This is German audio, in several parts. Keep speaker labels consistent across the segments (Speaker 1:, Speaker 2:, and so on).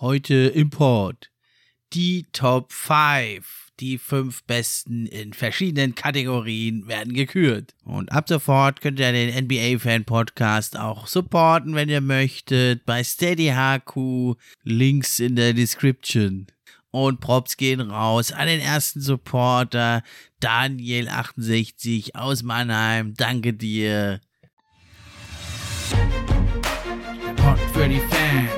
Speaker 1: Heute Import. Die Top 5. Die fünf besten in verschiedenen Kategorien werden gekürt. Und ab sofort könnt ihr den NBA Fan Podcast auch supporten, wenn ihr möchtet, bei Steady HQ. Links in der Description. Und Props gehen raus an den ersten Supporter, Daniel68 aus Mannheim. Danke dir. Pod für die Fans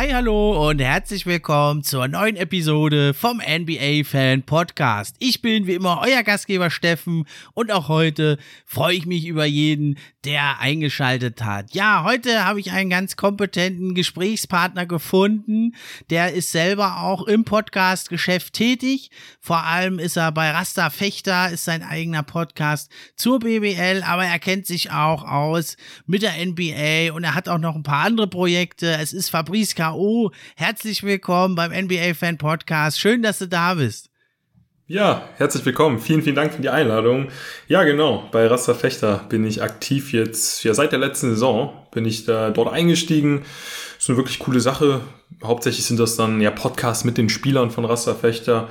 Speaker 1: Hi, hallo und herzlich willkommen zur neuen Episode vom NBA Fan Podcast. Ich bin wie immer euer Gastgeber Steffen und auch heute freue ich mich über jeden, der eingeschaltet hat. Ja, heute habe ich einen ganz kompetenten Gesprächspartner gefunden. Der ist selber auch im Podcast-Geschäft tätig. Vor allem ist er bei Rasta Fechter, ist sein eigener Podcast zur BBL, aber er kennt sich auch aus mit der NBA und er hat auch noch ein paar andere Projekte. Es ist Fabrice K.O. Herzlich willkommen beim NBA Fan Podcast. Schön, dass du da bist.
Speaker 2: Ja, herzlich willkommen. Vielen, vielen Dank für die Einladung. Ja, genau. Bei Rasta Fechter bin ich aktiv jetzt, ja, seit der letzten Saison bin ich da dort eingestiegen. ist eine wirklich coole Sache. Hauptsächlich sind das dann ja Podcasts mit den Spielern von Rasta Fechter.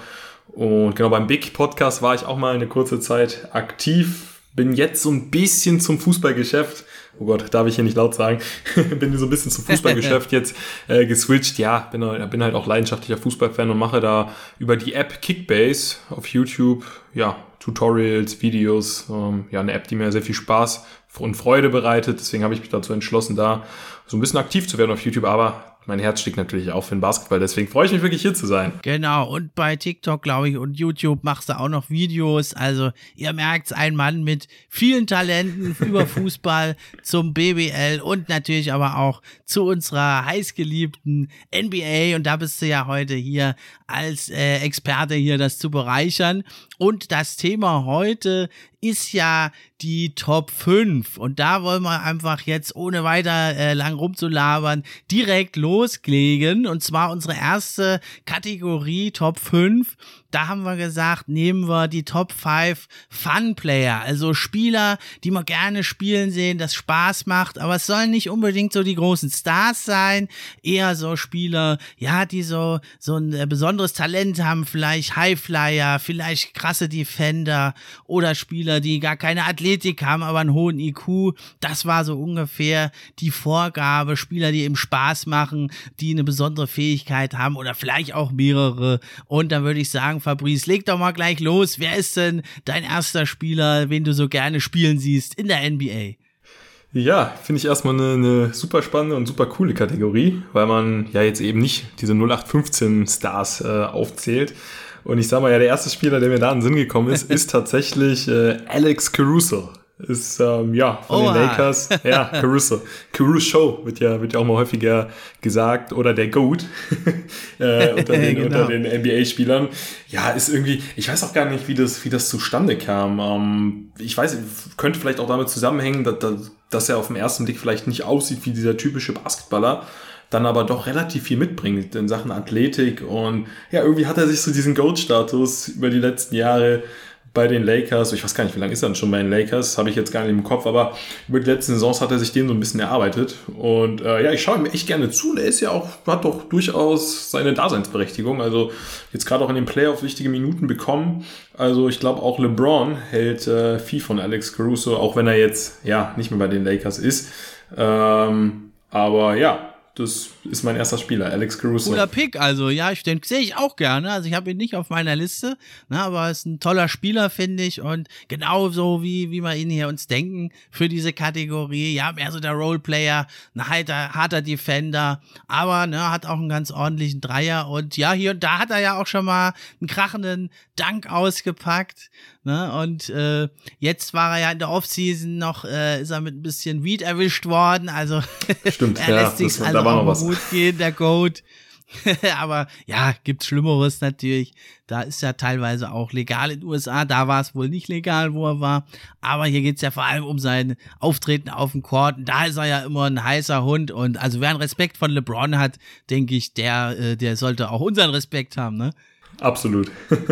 Speaker 2: Und genau beim Big Podcast war ich auch mal eine kurze Zeit aktiv. Bin jetzt so ein bisschen zum Fußballgeschäft oh Gott, darf ich hier nicht laut sagen, bin so ein bisschen zum Fußballgeschäft jetzt äh, geswitcht. Ja, bin, bin halt auch leidenschaftlicher Fußballfan und mache da über die App Kickbase auf YouTube, ja, Tutorials, Videos, ähm, ja, eine App, die mir sehr viel Spaß und Freude bereitet. Deswegen habe ich mich dazu entschlossen, da so ein bisschen aktiv zu werden auf YouTube, aber mein Herz schlägt natürlich auch für den Basketball, deswegen freue ich mich wirklich hier zu sein.
Speaker 1: Genau, und bei TikTok, glaube ich, und YouTube machst du auch noch Videos. Also ihr merkt, ein Mann mit vielen Talenten über Fußball zum BBL und natürlich aber auch zu unserer heißgeliebten NBA. Und da bist du ja heute hier als äh, Experte hier, das zu bereichern. Und das Thema heute ist ja die Top 5. Und da wollen wir einfach jetzt, ohne weiter äh, lang rumzulabern, direkt loslegen. Und zwar unsere erste Kategorie Top 5 da haben wir gesagt, nehmen wir die Top 5 Fun Player, also Spieler, die man gerne spielen sehen, das Spaß macht, aber es sollen nicht unbedingt so die großen Stars sein, eher so Spieler, ja, die so, so ein äh, besonderes Talent haben, vielleicht Highflyer, vielleicht krasse Defender. Oder Spieler, die gar keine Athletik haben, aber einen hohen IQ. Das war so ungefähr die Vorgabe, Spieler, die eben Spaß machen, die eine besondere Fähigkeit haben oder vielleicht auch mehrere. Und dann würde ich sagen, sagen, Fabrice, leg doch mal gleich los. Wer ist denn dein erster Spieler, den du so gerne spielen siehst in der NBA?
Speaker 2: Ja, finde ich erstmal eine, eine super spannende und super coole Kategorie, weil man ja jetzt eben nicht diese 0815 Stars äh, aufzählt. Und ich sag mal, ja, der erste Spieler, der mir da in den Sinn gekommen ist, ist tatsächlich äh, Alex Caruso ist ähm, ja von Oha. den Lakers. Ja, Caruso. Caruso wird ja, wird ja auch mal häufiger gesagt. Oder der GOAT äh, unter den, genau. den NBA-Spielern. Ja, ist irgendwie, ich weiß auch gar nicht, wie das, wie das zustande kam. Ähm, ich weiß, könnte vielleicht auch damit zusammenhängen, dass, dass er auf den ersten Blick vielleicht nicht aussieht wie dieser typische Basketballer dann aber doch relativ viel mitbringt in Sachen Athletik und ja, irgendwie hat er sich so diesen Goat-Status über die letzten Jahre bei den Lakers, ich weiß gar nicht, wie lange ist er denn schon bei den Lakers, habe ich jetzt gar nicht im Kopf, aber über die letzten Saisons hat er sich den so ein bisschen erarbeitet. Und äh, ja, ich schaue ihm echt gerne zu. Der ist ja auch, hat doch durchaus seine Daseinsberechtigung. Also jetzt gerade auch in den Playoffs wichtige Minuten bekommen. Also ich glaube auch LeBron hält äh, viel von Alex Caruso, auch wenn er jetzt ja nicht mehr bei den Lakers ist. Ähm, aber ja, das ist mein erster Spieler, Alex Caruso.
Speaker 1: Cooler Pick, also ja, ich den sehe ich auch gerne. Also ich habe ihn nicht auf meiner Liste, ne, aber ist ein toller Spieler, finde ich. Und genauso wie, wie wir ihn hier uns denken für diese Kategorie. Ja, mehr so der Roleplayer, ein harter, harter Defender, aber ne, hat auch einen ganz ordentlichen Dreier. Und ja, hier und da hat er ja auch schon mal einen krachenden Dank ausgepackt. Ne? Und äh, jetzt war er ja in der Offseason noch, äh, ist er mit ein bisschen Weed erwischt worden. Also
Speaker 2: Stimmt,
Speaker 1: er lässt
Speaker 2: ja,
Speaker 1: sich also auch gut gehen, der Goat. aber ja, gibt's Schlimmeres natürlich. Da ist ja teilweise auch legal in den USA. Da war es wohl nicht legal, wo er war. Aber hier geht's ja vor allem um sein Auftreten auf dem Court. Da ist er ja immer ein heißer Hund. Und also wer einen Respekt von LeBron hat, denke ich, der, äh, der sollte auch unseren Respekt haben, ne?
Speaker 2: Absolut.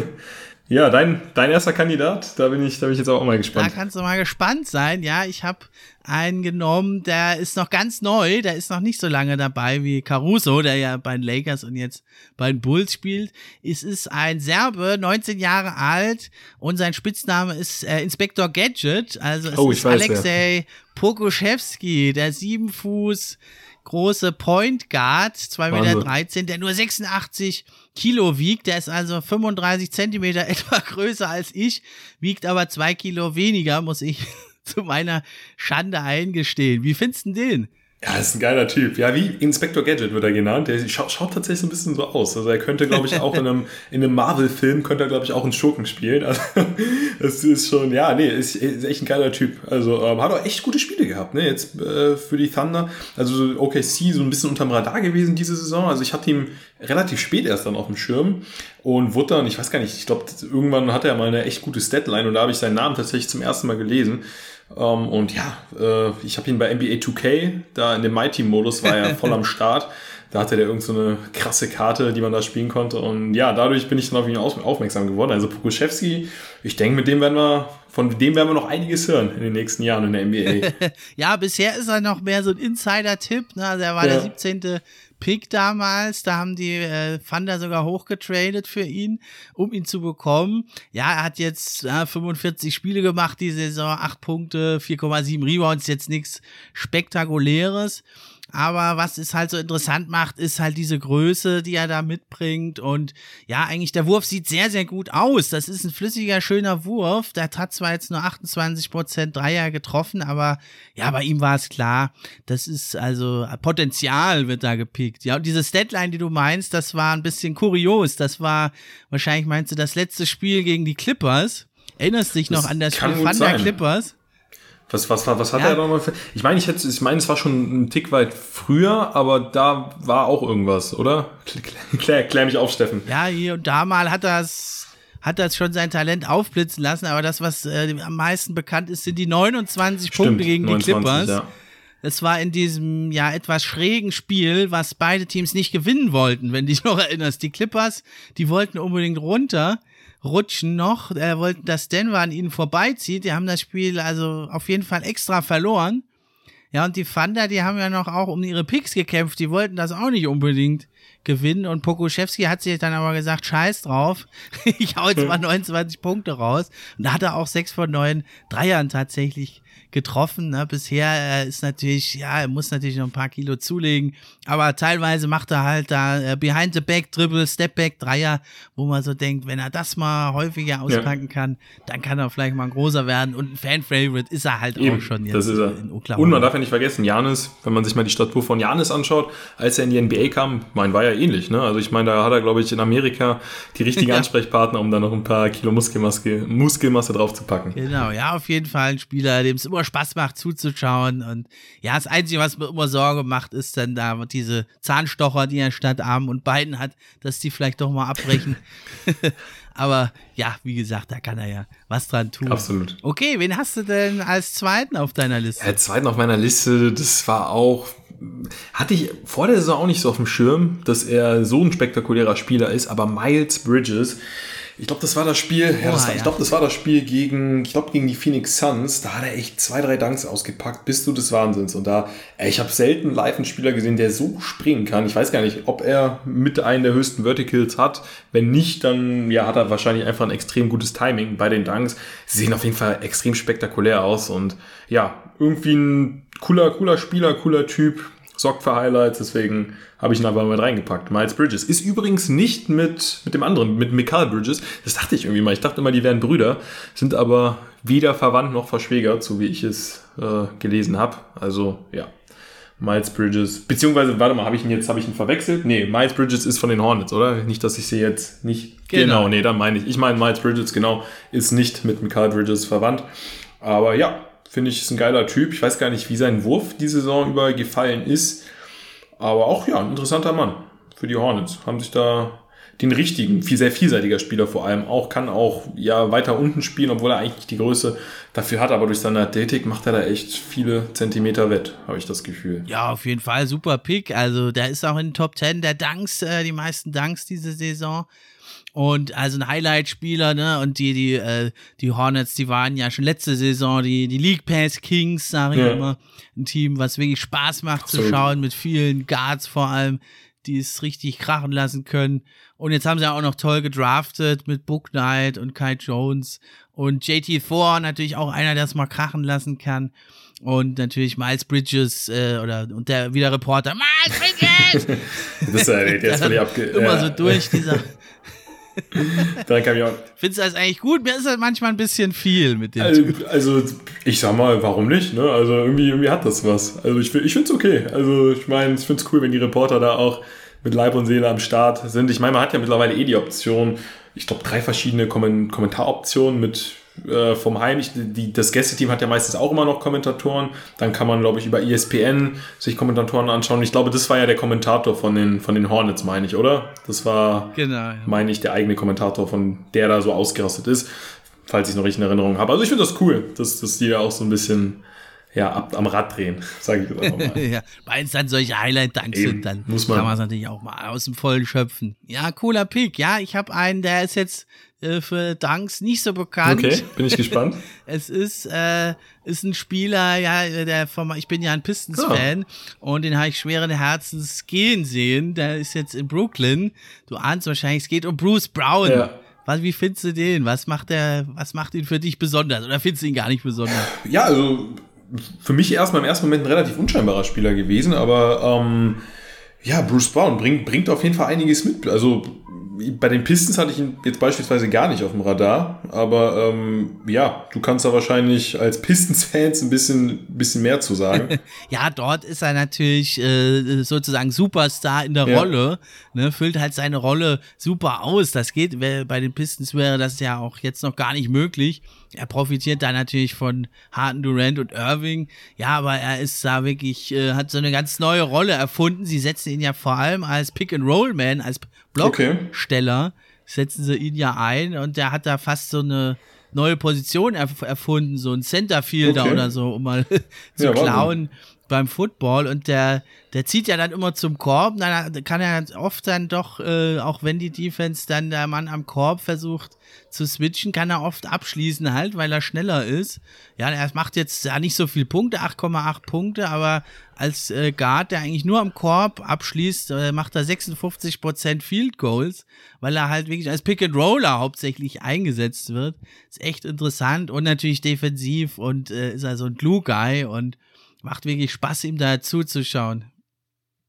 Speaker 2: Ja, dein, dein erster Kandidat, da bin ich, da bin ich jetzt auch mal gespannt.
Speaker 1: Da kannst du mal gespannt sein. Ja, ich habe einen genommen, der ist noch ganz neu, der ist noch nicht so lange dabei wie Caruso, der ja bei den Lakers und jetzt bei den Bulls spielt. Es ist ein Serbe, 19 Jahre alt und sein Spitzname ist äh, Inspector Gadget. Also es
Speaker 2: Oh,
Speaker 1: ist
Speaker 2: weiß,
Speaker 1: Alexei Pokuschewski, der sieben Fuß große Point Guard, 2,13 Meter,
Speaker 2: Wahnsinn.
Speaker 1: der nur 86 Kilo wiegt. Der ist also 35 Zentimeter etwa größer als ich, wiegt aber zwei Kilo weniger, muss ich zu meiner Schande eingestehen. Wie findest du den?
Speaker 2: Ja, ist ein geiler Typ. Ja, wie Inspector Gadget wird er genannt. Der schaut, schaut tatsächlich so ein bisschen so aus. Also er könnte, glaube ich, auch in einem, in einem Marvel-Film, könnte er, glaube ich, auch einen Schurken spielen. Also das ist schon, ja, nee, ist, ist echt ein geiler Typ. Also ähm, hat auch echt gute Spiele gehabt, ne, jetzt äh, für die Thunder. Also so OKC so ein bisschen unterm Radar gewesen diese Saison. Also ich hatte ihn relativ spät erst dann auf dem Schirm und wurde dann, ich weiß gar nicht, ich glaube, irgendwann hatte er mal eine echt gute Statline und da habe ich seinen Namen tatsächlich zum ersten Mal gelesen. Um, und ja, äh, ich habe ihn bei NBA 2K, da in dem My Team Modus war er voll am Start. Da hatte der irgend so eine krasse Karte, die man da spielen konnte. Und ja, dadurch bin ich dann auf ihn aufmerksam geworden. Also Pokuschewski, ich denke, mit dem werden wir, von dem werden wir noch einiges hören in den nächsten Jahren in der NBA.
Speaker 1: ja, bisher ist er noch mehr so ein Insider-Tipp. Ne? Also er war
Speaker 2: Ja.
Speaker 1: der 17. Pick damals. Da haben die äh, Thunder sogar hochgetradet für ihn, um ihn zu bekommen. Ja, er hat jetzt äh, 45 Spiele gemacht die Saison, 8 Punkte, 4,7 Rebounds, jetzt nichts Spektakuläres. Aber was es halt so interessant macht, ist halt diese Größe, die er da mitbringt. Und ja, eigentlich der Wurf sieht sehr, sehr gut aus. Das ist ein flüssiger, schöner Wurf. Der hat zwar jetzt nur 28 Prozent Dreier getroffen, aber ja, bei ihm war es klar. Das ist also Potenzial wird da gepickt. Ja, und diese Statline, die du meinst, das war ein bisschen kurios. Das war wahrscheinlich meinst du das letzte Spiel gegen die Clippers. Erinnerst dich
Speaker 2: Das
Speaker 1: noch an das Spiel Thunder
Speaker 2: sein.
Speaker 1: Clippers?
Speaker 2: Was, was, was, was hat
Speaker 1: Ja.
Speaker 2: er da mal für. Ich meine, ich hätte, ich meine, es war schon einen Tick weit früher, aber da war auch irgendwas, oder? Klär, klär, klär mich auf, Steffen.
Speaker 1: Ja, hier und da mal hat das hat das schon sein Talent aufblitzen lassen, aber das, was äh, am meisten bekannt ist, sind die 29 Punkte gegen die Clippers.
Speaker 2: ja.
Speaker 1: Es war in diesem ja etwas schrägen Spiel, was beide Teams nicht gewinnen wollten, wenn du dich noch erinnerst. Die Clippers, die wollten unbedingt runter rutschen noch, äh, wollten, dass Denver an ihnen vorbeizieht. Die haben das Spiel also auf jeden Fall extra verloren. Ja, und die Thunder, die haben ja noch auch um ihre Picks gekämpft. Die wollten das auch nicht unbedingt gewinnen. Und Pokuschewski hat sich dann aber gesagt, scheiß drauf. ich hau jetzt mal 29 Punkte raus. Und da hat er auch sechs von neun Dreiern tatsächlich getroffen. Ne? Bisher äh, ist natürlich, ja, er muss natürlich noch ein paar Kilo zulegen, aber teilweise macht er halt da äh, Behind the Back, Dribble, Step Back, Dreier, wo man so denkt, wenn er das mal häufiger auspacken kann, dann kann er vielleicht mal ein großer werden und ein Fan-Favorite ist er halt
Speaker 2: Eben,
Speaker 1: auch schon jetzt
Speaker 2: das ist er.
Speaker 1: in Oklahoma.
Speaker 2: Und man darf ja nicht vergessen, Janis, wenn man sich mal die Statur von Janis anschaut, als er in die NBA kam, mein, war ja ähnlich, ne? Also ich meine, da hat er, glaube ich, in Amerika die richtigen
Speaker 1: Ja.
Speaker 2: Ansprechpartner, um da noch ein paar Kilo Muskelmaske, Muskelmasse drauf zu packen.
Speaker 1: Genau, ja, auf jeden Fall ein Spieler, dem es immer Spaß macht zuzuschauen. Und ja, das Einzige, was mir immer Sorge macht, ist dann da diese Zahnstocher, die er statt Armen und Beinen hat, dass die vielleicht doch mal abbrechen. Aber ja, wie gesagt, da kann er ja was dran tun.
Speaker 2: Absolut.
Speaker 1: Okay, wen hast du denn als zweiten auf deiner Liste?
Speaker 2: Der zweiten auf meiner Liste, das war auch, hatte ich vor der Saison auch nicht so auf dem Schirm, dass er so ein spektakulärer Spieler ist, aber Miles Bridges, ich glaube, das war das Spiel, ja, das war,
Speaker 1: ja.
Speaker 2: ich glaube, das war das Spiel gegen, ich glaube, gegen die Phoenix Suns, da hat er echt zwei, drei Dunks ausgepackt, bist du des Wahnsinns. Und da, ey, ich habe selten live einen Spieler gesehen, der so springen kann. Ich weiß gar nicht, ob er mit einen der höchsten Verticals hat. Wenn nicht, dann ja, hat er wahrscheinlich einfach ein extrem gutes Timing bei den Dunks. Sie sehen auf jeden Fall extrem spektakulär aus und ja, irgendwie ein cooler, cooler Spieler, cooler Typ, sorgt für Highlights, deswegen habe ich ihn einfach mal mit reingepackt. Miles Bridges ist übrigens nicht mit, mit dem anderen, mit Mikal Bridges. Das dachte ich irgendwie mal. Ich dachte immer, die wären Brüder, sind aber weder verwandt noch verschwägert, so wie ich es äh, gelesen habe. Also ja, Miles Bridges, beziehungsweise, warte mal, habe ich ihn jetzt, habe ich ihn verwechselt? Nee, Miles Bridges ist von den Hornets, oder? Nicht, dass ich sie jetzt nicht.
Speaker 1: Genau.
Speaker 2: Genau, nee, dann meine ich. Ich meine, Miles Bridges, genau, ist nicht mit Mikal Bridges verwandt. Aber ja, finde ich, ist ein geiler Typ. Ich weiß gar nicht, wie sein Wurf die Saison über gefallen ist. Aber auch, ja, ein interessanter Mann. für die Hornets. Haben sich da den richtigen, viel, sehr vielseitiger Spieler vor allem auch, kann auch ja weiter unten spielen, obwohl er eigentlich die Größe dafür hat, aber durch seine Athletik macht er da echt viele Zentimeter wett, habe ich das Gefühl.
Speaker 1: Ja, auf jeden Fall super Pick. Also der ist auch in den Top 10 der Dunks, äh, die meisten Dunks diese Saison. Und also ein Highlight-Spieler, ne? Und die, die, äh, die Hornets, die waren ja schon letzte Saison die, die League Pass Kings, sage ich ja. immer. Ein Team, was wirklich Spaß macht zu schauen, mit vielen Guards vor allem, die es richtig krachen lassen können. Und jetzt haben sie auch noch toll gedraftet mit Book Knight und Kai Jones und JT Thor, natürlich auch einer, der es mal krachen lassen kann. Und natürlich Miles Bridges äh, oder und der wieder Reporter, Miles Bridges!
Speaker 2: das ist ja, der ist völlig abge...
Speaker 1: Immer so durch, dieser
Speaker 2: Dann kam ich auch.
Speaker 1: Findest du das eigentlich gut? Mir ist das manchmal ein bisschen viel mit dem
Speaker 2: also, also, ich sag mal, warum nicht? Ne? Also irgendwie, irgendwie hat das was. Also ich, ich finde es okay. Also ich meine, ich finde es cool, wenn die Reporter da auch mit Leib und Seele am Start sind. Ich meine, man hat ja mittlerweile eh die Option, ich glaube, drei verschiedene Kommentaroptionen mit äh, vom Heim. Ich, die, das Gästeteam hat ja meistens auch immer noch Kommentatoren. Dann kann man, glaube ich, über ESPN sich Kommentatoren anschauen. Ich glaube, das war ja der Kommentator von den, von den Hornets, meine ich, oder? Das war, genau, ja. meine ich, der eigene Kommentator, von der da so ausgerastet ist, falls ich noch richtig in Erinnerung habe. Also ich finde das cool, dass, dass die da auch so ein bisschen ja, ab, am Rad drehen, sage ich jetzt einfach mal. ja,
Speaker 1: weil es dann solche Highlight-Dunks sind, dann muss man. kann man es natürlich auch mal aus dem Vollen schöpfen. Ja, cooler Pick. Ja, ich habe einen, der ist jetzt äh, für Dunks nicht so bekannt.
Speaker 2: Okay, bin ich gespannt.
Speaker 1: es ist, äh, ist ein Spieler, ja, der vom, ich bin ja ein Pistons-Fan oh. und den habe ich schweren Herzens gehen sehen. Der ist jetzt in Brooklyn. Du ahnst wahrscheinlich, es geht um Bruce Brown. Ja. Was, wie findest du den? Was macht der, was macht ihn für dich besonders? Oder findest du ihn gar nicht besonders?
Speaker 2: Ja, also für mich erstmal im ersten Moment ein relativ unscheinbarer Spieler gewesen, aber ähm, ja, Bruce Brown bringt, bringt auf jeden Fall einiges mit. Also bei den Pistons hatte ich ihn jetzt beispielsweise gar nicht auf dem Radar, aber ähm, ja, du kannst da wahrscheinlich als Pistons-Fans ein bisschen, bisschen mehr zu sagen.
Speaker 1: ja, dort ist er natürlich äh, sozusagen Superstar in der ja. Rolle, ne, füllt halt seine Rolle super aus. Das geht, bei den Pistons wäre das ja auch jetzt noch gar nicht möglich. Er profitiert da natürlich von Harden Durant und Irving. Ja, aber er ist da wirklich, äh, hat so eine ganz neue Rolle erfunden. Sie setzen ihn ja vor allem als Pick-and-Roll-Man, als Blocksteller, okay. Setzen sie ihn ja ein und der hat da fast so eine neue Position erf erfunden, so ein Centerfielder okay. oder so, um mal zu ja, klauen beim Football und der, der zieht ja dann immer zum Korb, dann kann er oft dann doch, äh, auch wenn die Defense dann der Mann am Korb versucht zu switchen, kann er oft abschließen halt, weil er schneller ist. Ja, er macht jetzt ja nicht so viel Punkte, 8,8 Punkte, aber als äh, Guard, der eigentlich nur am Korb abschließt, äh, macht er 56% Field Goals, weil er halt wirklich als Pick and Roller hauptsächlich eingesetzt wird. Ist echt interessant und natürlich defensiv und äh, ist also ein Glue Guy und macht wirklich Spaß, ihm da zuzuschauen.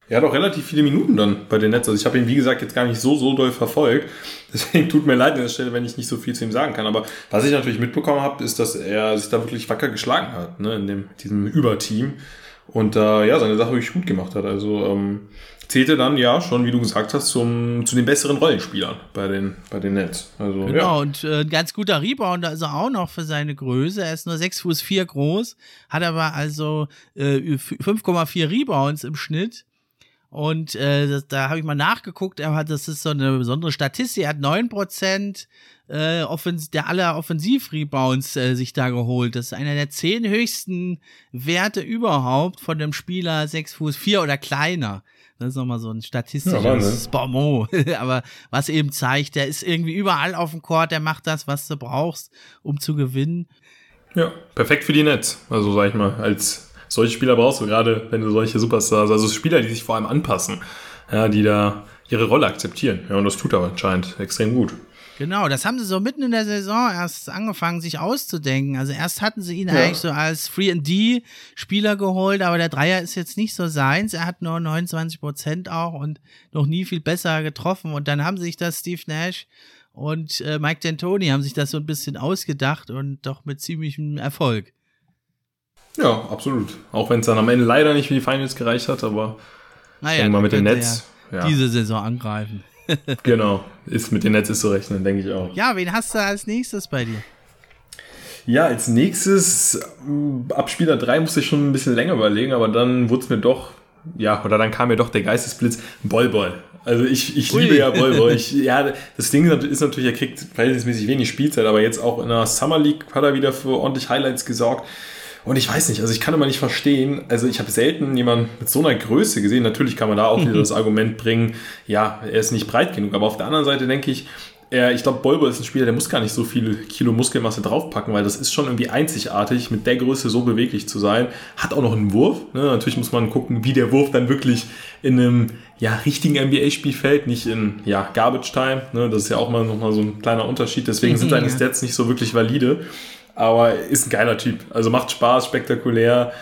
Speaker 2: Er hat auch relativ viele Minuten dann bei den Nets. Also ich habe ihn, wie gesagt, jetzt gar nicht so, so doll verfolgt. Deswegen tut mir leid an der Stelle, wenn ich nicht so viel zu ihm sagen kann. Aber was ich natürlich mitbekommen habe, ist, dass er sich da wirklich wacker geschlagen hat, ne, in dem, diesem Überteam. Und da, äh, ja, seine Sache wirklich gut gemacht hat. Also ähm, zählte dann ja schon, wie du gesagt hast, zum, zu den besseren Rollenspielern bei den, bei den Nets. Also,
Speaker 1: genau, ja. und äh, ganz guter Rebounder ist er auch noch für seine Größe. Er ist nur 6 Fuß 4 groß, hat aber also äh, 5,4 Rebounds im Schnitt. Und äh, das, da habe ich mal nachgeguckt, er hat, das ist so eine besondere Statistik, er hat 9% äh, Offens der aller Offensivrebounds äh, sich da geholt. Das ist einer der zehn höchsten Werte überhaupt von dem Spieler 6 Fuß 4 oder kleiner. Das ist nochmal so ein statistisches ja, Bonmot. Aber was eben zeigt, der ist irgendwie überall auf dem Court, der macht das, was du brauchst, um zu gewinnen.
Speaker 2: Ja, perfekt für die Netz. Also sag ich mal, als solche Spieler brauchst du gerade, wenn du solche Superstars, also Spieler, die sich vor allem anpassen, ja, die da ihre Rolle akzeptieren. Ja, und das tut er anscheinend extrem gut.
Speaker 1: Genau, das haben sie so mitten in der Saison erst angefangen, sich auszudenken. Also erst hatten sie ihn ja. eigentlich so als Free and D Spieler geholt, aber der Dreier ist jetzt nicht so seins. Er hat nur 29 Prozent auch und noch nie viel besser getroffen. Und dann haben sich das Steve Nash und äh, Mike D'Antoni haben sich das so ein bisschen ausgedacht und doch mit ziemlichem Erfolg.
Speaker 2: Ja, absolut. Auch wenn es dann am Ende leider nicht für die Finals gereicht hat, aber
Speaker 1: naja, mal mit dem Netz. Ja. Diese Saison angreifen.
Speaker 2: Genau, ist mit den Netzes zu rechnen, denke ich auch.
Speaker 1: Ja, wen hast du als nächstes bei dir?
Speaker 2: Ja, als nächstes, ab Spieler 3 musste ich schon ein bisschen länger überlegen, aber dann wurde es mir doch, ja, oder dann kam mir doch der Geistesblitz Bollboll. Also ich, ich liebe ja Bol Bol. Ich, ja, das Ding ist natürlich, er kriegt verhältnismäßig wenig Spielzeit, aber jetzt auch in der Summer League hat er wieder für ordentlich Highlights gesorgt. Und ich weiß nicht, also ich kann immer nicht verstehen, also ich habe selten jemanden mit so einer Größe gesehen. Natürlich kann man da auch wieder das Argument bringen, ja, er ist nicht breit genug. Aber auf der anderen Seite denke ich, er, ich glaube, Bolbo ist ein Spieler, der muss gar nicht so viel Kilo Muskelmasse draufpacken, weil das ist schon irgendwie einzigartig, mit der Größe so beweglich zu sein. Hat auch noch einen Wurf. Ne? Natürlich muss man gucken, wie der Wurf dann wirklich in einem ja, richtigen NBA-Spiel fällt, nicht in ja, Garbage Time. Ne? Das ist ja auch mal nochmal so ein kleiner Unterschied. Deswegen sind seine Stats nicht so wirklich valide. Aber ist ein geiler Typ. Also macht Spaß, spektakulär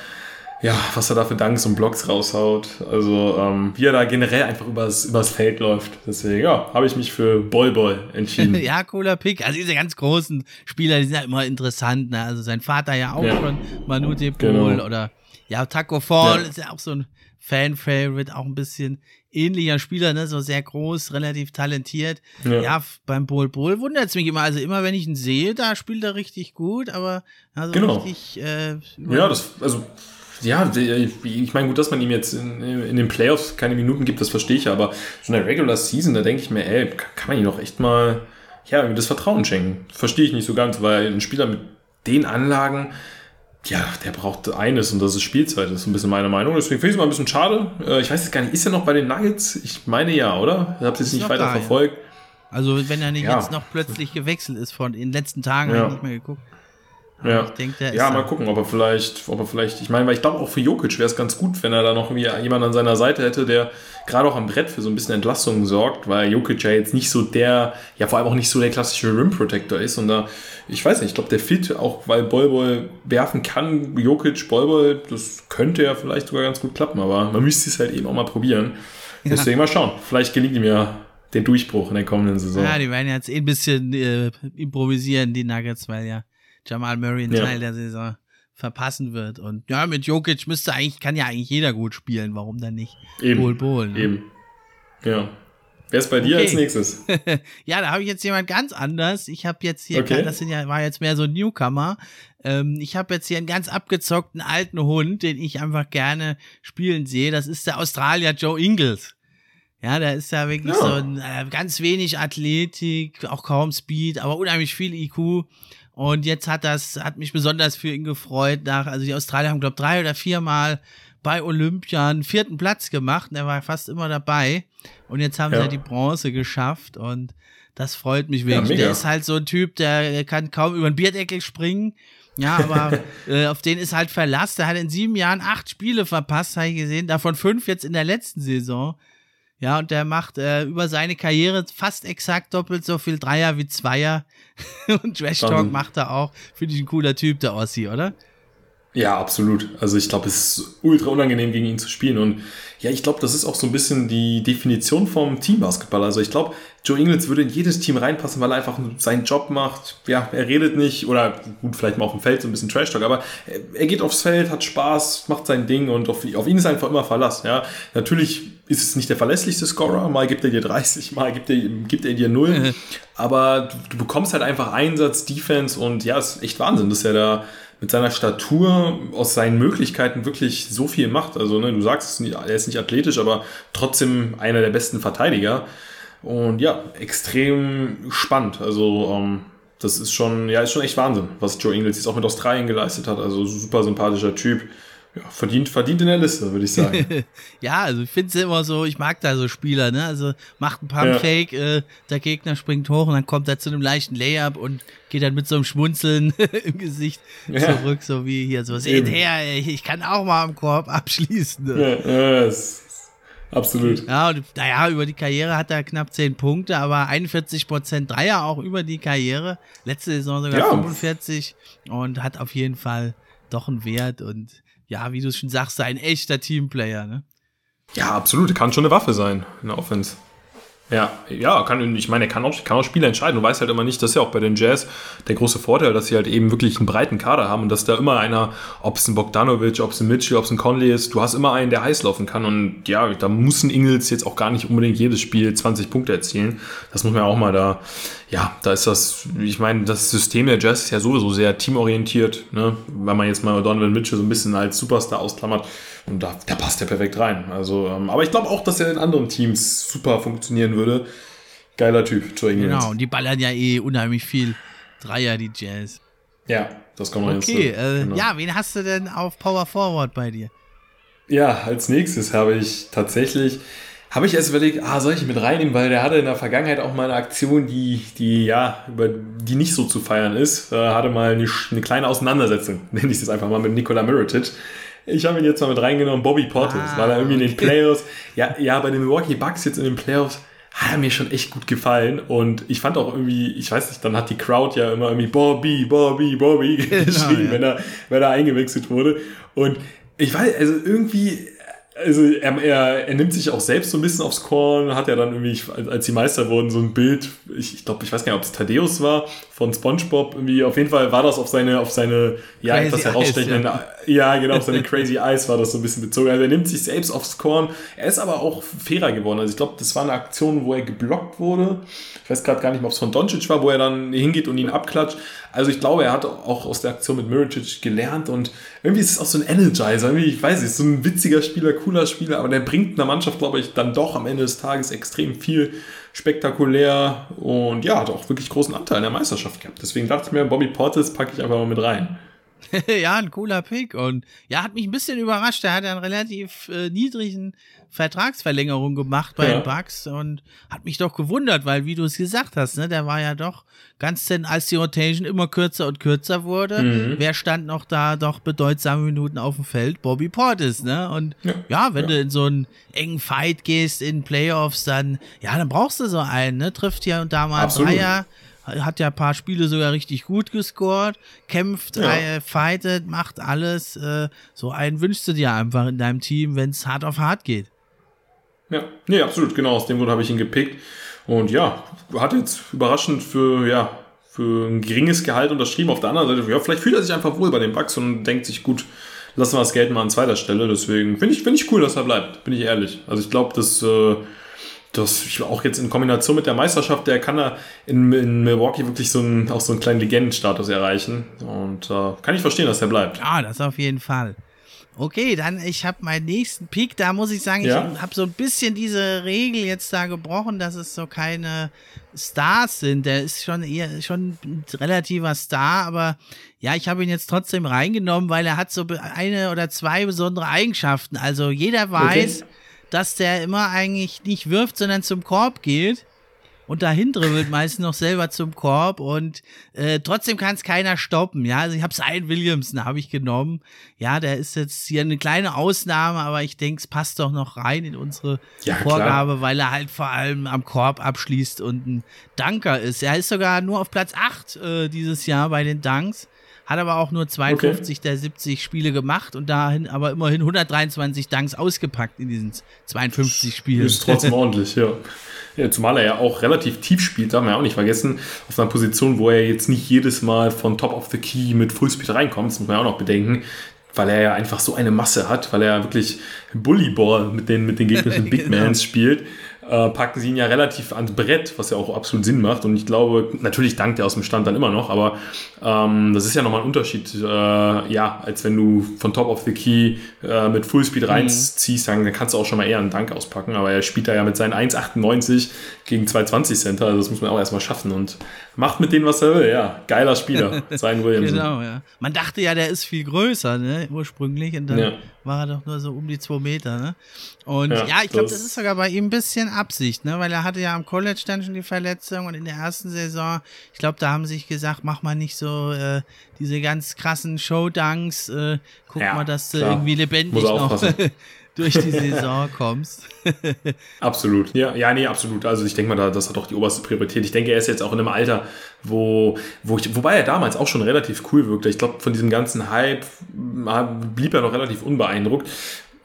Speaker 2: ja, was er da für Danks und Blocks raushaut. Also, ähm, wie er da generell einfach übers, übers Feld läuft. Deswegen, ja, habe ich mich für Boy Boy entschieden.
Speaker 1: ja, cooler Pick. Also diese ganz großen Spieler, die sind ja immer interessant. Ne? Also sein Vater ja auch ja. schon, Manu De Paul genau. oder ja, Taco Fall ja. ist ja auch so ein Fan-Favorite, auch ein bisschen ähnlicher Spieler, ne, so sehr groß, relativ talentiert. Ja, ja beim Bol Bol wundert es mich immer. Also immer wenn ich ihn sehe, da spielt er richtig gut, aber also genau. richtig. Äh,
Speaker 2: ja, das, also ja, ich meine, gut, dass man ihm jetzt in, in, den Playoffs keine Minuten gibt, das verstehe ich, aber schon in der Regular Season, da denke ich mir, ey, kann man ihm doch echt mal, ja, das Vertrauen schenken. Verstehe ich nicht so ganz, weil ein Spieler mit den Anlagen, ja, der braucht eines und das ist Spielzeit, das ist ein bisschen meine Meinung. Deswegen finde ich es mal ein bisschen schade. Äh, ich weiß jetzt gar nicht, ist er noch bei den Nuggets? Ich meine ja, oder? Ich habe es jetzt nicht weiter da, verfolgt. Ja.
Speaker 1: Also, wenn er nicht ja. jetzt noch plötzlich gewechselt ist von in den letzten Tagen, ja. habe ich nicht mehr geguckt.
Speaker 2: Ja, ich denk, der ja mal gucken, ob er vielleicht, ob er vielleicht, ich meine, weil ich glaube auch für Jokic wäre es ganz gut, wenn er da noch irgendwie jemanden an seiner Seite hätte, der gerade auch am Brett für so ein bisschen Entlastung sorgt, weil Jokic ja jetzt nicht so der, ja vor allem auch nicht so der klassische Rim Protector ist und da, ich weiß nicht, ich glaube der Fit, auch weil Bolbol werfen kann, Jokic, Bolbol, das könnte ja vielleicht sogar ganz gut klappen, aber man müsste es halt eben auch mal probieren. Ja. Deswegen mal schauen, vielleicht gelingt ihm ja den Durchbruch in der kommenden Saison.
Speaker 1: Ja, die werden jetzt eh ein bisschen äh, improvisieren, die Nuggets, weil ja Jamal Murray einen ja. Teil der Saison verpassen wird. Und ja, mit Jokic müsste eigentlich, kann ja eigentlich jeder gut spielen. Warum dann nicht?
Speaker 2: Eben. Bol, Bol, ne? Eben. Ja. Wer ist bei dir okay. als nächstes?
Speaker 1: ja, da habe ich jetzt jemand ganz anders. Ich habe jetzt hier, okay. das sind ja, war jetzt mehr so ein Newcomer. Ähm, ich habe jetzt hier einen ganz abgezockten alten Hund, den ich einfach gerne spielen sehe. Das ist der Australier Joe Ingles. Ja, der ist ja wirklich ja. so ein, äh, ganz wenig Athletik, auch kaum Speed, aber unheimlich viel IQ. Und jetzt hat das, hat mich besonders für ihn gefreut. Nach, also die Australier haben, glaube drei oder viermal bei Olympia einen vierten Platz gemacht. Und er war fast immer dabei. Und jetzt haben ja. sie die Bronze geschafft. Und das freut mich wirklich. Ja, der ist halt so ein Typ, der kann kaum über den Bierdeckel springen. Ja, aber äh, auf den ist halt Verlass. Der hat in sieben Jahren acht Spiele verpasst, habe ich gesehen. Davon fünf jetzt in der letzten Saison. Ja, und der macht äh, über seine Karriere fast exakt doppelt so viel Dreier wie Zweier. und Trash Talk macht er auch. Finde ich ein cooler Typ, der Ossi, oder?
Speaker 2: Ja, absolut. Also ich glaube, es ist ultra unangenehm, gegen ihn zu spielen. Und ja, ich glaube, das ist auch so ein bisschen die Definition vom Teambasketball. Also ich glaube, Joe Ingles würde in jedes Team reinpassen, weil er einfach seinen Job macht. Ja, er redet nicht oder gut, vielleicht mal auf dem Feld so ein bisschen Trash Talk, aber er geht aufs Feld, hat Spaß, macht sein Ding und auf, auf ihn ist einfach immer Verlass. Ja, natürlich ist es nicht der verlässlichste Scorer. Mal gibt er dir 30, mal gibt er, gibt er dir 0. Mhm. aber du, du bekommst halt einfach Einsatz, Defense und ja, ist echt Wahnsinn, dass er da mit seiner Statur aus seinen Möglichkeiten wirklich so viel macht. Also, ne, du sagst, er ist nicht athletisch, aber trotzdem einer der besten Verteidiger. Und ja, extrem spannend. Also, ähm, das ist schon, ja, ist schon echt Wahnsinn, was Joe Ingles jetzt auch mit Australien geleistet hat. Also, super sympathischer Typ ja, verdient, verdient in der Liste, würde ich sagen.
Speaker 1: ja, also ich finde es immer so, ich mag da so Spieler, ne? Also macht ein Pumpfake, ja. äh, der Gegner springt hoch und dann kommt er zu einem leichten Layup und geht dann mit so einem Schmunzeln im Gesicht ja. zurück, so wie hier so, seht her, ich kann auch mal am Korb abschließen. Ne? Ja, ja
Speaker 2: absolut.
Speaker 1: Ja, und naja, über die Karriere hat er knapp 10 Punkte, aber 41 Prozent Dreier auch über die Karriere. Letzte Saison sogar ja. 45 und hat auf jeden Fall doch einen Wert und ja, wie du schon sagst, ein echter Teamplayer, ne?
Speaker 2: Ja, absolut. Kann schon eine Waffe sein in der Offense. Ja, ja, kann, ich meine, er kann auch, kann auch Spiele entscheiden. Du weißt halt immer nicht, das ist ja auch bei den Jazz der große Vorteil, dass sie halt eben wirklich einen breiten Kader haben und dass da immer einer, ob es ein Bogdanovic, ob es ein Mitchell, ob es ein Conley ist, du hast immer einen, der heiß laufen kann und ja, da muss ein Ingels jetzt auch gar nicht unbedingt jedes Spiel 20 Punkte erzielen. Das muss man ja auch mal da, ja, da ist das, ich meine, das System der Jazz ist ja sowieso sehr teamorientiert, ne, wenn man jetzt mal Donovan Mitchell so ein bisschen als Superstar ausklammert Und da, da passt er perfekt rein. Also, ähm, aber ich glaube auch, dass er in anderen Teams super funktionieren würde. Geiler Typ,
Speaker 1: Joe Ingles. Genau, und die ballern ja eh unheimlich viel Dreier, die Jazz.
Speaker 2: Ja, das kommt man
Speaker 1: Okay, äh, genau. ja, wen hast du denn auf Power Forward bei dir?
Speaker 2: Ja, als nächstes habe ich tatsächlich, habe ich erst überlegt, ah, soll ich ihn mit reinnehmen, weil der hatte in der Vergangenheit auch mal eine Aktion, die, die, ja, über die nicht so zu feiern ist. Äh, hatte mal eine, eine kleine Auseinandersetzung, nenne ich es einfach mal, mit Nikola Mirotic. Ich habe ihn jetzt mal mit reingenommen, Bobby Portis, ah, weil er irgendwie okay. in den Playoffs, ja, ja, bei den Milwaukee Bucks jetzt in den Playoffs, hat er mir schon echt gut gefallen. Und ich fand auch irgendwie, ich weiß nicht, dann hat die Crowd ja immer irgendwie Bobby, Bobby, Bobby genau, geschrien, ja. wenn, er, wenn er eingewechselt wurde. Und ich weiß, also irgendwie, also er, er, er nimmt sich auch selbst so ein bisschen aufs Korn, hat ja dann irgendwie, als die Meister wurden, so ein Bild, ich, ich glaube, ich weiß gar nicht, ob es Thaddeus war, von Spongebob, irgendwie, auf jeden Fall war das auf seine, auf seine, ja, crazy etwas herausstechenden, ja. ja. genau, auf seine Crazy Eyes war das so ein bisschen bezogen. Also er nimmt sich selbst aufs Korn, er ist aber auch fairer geworden. Also ich glaube, das war eine Aktion, wo er geblockt wurde. Ich weiß gerade gar nicht mehr, ob es von Doncic war, wo er dann hingeht und ihn abklatscht. Also ich glaube, er hat auch aus der Aktion mit Miritic gelernt und irgendwie ist es auch so ein Energizer. Irgendwie, ich weiß nicht, so ein witziger Spieler, cooler Spieler, aber der bringt einer Mannschaft, glaube ich, dann doch am Ende des Tages extrem viel spektakulär und ja, hat auch wirklich großen Anteil in der Meisterschaft gehabt. Deswegen dachte ich mir, Bobby Portis packe ich einfach mal mit rein.
Speaker 1: ja, ein cooler Pick. Und ja, hat mich ein bisschen überrascht. Er hat einen relativ äh, niedrigen Vertragsverlängerung gemacht bei ja. den Bucks und hat mich doch gewundert, weil, wie du es gesagt hast, ne, der war ja doch ganz denn, als die Rotation immer kürzer und kürzer wurde, mhm. wer stand noch da doch bedeutsame Minuten auf dem Feld? Bobby Portis, ne? Und ja, ja wenn ja. du in so einen engen Fight gehst in Playoffs, dann, ja, dann brauchst du so einen, ne? Trifft hier und da mal Absolut. Dreier hat ja ein paar Spiele sogar richtig gut gescored, kämpft, ja. äh, fightet, macht alles. Äh, so einen wünschst du dir einfach in deinem Team, wenn es hart auf hart geht.
Speaker 2: Ja, nee, absolut, genau. Aus dem Grund habe ich ihn gepickt. Und ja, hat jetzt überraschend für, ja, für ein geringes Gehalt unterschrieben. Auf der anderen Seite, ja, vielleicht fühlt er sich einfach wohl bei den Bucks und denkt sich, gut, lassen wir das Geld mal an zweiter Stelle. Deswegen finde ich, finde ich cool, dass er bleibt, bin ich ehrlich. Also ich glaube, dass äh, das auch jetzt in Kombination mit der Meisterschaft, der kann da in, in Milwaukee wirklich so einen, auch so einen kleinen Legendenstatus erreichen. Und äh, kann ich verstehen, dass er bleibt.
Speaker 1: Ja, das auf jeden Fall. Okay, dann ich habe meinen nächsten Pick. Da muss ich sagen, ja. ich habe so ein bisschen diese Regel jetzt da gebrochen, dass es so keine Stars sind. Der ist schon eher schon ein relativer Star, aber ja, ich habe ihn jetzt trotzdem reingenommen, weil er hat so eine oder zwei besondere Eigenschaften. Also jeder weiß, okay dass der immer eigentlich nicht wirft, sondern zum Korb geht und dahin dribbelt meistens noch selber zum Korb und äh, trotzdem kann es keiner stoppen. Ja, also ich habe Zion Williamson habe ich genommen. Ja, der ist jetzt hier eine kleine Ausnahme, aber ich denke, es passt doch noch rein in unsere ja, Vorgabe, klar. weil er halt vor allem am Korb abschließt und ein Danker ist. Er ist sogar nur auf Platz 8 äh, dieses Jahr bei den Dunks hat aber auch nur 52 okay. der 70 Spiele gemacht und dahin aber immerhin 123 Dunks ausgepackt in diesen 52 Spielen.
Speaker 2: Ist trotzdem ordentlich, ja. ja. Zumal er ja auch relativ tief spielt, darf man ja auch nicht vergessen, auf einer Position, wo er jetzt nicht jedes Mal von Top of the Key mit Fullspeed reinkommt, das muss man ja auch noch bedenken weil er ja einfach so eine Masse hat, weil er wirklich Bullyball mit den, mit den gegnerischen Big genau. Mans spielt äh, packen sie ihn ja relativ ans Brett, was ja auch absolut Sinn macht. Und ich glaube, natürlich dankt er aus dem Stand dann immer noch, aber ähm, das ist ja nochmal ein Unterschied, äh, ja, als wenn du von Top of the Key äh, mit Fullspeed mhm. reinziehst, dann kannst du auch schon mal eher einen Dank auspacken. Aber er spielt da ja mit seinen 1,98 gegen 220 Center, also das muss man auch erstmal schaffen und macht mit denen, was er will. Ja, geiler Spieler, sein Williamson. genau,
Speaker 1: ja. Man dachte ja, der ist viel größer, ne, ursprünglich, und dann ja. War er doch nur so um die zwei Meter, ne? Und ja, ja ich glaube, das ist sogar bei ihm ein bisschen Absicht, ne? Weil er hatte ja am College dann schon die Verletzung und in der ersten Saison, ich glaube, da haben sie sich gesagt, mach mal nicht so äh, diese ganz krassen Showdunks, äh, guck ja, mal, dass du irgendwie lebendig noch durch die Saison kommst.
Speaker 2: absolut. Ja, ja, nee, absolut. Also ich denke mal, das hat auch die oberste Priorität. Ich denke, er ist jetzt auch in einem Alter, wo, wo ich, wobei er damals auch schon relativ cool wirkte. Ich glaube, von diesem ganzen Hype blieb er noch relativ unbeeindruckt.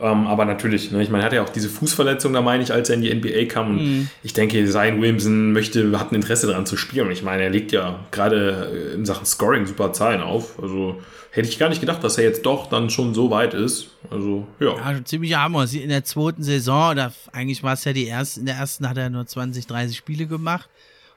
Speaker 2: Ähm, aber natürlich, ne, ich meine, er hatte ja auch diese Fußverletzung, da meine ich, als er in die NBA kam. Und mhm. ich denke, Zion Williamson möchte, hat ein Interesse daran zu spielen. Und ich meine, er legt ja gerade in Sachen Scoring super Zahlen auf. Also hätte ich gar nicht gedacht, dass er jetzt doch dann schon so weit ist. Also, ja. Ja,
Speaker 1: ziemlich hammer. In der zweiten Saison, oder eigentlich war es ja die erste, in der ersten hat er nur 20, 30 Spiele gemacht.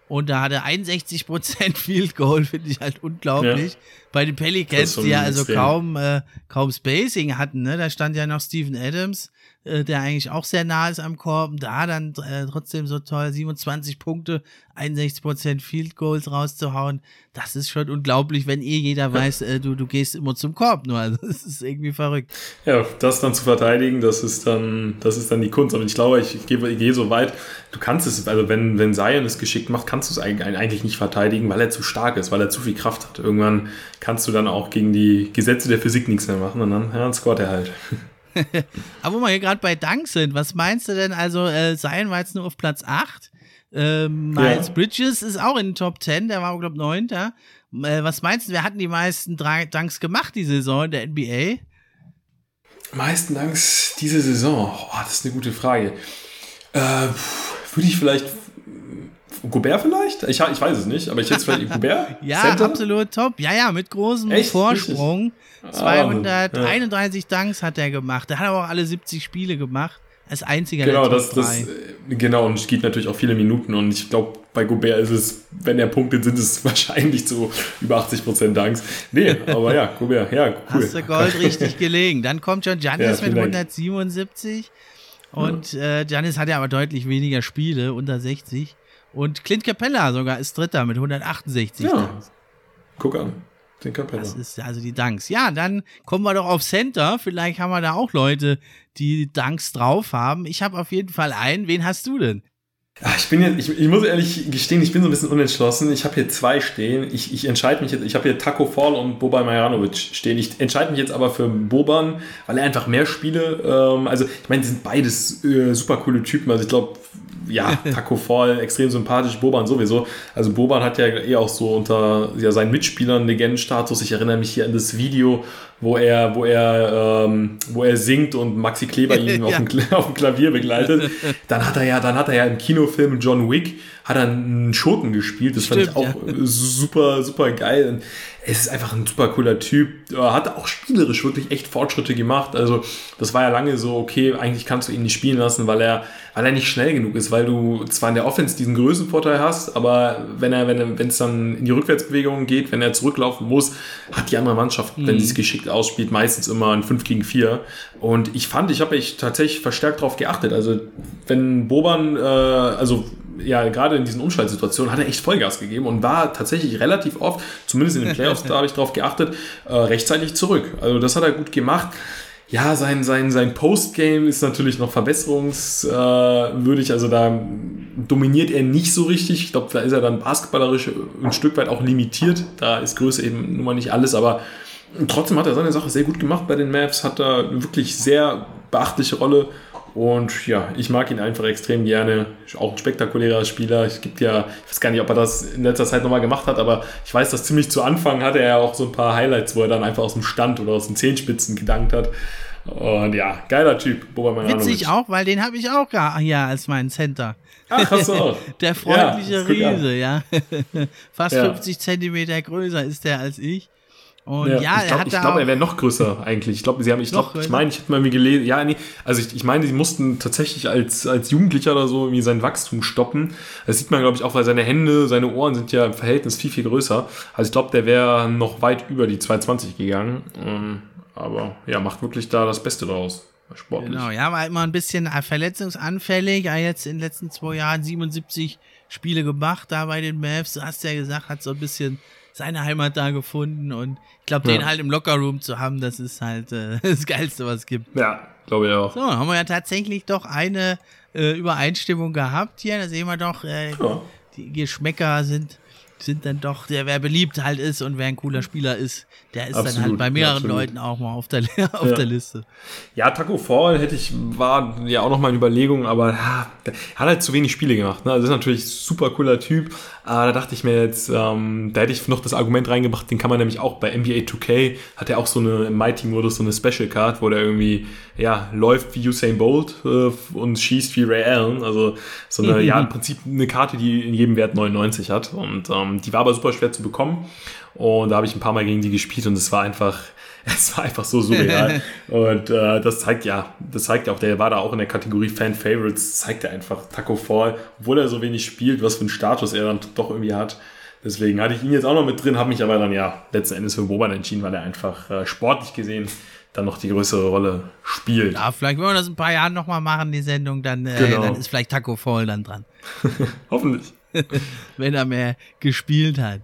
Speaker 1: Und da hat er 61% Field Goal, finde ich halt unglaublich. Ja. Bei den Pelicans, die ja also kaum, äh, kaum Spacing hatten, ne? Da stand ja noch Steven Adams, äh, der eigentlich auch sehr nah ist am Korb. Da dann äh, trotzdem so toll 27 Punkte, 61% Field Goals rauszuhauen. Das ist schon unglaublich, wenn eh jeder weiß, äh, du, du gehst immer zum Korb nur. Also das ist irgendwie verrückt.
Speaker 2: Ja, das dann zu verteidigen, das ist dann, das ist dann die Kunst. Und ich glaube, ich, ich gehe, ich gehe so weit, du kannst es, also wenn, wenn Zion es geschickt macht, kannst du es eigentlich nicht verteidigen, weil er zu stark ist, weil er zu viel Kraft hat. Irgendwann kannst du dann auch gegen die Gesetze der Physik nichts mehr machen und dann, ja, dann scoret er halt.
Speaker 1: Aber wo wir hier gerade bei Dank sind, was meinst du denn? Also, äh, Zion war jetzt nur auf Platz 8. Ähm, Miles ja. Bridges ist auch in den Top 10, der war, glaube ich, 9. Äh, was meinst du, wer hatten die meisten Danks gemacht die Saison in der NBA?
Speaker 2: Meisten Danks diese Saison? Oh, das ist eine gute Frage. Äh, würde ich vielleicht Gobert vielleicht? Ich, ich weiß es nicht, aber ich jetzt vielleicht Gobert?
Speaker 1: ja, Center? absolut top. Ja, ja, mit großem Echt? Vorsprung. 231 ah, ja. Dunks hat er gemacht. Der hat aber auch alle 70 Spiele gemacht. Als einziger
Speaker 2: genau, das, das, äh, genau, und es geht natürlich auch viele Minuten. Und ich glaube, bei Gobert ist es, wenn er punktet, sind es wahrscheinlich so über 80% Danks. Nee, aber ja, Gobert, ja, cool.
Speaker 1: Hast du Gold richtig gelegen. Dann kommt schon Giannis ja, mit 177. Und äh, Giannis hat ja aber deutlich weniger Spiele, unter 60. Und Clint Capella sogar ist Dritter mit 168
Speaker 2: ja. Danks. Guck an. Den Capella.
Speaker 1: Das ist also die Danks. Ja, dann kommen wir doch auf Center. Vielleicht haben wir da auch Leute, die Danks drauf haben. Ich habe auf jeden Fall einen. Wen hast du denn?
Speaker 2: Ja, ich bin jetzt, ich, ich, muss ehrlich gestehen, ich bin so ein bisschen unentschlossen. Ich habe hier zwei stehen. Ich, ich entscheide mich jetzt, ich habe hier Taco Fall und Boban Marjanovic stehen. Ich entscheide mich jetzt aber für Boban, weil er einfach mehr Spiele, ähm, also ich meine, die sind beides äh, super coole Typen. Also ich glaube, ja, Taco Fall, extrem sympathisch, Boban sowieso. Also Boban hat ja eh auch so unter ja, seinen Mitspielern Legendenstatus. Ich erinnere mich hier an das Video, wo er, wo er, ähm, wo er singt und Maxi Kleber ihn ja. auf, dem, auf, dem, Klavier begleitet. Dann hat er ja, dann hat er ja im Kinofilm John Wick hat er einen Schurken gespielt. Das Stimmt, fand ich auch ja. super, super geil. Und es ist einfach ein super cooler Typ. Er hat auch spielerisch wirklich echt Fortschritte gemacht. Also, das war ja lange so, okay, eigentlich kannst du ihn nicht spielen lassen, weil er, weil er nicht schnell genug ist, weil du zwar in der Offense diesen Größenvorteil hast, aber wenn er, wenn wenn es dann in die Rückwärtsbewegung geht, wenn er zurücklaufen muss, hat die andere Mannschaft, mhm. wenn sie es geschickt ausspielt, meistens immer ein 5 gegen 4. Und ich fand, ich habe mich tatsächlich verstärkt darauf geachtet. Also, wenn Boban, äh, also ja, gerade in diesen Umschaltsituationen hat er echt Vollgas gegeben und war tatsächlich relativ oft, zumindest in den Playoffs, da habe ich drauf geachtet, äh, rechtzeitig zurück. Also das hat er gut gemacht. Ja, sein, sein, sein Postgame ist natürlich noch verbesserungswürdig. also da dominiert er nicht so richtig. Ich glaube, da ist er dann basketballerisch ein Stück weit auch limitiert. Da ist Größe eben nun mal nicht alles, aber trotzdem hat er seine Sache sehr gut gemacht bei den Maps, hat da eine wirklich sehr beachtliche Rolle und ja, ich mag ihn einfach extrem gerne. Auch ein spektakulärer Spieler. Es gibt ja, ich weiß gar nicht, ob er das in letzter Zeit nochmal gemacht hat, aber ich weiß, dass ziemlich zu Anfang hatte er ja auch so ein paar Highlights, wo er dann einfach aus dem Stand oder aus den Zehenspitzen gedankt hat. Und ja, geiler Typ,
Speaker 1: Boban Witzig auch, weil den habe ich auch hier als meinen Center.
Speaker 2: Ach, hast du auch.
Speaker 1: der freundliche ja, Riese, ja. Fast ja. 50 Zentimeter größer ist der als ich.
Speaker 2: Und ja, ja ich glaube, glaub, er wäre noch größer eigentlich. Ich glaube, sie haben, ich glaube, ich meine, ich hätte mal irgendwie gelesen, ja, nee, also ich, ich meine, sie mussten tatsächlich als, als Jugendlicher oder so irgendwie sein Wachstum stoppen. Das sieht man, glaube ich, auch, weil seine Hände, seine Ohren sind ja im Verhältnis viel, viel größer. Also ich glaube, der wäre noch weit über die 220 gegangen. Ähm, aber ja, macht wirklich da das Beste draus. Sportlich.
Speaker 1: Genau, ja, war immer ein bisschen verletzungsanfällig. Ja, jetzt in den letzten zwei Jahren 77 Spiele gemacht, da bei den Mavs. Du hast ja gesagt, hat so ein bisschen seine Heimat da gefunden und ich glaube, ja. den halt im Lockerroom zu haben, das ist halt äh, das Geilste, was es gibt.
Speaker 2: Ja, glaube ich auch.
Speaker 1: So, haben wir ja tatsächlich doch eine äh, Übereinstimmung gehabt hier. Da sehen wir doch, äh, ja. die Geschmäcker sind sind dann doch, der wer beliebt halt ist und wer ein cooler Spieler ist, der ist absolut, dann halt bei mehreren absolut. Leuten auch mal auf der, auf ja. der Liste.
Speaker 2: Ja, Taco Fall hätte ich, war ja auch noch mal eine Überlegung, aber ja, er hat halt zu wenig Spiele gemacht. Ne? Also ist natürlich ein super cooler Typ. Aber da dachte ich mir jetzt, ähm, da hätte ich noch das Argument reingebracht, den kann man nämlich auch bei NBA 2K, hat er auch so eine im Mighty-Modus, so eine Special Card, wo der irgendwie, ja, läuft wie Usain Bolt äh, und schießt wie Ray Allen. Also so eine, ja, im Prinzip eine Karte, die in jedem Wert 99 hat. Und ähm, die war aber super schwer zu bekommen. Und da habe ich ein paar Mal gegen die gespielt und es war einfach, Es war einfach so surreal. und äh, das zeigt ja, das zeigt ja auch, der war da auch in der Kategorie Fan Favorites, zeigt er einfach Taco Fall, obwohl er so wenig spielt, was für einen Status er dann doch irgendwie hat. Deswegen hatte ich ihn jetzt auch noch mit drin, habe mich aber dann ja letzten Endes für Boban entschieden, weil er einfach äh, sportlich gesehen dann noch die größere Rolle spielt.
Speaker 1: Ja, vielleicht wollen wir das in ein paar Jahren nochmal machen, die Sendung, dann, äh, genau. dann ist vielleicht Taco Fall dann dran.
Speaker 2: Hoffentlich.
Speaker 1: Wenn er mehr gespielt hat.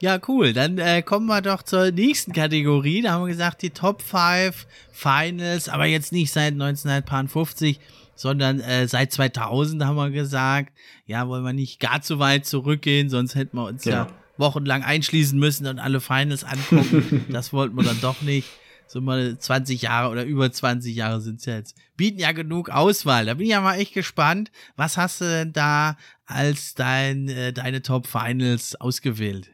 Speaker 1: Ja, cool. Dann äh, kommen wir doch zur nächsten Kategorie. Da haben wir gesagt, die Top 5 Finals, aber jetzt nicht seit 1950, sondern äh, seit 2000 haben wir gesagt. Ja, wollen wir nicht gar zu weit zurückgehen, sonst hätten wir uns ja, ja wochenlang einschließen müssen und alle Finals angucken. das wollten wir dann doch nicht. So mal 20 Jahre oder über 20 Jahre sind es jetzt. Bieten ja genug Auswahl. Da bin ich ja mal echt gespannt. Was hast du denn da als dein, äh, deine Top Finals ausgewählt?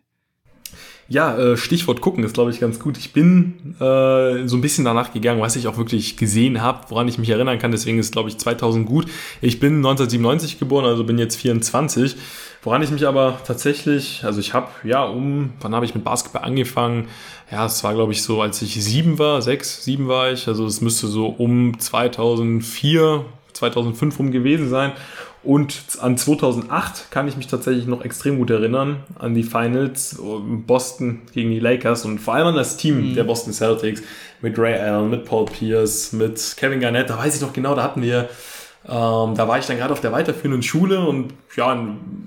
Speaker 2: Ja, äh, Stichwort gucken ist, glaube ich, ganz gut. Ich bin äh, so ein bisschen danach gegangen, was ich auch wirklich gesehen habe, woran ich mich erinnern kann. Deswegen ist, glaube ich, 2000 gut. Ich bin 1997 geboren, also bin jetzt 24. Woran ich mich aber tatsächlich, also ich habe, ja, um, wann habe ich mit Basketball angefangen? Ja, es war, glaube ich, so, als ich sieben war, sechs, sieben war ich. Also es müsste so um 2004, 2005 rum gewesen sein. Und an 2008 kann ich mich tatsächlich noch extrem gut erinnern, an die Finals, Boston gegen die Lakers und vor allem an das Team mhm. der Boston Celtics mit Ray Allen, mit Paul Pierce, mit Kevin Garnett. Da weiß ich noch genau, da hatten wir ähm, da war ich dann gerade auf der weiterführenden Schule und ja,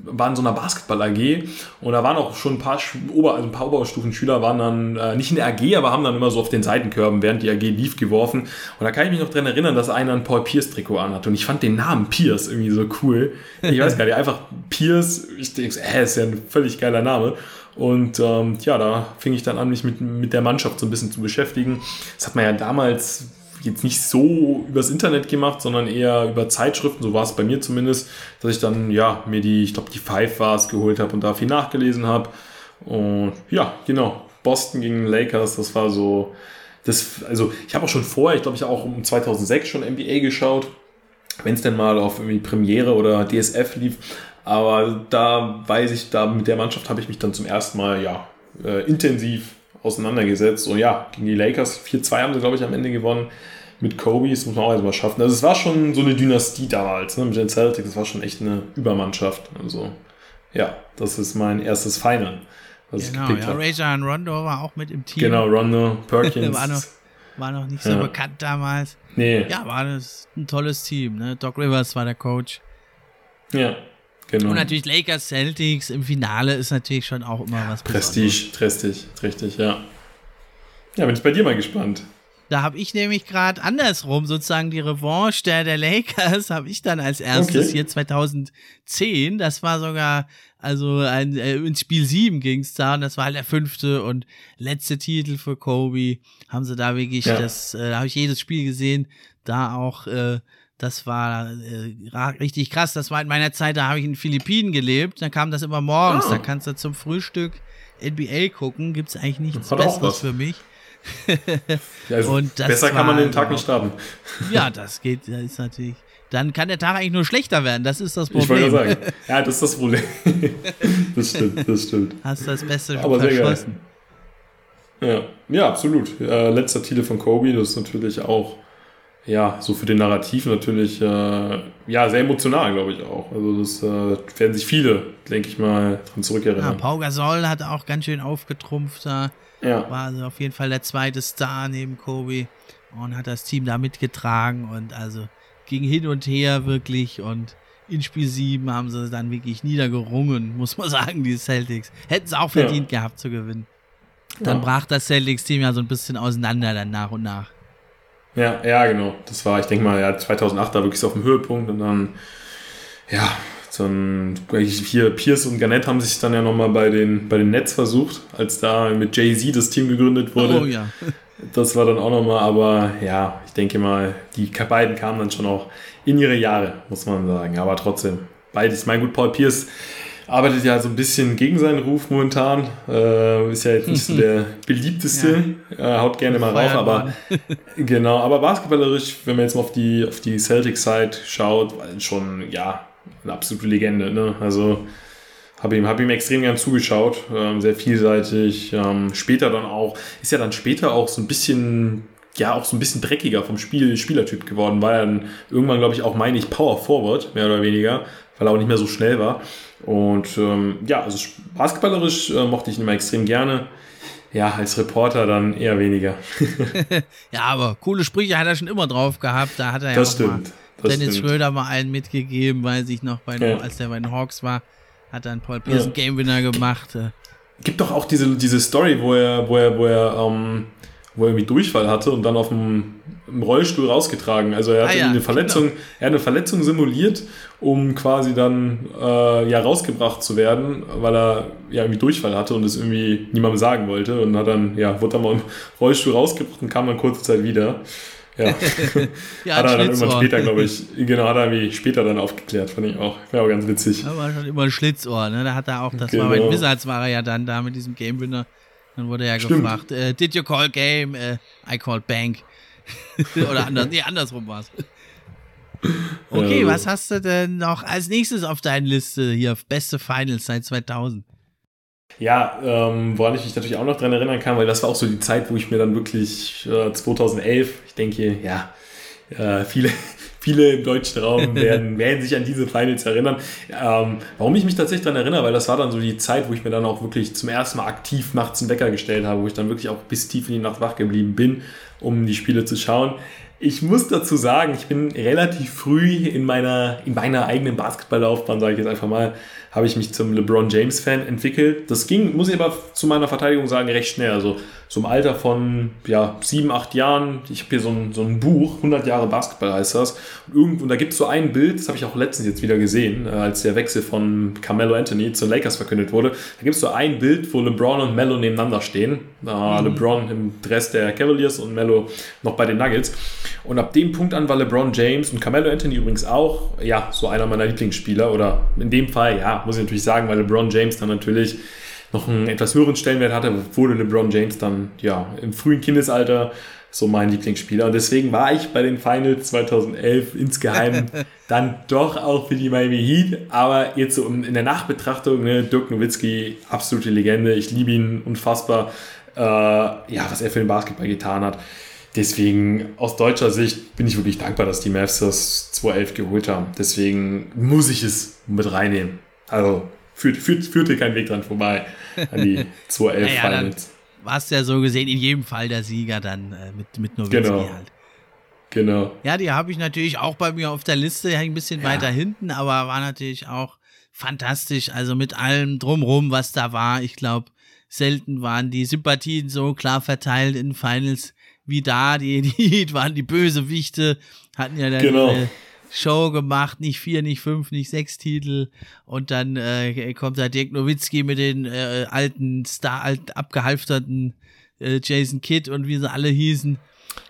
Speaker 2: war in so einer Basketball-AG und da waren auch schon ein paar, Ober, also ein paar Oberstufenschüler waren dann äh, nicht in der AG, aber haben dann immer so auf den Seitenkörben während die AG lief geworfen und da kann ich mich noch dran erinnern, dass einer ein Paul Pierce Trikot anhat und ich fand den Namen Pierce irgendwie so cool. Ich weiß gar nicht, einfach Pierce, ich denke, äh, ist ja ein völlig geiler Name. Und ähm, ja, da fing ich dann an, mich mit, mit der Mannschaft so ein bisschen zu beschäftigen. Das hat man ja damals jetzt nicht so übers Internet gemacht, sondern eher über Zeitschriften, so war es bei mir zumindest, dass ich dann ja mir die, ich glaube die Five war es, geholt habe und da viel nachgelesen habe. Und ja, genau, Boston gegen Lakers, das war so, das, also ich habe auch schon vorher, ich glaube ich auch um 2006 schon NBA geschaut, wenn es denn mal auf irgendwie Premiere oder DSF lief, aber da weiß ich, da mit der Mannschaft habe ich mich dann zum ersten Mal ja äh, intensiv auseinandergesetzt. Und ja, gegen die Lakers 4-2 haben sie, glaube ich, am Ende gewonnen. Mit Kobe, das muss man auch erstmal schaffen. Also es war schon so eine Dynastie damals, ne? mit den Celtics, das war schon echt eine Übermannschaft. Also ja, das ist mein erstes Final.
Speaker 1: Was genau, ich ja, Rajon Rondo war auch mit im Team.
Speaker 2: Genau, Rondo, Perkins.
Speaker 1: war, noch, war noch nicht so ja. bekannt damals. Nee. Ja, war das ein tolles Team. Ne? Doc Rivers war der Coach.
Speaker 2: Ja, Genau.
Speaker 1: Und natürlich Lakers Celtics im Finale ist natürlich schon auch immer was
Speaker 2: Prestige, Prestige, richtig, ja. Ja, bin ich bei dir mal gespannt.
Speaker 1: Da habe ich nämlich gerade andersrum sozusagen die Revanche der, der Lakers habe ich dann als erstes okay. hier 2010. Das war sogar, also ein, äh, ins Spiel 7 ging es da und das war halt der fünfte und letzte Titel für Kobe. Haben sie da wirklich, ja. das, äh, da habe ich jedes Spiel gesehen, da auch äh, das war äh, richtig krass. Das war in meiner Zeit, da habe ich in den Philippinen gelebt. Da kam das immer morgens. Oh. Da kannst du zum Frühstück NBA gucken. Gibt es eigentlich nichts Besseres für mich.
Speaker 2: ja, also besser kann man den Tag nicht starten.
Speaker 1: ja, das geht, das ist natürlich. Dann kann der Tag eigentlich nur schlechter werden. Das ist das Problem.
Speaker 2: Ich wollte sagen. Ja, das ist das Problem. das stimmt, das stimmt.
Speaker 1: Hast das Beste schon verschossen.
Speaker 2: Ja, ja, absolut. Äh, letzter Titel von Kobe, das ist natürlich auch ja, so für den Narrativ natürlich, äh, ja, sehr emotional, glaube ich auch. Also das äh, werden sich viele, denke ich mal, dran zurückerinnern. Ja,
Speaker 1: Pau Gasol hat auch ganz schön aufgetrumpft da. Ja. War also auf jeden Fall der zweite Star neben Kobe und hat das Team da mitgetragen und also ging hin und her wirklich und in Spiel 7 haben sie dann wirklich niedergerungen, muss man sagen, die Celtics. Hätten es auch verdient ja. gehabt zu gewinnen. Dann ja. brach das Celtics-Team ja so ein bisschen auseinander dann nach und nach.
Speaker 2: Ja, ja, genau. Das war, ich denke mal, ja, 2008 da wirklich so auf dem Höhepunkt und dann, ja, so ein, hier Pierce und Garnett haben sich dann ja nochmal bei den, bei den Nets versucht, als da mit Jay-Z das Team gegründet wurde.
Speaker 1: Oh ja.
Speaker 2: Das war dann auch nochmal, aber ja, ich denke mal, die beiden kamen dann schon auch in ihre Jahre, muss man sagen. Aber trotzdem, beides. Mein gut, Paul Pierce arbeitet ja so ein bisschen gegen seinen Ruf momentan. Äh, ist ja jetzt nicht so der beliebteste. Ja. Äh, haut gerne mal rauf, aber genau, aber basketballerisch, wenn man jetzt mal auf die, auf die Celtic-Side schaut, schon, ja, eine absolute Legende. Ne? Also habe ihm, hab ihm extrem gern zugeschaut, ähm, sehr vielseitig. Ähm, später dann auch, ist ja dann später auch so ein bisschen, ja, auch so ein bisschen dreckiger vom Spiel, Spielertyp geworden, war dann irgendwann, glaube ich, auch, meine ich, Power Forward, mehr oder weniger, weil er auch nicht mehr so schnell war. Und ähm, ja, also basketballerisch äh, mochte ich ihn immer extrem gerne. Ja, als Reporter dann eher weniger.
Speaker 1: ja, aber coole Sprüche hat er schon immer drauf gehabt. Da hat er
Speaker 2: das
Speaker 1: ja
Speaker 2: auch stimmt,
Speaker 1: mal Dennis stimmt. Schröder mal einen mitgegeben, weil sich noch bei, ja. als der bei den Hawks war, hat dann Paul Pierce ja. Game Winner gemacht. Äh.
Speaker 2: Gibt doch auch diese, diese Story, wo er, wo er, wo er, ähm, wo er irgendwie Durchfall hatte und dann auf dem Rollstuhl rausgetragen. Also er hat ah, ja, eine Verletzung, genau. er hat eine Verletzung simuliert, um quasi dann äh, ja rausgebracht zu werden, weil er ja irgendwie Durchfall hatte und es irgendwie niemandem sagen wollte und hat dann ja wurde dann mal im Rollstuhl rausgebracht und kam dann kurze Zeit wieder. Ja, ja hat er dann irgendwann später, glaube ich, genau, hat er irgendwie später dann aufgeklärt, fand ich auch. Wäre auch ganz witzig.
Speaker 1: Da war schon immer ein Schlitzohr, ne? Da hat er auch, das genau. war bei Wizards war er ja dann da mit diesem Game Winner. Dann wurde ja Stimmt. gefragt, äh, did you call game? Uh, I called bank. Oder anders, nee, andersrum war es. Okay, ja, was hast du denn noch als nächstes auf deiner Liste hier? Beste Finals seit 2000.
Speaker 2: Ja, ähm, woran ich mich natürlich auch noch dran erinnern kann, weil das war auch so die Zeit, wo ich mir dann wirklich äh, 2011, ich denke, ja, äh, viele, viele im deutschen Raum werden, werden sich an diese Finals erinnern. Ähm, warum ich mich tatsächlich daran erinnere, weil das war dann so die Zeit, wo ich mir dann auch wirklich zum ersten Mal aktiv nachts einen Wecker gestellt habe, wo ich dann wirklich auch bis tief in die Nacht wach geblieben bin, um die Spiele zu schauen. Ich muss dazu sagen, ich bin relativ früh in meiner, in meiner eigenen Basketballlaufbahn, sage ich jetzt einfach mal, habe ich mich zum LeBron James Fan entwickelt. Das ging, muss ich aber zu meiner Verteidigung sagen, recht schnell. Also so im Alter von ja, sieben, acht Jahren. Ich habe hier so ein, so ein Buch, 100 Jahre Basketball heißt das. Und, irgendwo, und da gibt es so ein Bild, das habe ich auch letztens jetzt wieder gesehen, äh, als der Wechsel von Carmelo Anthony zu Lakers verkündet wurde. Da gibt es so ein Bild, wo LeBron und Melo nebeneinander stehen. Mhm. LeBron im Dress der Cavaliers und Melo noch bei den Nuggets. Und ab dem Punkt an war LeBron James und Carmelo Anthony übrigens auch, ja, so einer meiner Lieblingsspieler. Oder in dem Fall, ja, muss ich natürlich sagen, weil LeBron James dann natürlich noch einen etwas höheren Stellenwert hatte, wurde LeBron James dann ja im frühen Kindesalter so mein Lieblingsspieler. Und deswegen war ich bei den Finals 2011 insgeheim dann doch auch für die Miami Heat. Aber jetzt so in der Nachbetrachtung, ne, Dirk Nowitzki, absolute Legende. Ich liebe ihn unfassbar. Äh, ja, was er für den Basketball getan hat. Deswegen aus deutscher Sicht bin ich wirklich dankbar, dass die Mavs das 2011 geholt haben. Deswegen muss ich es mit reinnehmen. Also führt, führt, führte kein Weg dran vorbei an die 2-11 naja, Finals.
Speaker 1: Warst ja so gesehen in jedem Fall der Sieger dann äh, mit, mit Nowitzki
Speaker 2: genau.
Speaker 1: halt.
Speaker 2: Genau.
Speaker 1: Ja, die habe ich natürlich auch bei mir auf der Liste, ein bisschen ja. weiter hinten, aber war natürlich auch fantastisch. Also mit allem drumrum, was da war. Ich glaube, selten waren die Sympathien so klar verteilt in Finals wie da. Die, die waren die Bösewichte, hatten ja dann
Speaker 2: genau.
Speaker 1: äh, Show gemacht, nicht vier, nicht fünf, nicht sechs Titel. Und dann äh, kommt da Dirk Nowitzki mit den äh, alten Star, alt abgehalfterten äh, Jason Kidd und wie sie alle hießen.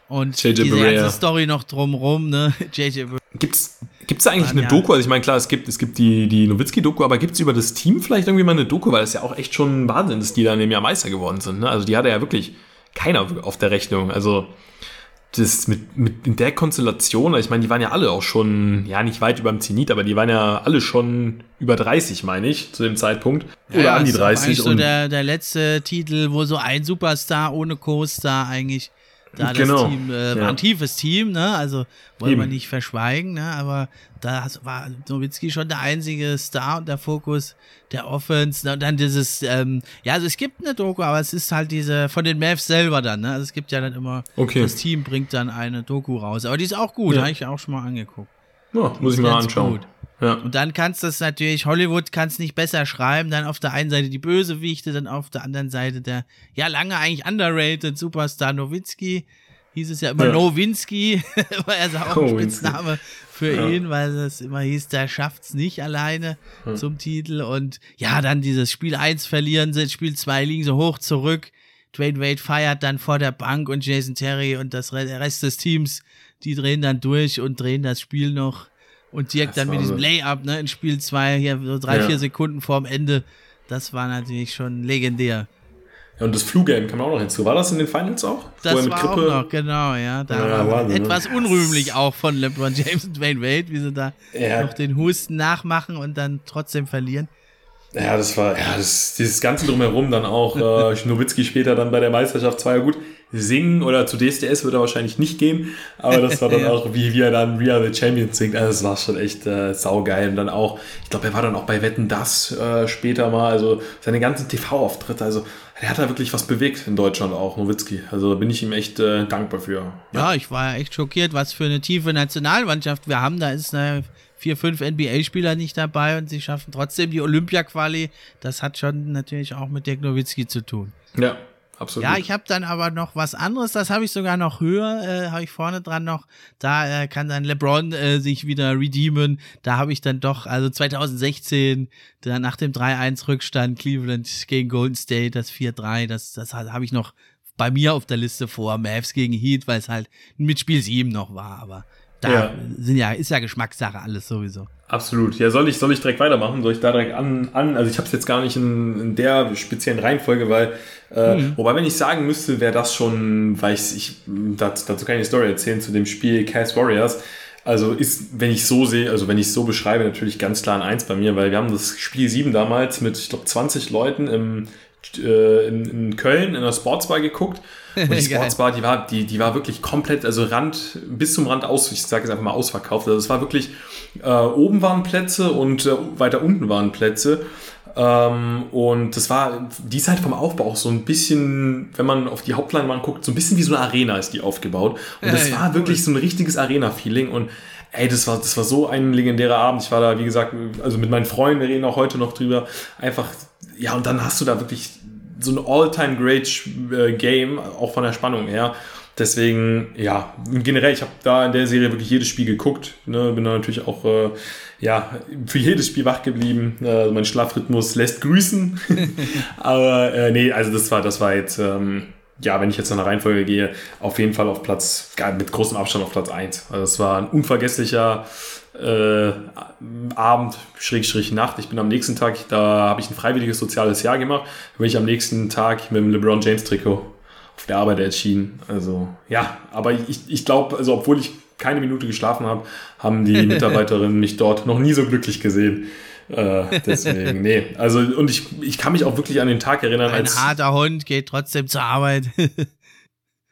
Speaker 1: Und
Speaker 2: JJ
Speaker 1: diese
Speaker 2: Barea.
Speaker 1: ganze Story noch drumrum, ne? JJ
Speaker 2: Gibt's, gibt's da eigentlich eine Doku? Also ich meine, klar, es gibt, es gibt die, die Nowitzki-Doku, aber gibt's über das Team vielleicht irgendwie mal eine Doku? Weil es ja auch echt schon Wahnsinn ist, die da in dem Jahr Meister geworden sind. Ne? Also die hatte ja wirklich keiner auf der Rechnung. Also das mit, mit in der Konstellation, ich meine, die waren ja alle auch schon, ja, nicht weit über dem Zenit, aber die waren ja alle schon über 30, meine ich, zu dem Zeitpunkt. Oder
Speaker 1: ja,
Speaker 2: an die 30.
Speaker 1: Das so der, der letzte Titel, wo so ein Superstar ohne Co-Star eigentlich da
Speaker 2: genau.
Speaker 1: das Team äh, war ja. ein tiefes Team, ne? Also wollen Eben. wir nicht verschweigen, ne? Aber da war Nowitzki schon der einzige Star und der Fokus der Offense. Ne? Und dann dieses, ähm, ja, also es gibt eine Doku, aber es ist halt diese von den Mavs selber dann, ne? Also es gibt ja dann immer,
Speaker 2: okay.
Speaker 1: das Team bringt dann eine Doku raus. Aber die ist auch gut, ja. habe ich auch schon mal angeguckt.
Speaker 2: Ja, muss ich mir mal anschauen. Gut.
Speaker 1: Ja. Und dann kannst du es natürlich, Hollywood kann es nicht besser schreiben, dann auf der einen Seite die Bösewichte, dann auf der anderen Seite der, ja, lange eigentlich underrated Superstar Nowitzki. Hieß es ja immer ja. Nowinski, war er auch ein Spitzname für ja. ihn, weil es immer hieß, der schafft's nicht alleine ja. zum Titel. Und ja, dann dieses Spiel 1 verlieren sie, Spiel 2 liegen so hoch zurück. Dwayne Wade feiert dann vor der Bank und Jason Terry und das Rest des Teams, die drehen dann durch und drehen das Spiel noch und direkt das dann mit diesem Layup, ne, in Spiel 2, hier so drei, ja. vier Sekunden vorm Ende. Das war natürlich schon legendär.
Speaker 2: Ja, und das Flu-Game kam auch noch hinzu. War das in den Finals auch?
Speaker 1: Das war Krippe? auch noch, genau, ja. Da ja, war Wahnsinn, etwas ne? unrühmlich auch von LeBron James und Dwayne Wade, wie sie da ja. noch den Husten nachmachen und dann trotzdem verlieren.
Speaker 2: Ja, das war, ja, das, dieses Ganze drumherum dann auch, äh, Nowitzki später dann bei der Meisterschaft zwar ja gut, singen oder zu DSDS wird er wahrscheinlich nicht gehen, aber das war dann ja. auch, wie, wie er dann We Are the Champions singt, also das war schon echt äh, saugeil und dann auch, ich glaube, er war dann auch bei Wetten, Das äh, später mal, also seine ganzen TV-Auftritte, also er hat da wirklich was bewegt in Deutschland auch, Nowitzki. Also da bin ich ihm echt äh, dankbar für.
Speaker 1: Ja. ja, ich war echt schockiert, was für eine tiefe Nationalmannschaft wir haben. Da ist eine vier, fünf NBA-Spieler nicht dabei und sie schaffen trotzdem die Olympia-Quali. Das hat schon natürlich auch mit Dirk Nowitzki zu tun.
Speaker 2: Ja, absolut.
Speaker 1: Ja, ich habe dann aber noch was anderes, das habe ich sogar noch höher, äh, habe ich vorne dran noch. Da äh, kann dann LeBron äh, sich wieder redeemen. Da habe ich dann doch, also 2016, dann nach dem 3-1-Rückstand Cleveland gegen Golden State, das 4-3, das, das habe ich noch bei mir auf der Liste vor. Mavs gegen Heat, weil es halt mit Spiel 7 noch war, aber da ja. sind ja, ist ja Geschmackssache alles sowieso.
Speaker 2: Absolut. Ja, soll ich, soll ich direkt weitermachen? Soll ich da direkt an, an also ich habe es jetzt gar nicht in, in, der speziellen Reihenfolge, weil, äh, mhm. wobei, wenn ich sagen müsste, wäre das schon, weil ich, ich dazu, dazu kann ich eine Story erzählen zu dem Spiel Cast Warriors. Also ist, wenn ich so sehe, also wenn ich so beschreibe, natürlich ganz klar ein Eins bei mir, weil wir haben das Spiel 7 damals mit, ich glaube, 20 Leuten im, äh, in, in Köln in der Sportsbar geguckt und die Sportsbar, die war, die, die war wirklich komplett, also Rand, bis zum Rand aus, ich sage jetzt einfach mal ausverkauft. Also es war wirklich, äh, oben waren Plätze und äh, weiter unten waren Plätze. Ähm, und das war die Zeit vom Aufbau auch so ein bisschen, wenn man auf die Hauptleinwand guckt, so ein bisschen wie so eine Arena ist die aufgebaut. Und das ja, war ja, wirklich cool. so ein richtiges Arena-Feeling. Und ey, das war, das war so ein legendärer Abend. Ich war da, wie gesagt, also mit meinen Freunden, wir reden auch heute noch drüber. Einfach, ja, und dann hast du da wirklich so ein all-time great äh, Game, auch von der Spannung her. Deswegen, ja, generell, ich habe da in der Serie wirklich jedes Spiel geguckt. Ne, bin da natürlich auch äh, ja, für jedes Spiel wach geblieben. Äh, mein Schlafrhythmus lässt grüßen. Aber äh, nee, also das war, das war jetzt, ähm, ja, wenn ich jetzt nach einer Reihenfolge gehe, auf jeden Fall auf Platz, mit großem Abstand auf Platz 1. Also es war ein unvergesslicher äh, Abend, Schrägstrich Nacht. Ich bin am nächsten Tag, da habe ich ein freiwilliges soziales Jahr gemacht. Da bin ich am nächsten Tag mit dem LeBron James Trikot auf der Arbeit erschienen. Also ja, aber ich, ich glaube, also obwohl ich keine Minute geschlafen habe, haben die Mitarbeiterinnen mich dort noch nie so glücklich gesehen. Äh, deswegen, nee. Also, und ich, ich kann mich auch wirklich an den Tag erinnern.
Speaker 1: Ein harter Hund geht trotzdem zur Arbeit.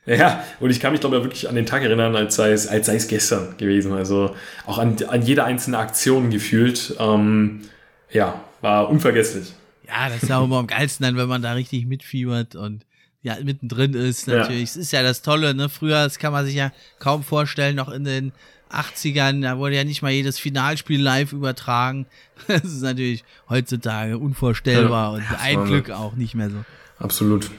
Speaker 2: Ja, und ich kann mich, glaube ich, wirklich an den Tag erinnern, als sei es, als sei es gestern gewesen. Also auch an, an jede einzelne Aktion gefühlt. Ähm, ja, war unvergesslich.
Speaker 1: Ja, das ist ja auch immer am geilsten dann, wenn man da richtig mitfiebert und ja, mittendrin ist natürlich. Es ist ja das Tolle, ne? Früher, das kann man sich ja kaum vorstellen, noch in den 80ern, da wurde ja nicht mal jedes Finalspiel live übertragen. Das ist natürlich heutzutage unvorstellbar ja, und ein Glück auch nicht mehr so.
Speaker 2: Absolut.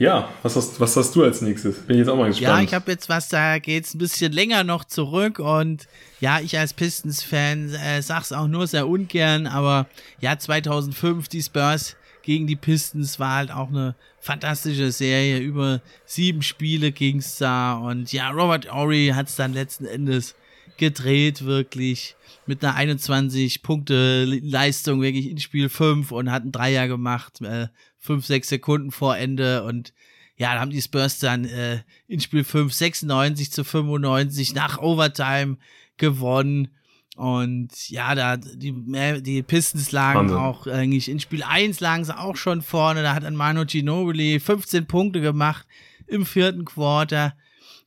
Speaker 2: Ja, was hast, was hast du als nächstes? Bin ich jetzt auch mal gespannt.
Speaker 1: Ja, ich habe jetzt was, da geht's ein bisschen länger noch zurück und ja, ich als Pistons-Fan äh, sag's auch nur sehr ungern, aber ja, 2005 die Spurs gegen die Pistons war halt auch eine fantastische Serie. Über sieben Spiele ging's da und ja, Robert Ory hat's dann letzten Endes gedreht, wirklich mit einer 21 Punkte Leistung wirklich in Spiel 5 und hat einen Dreier gemacht, äh, fünf, sechs Sekunden vor Ende und ja, da haben die Spurs dann äh, in Spiel 5 96 zu 95 nach Overtime gewonnen. Und ja, da die, die Pistons lagen Wahnsinn. auch eigentlich in Spiel 1 lagen sie auch schon vorne. Da hat ein Manu Ginobili 15 Punkte gemacht im vierten Quarter.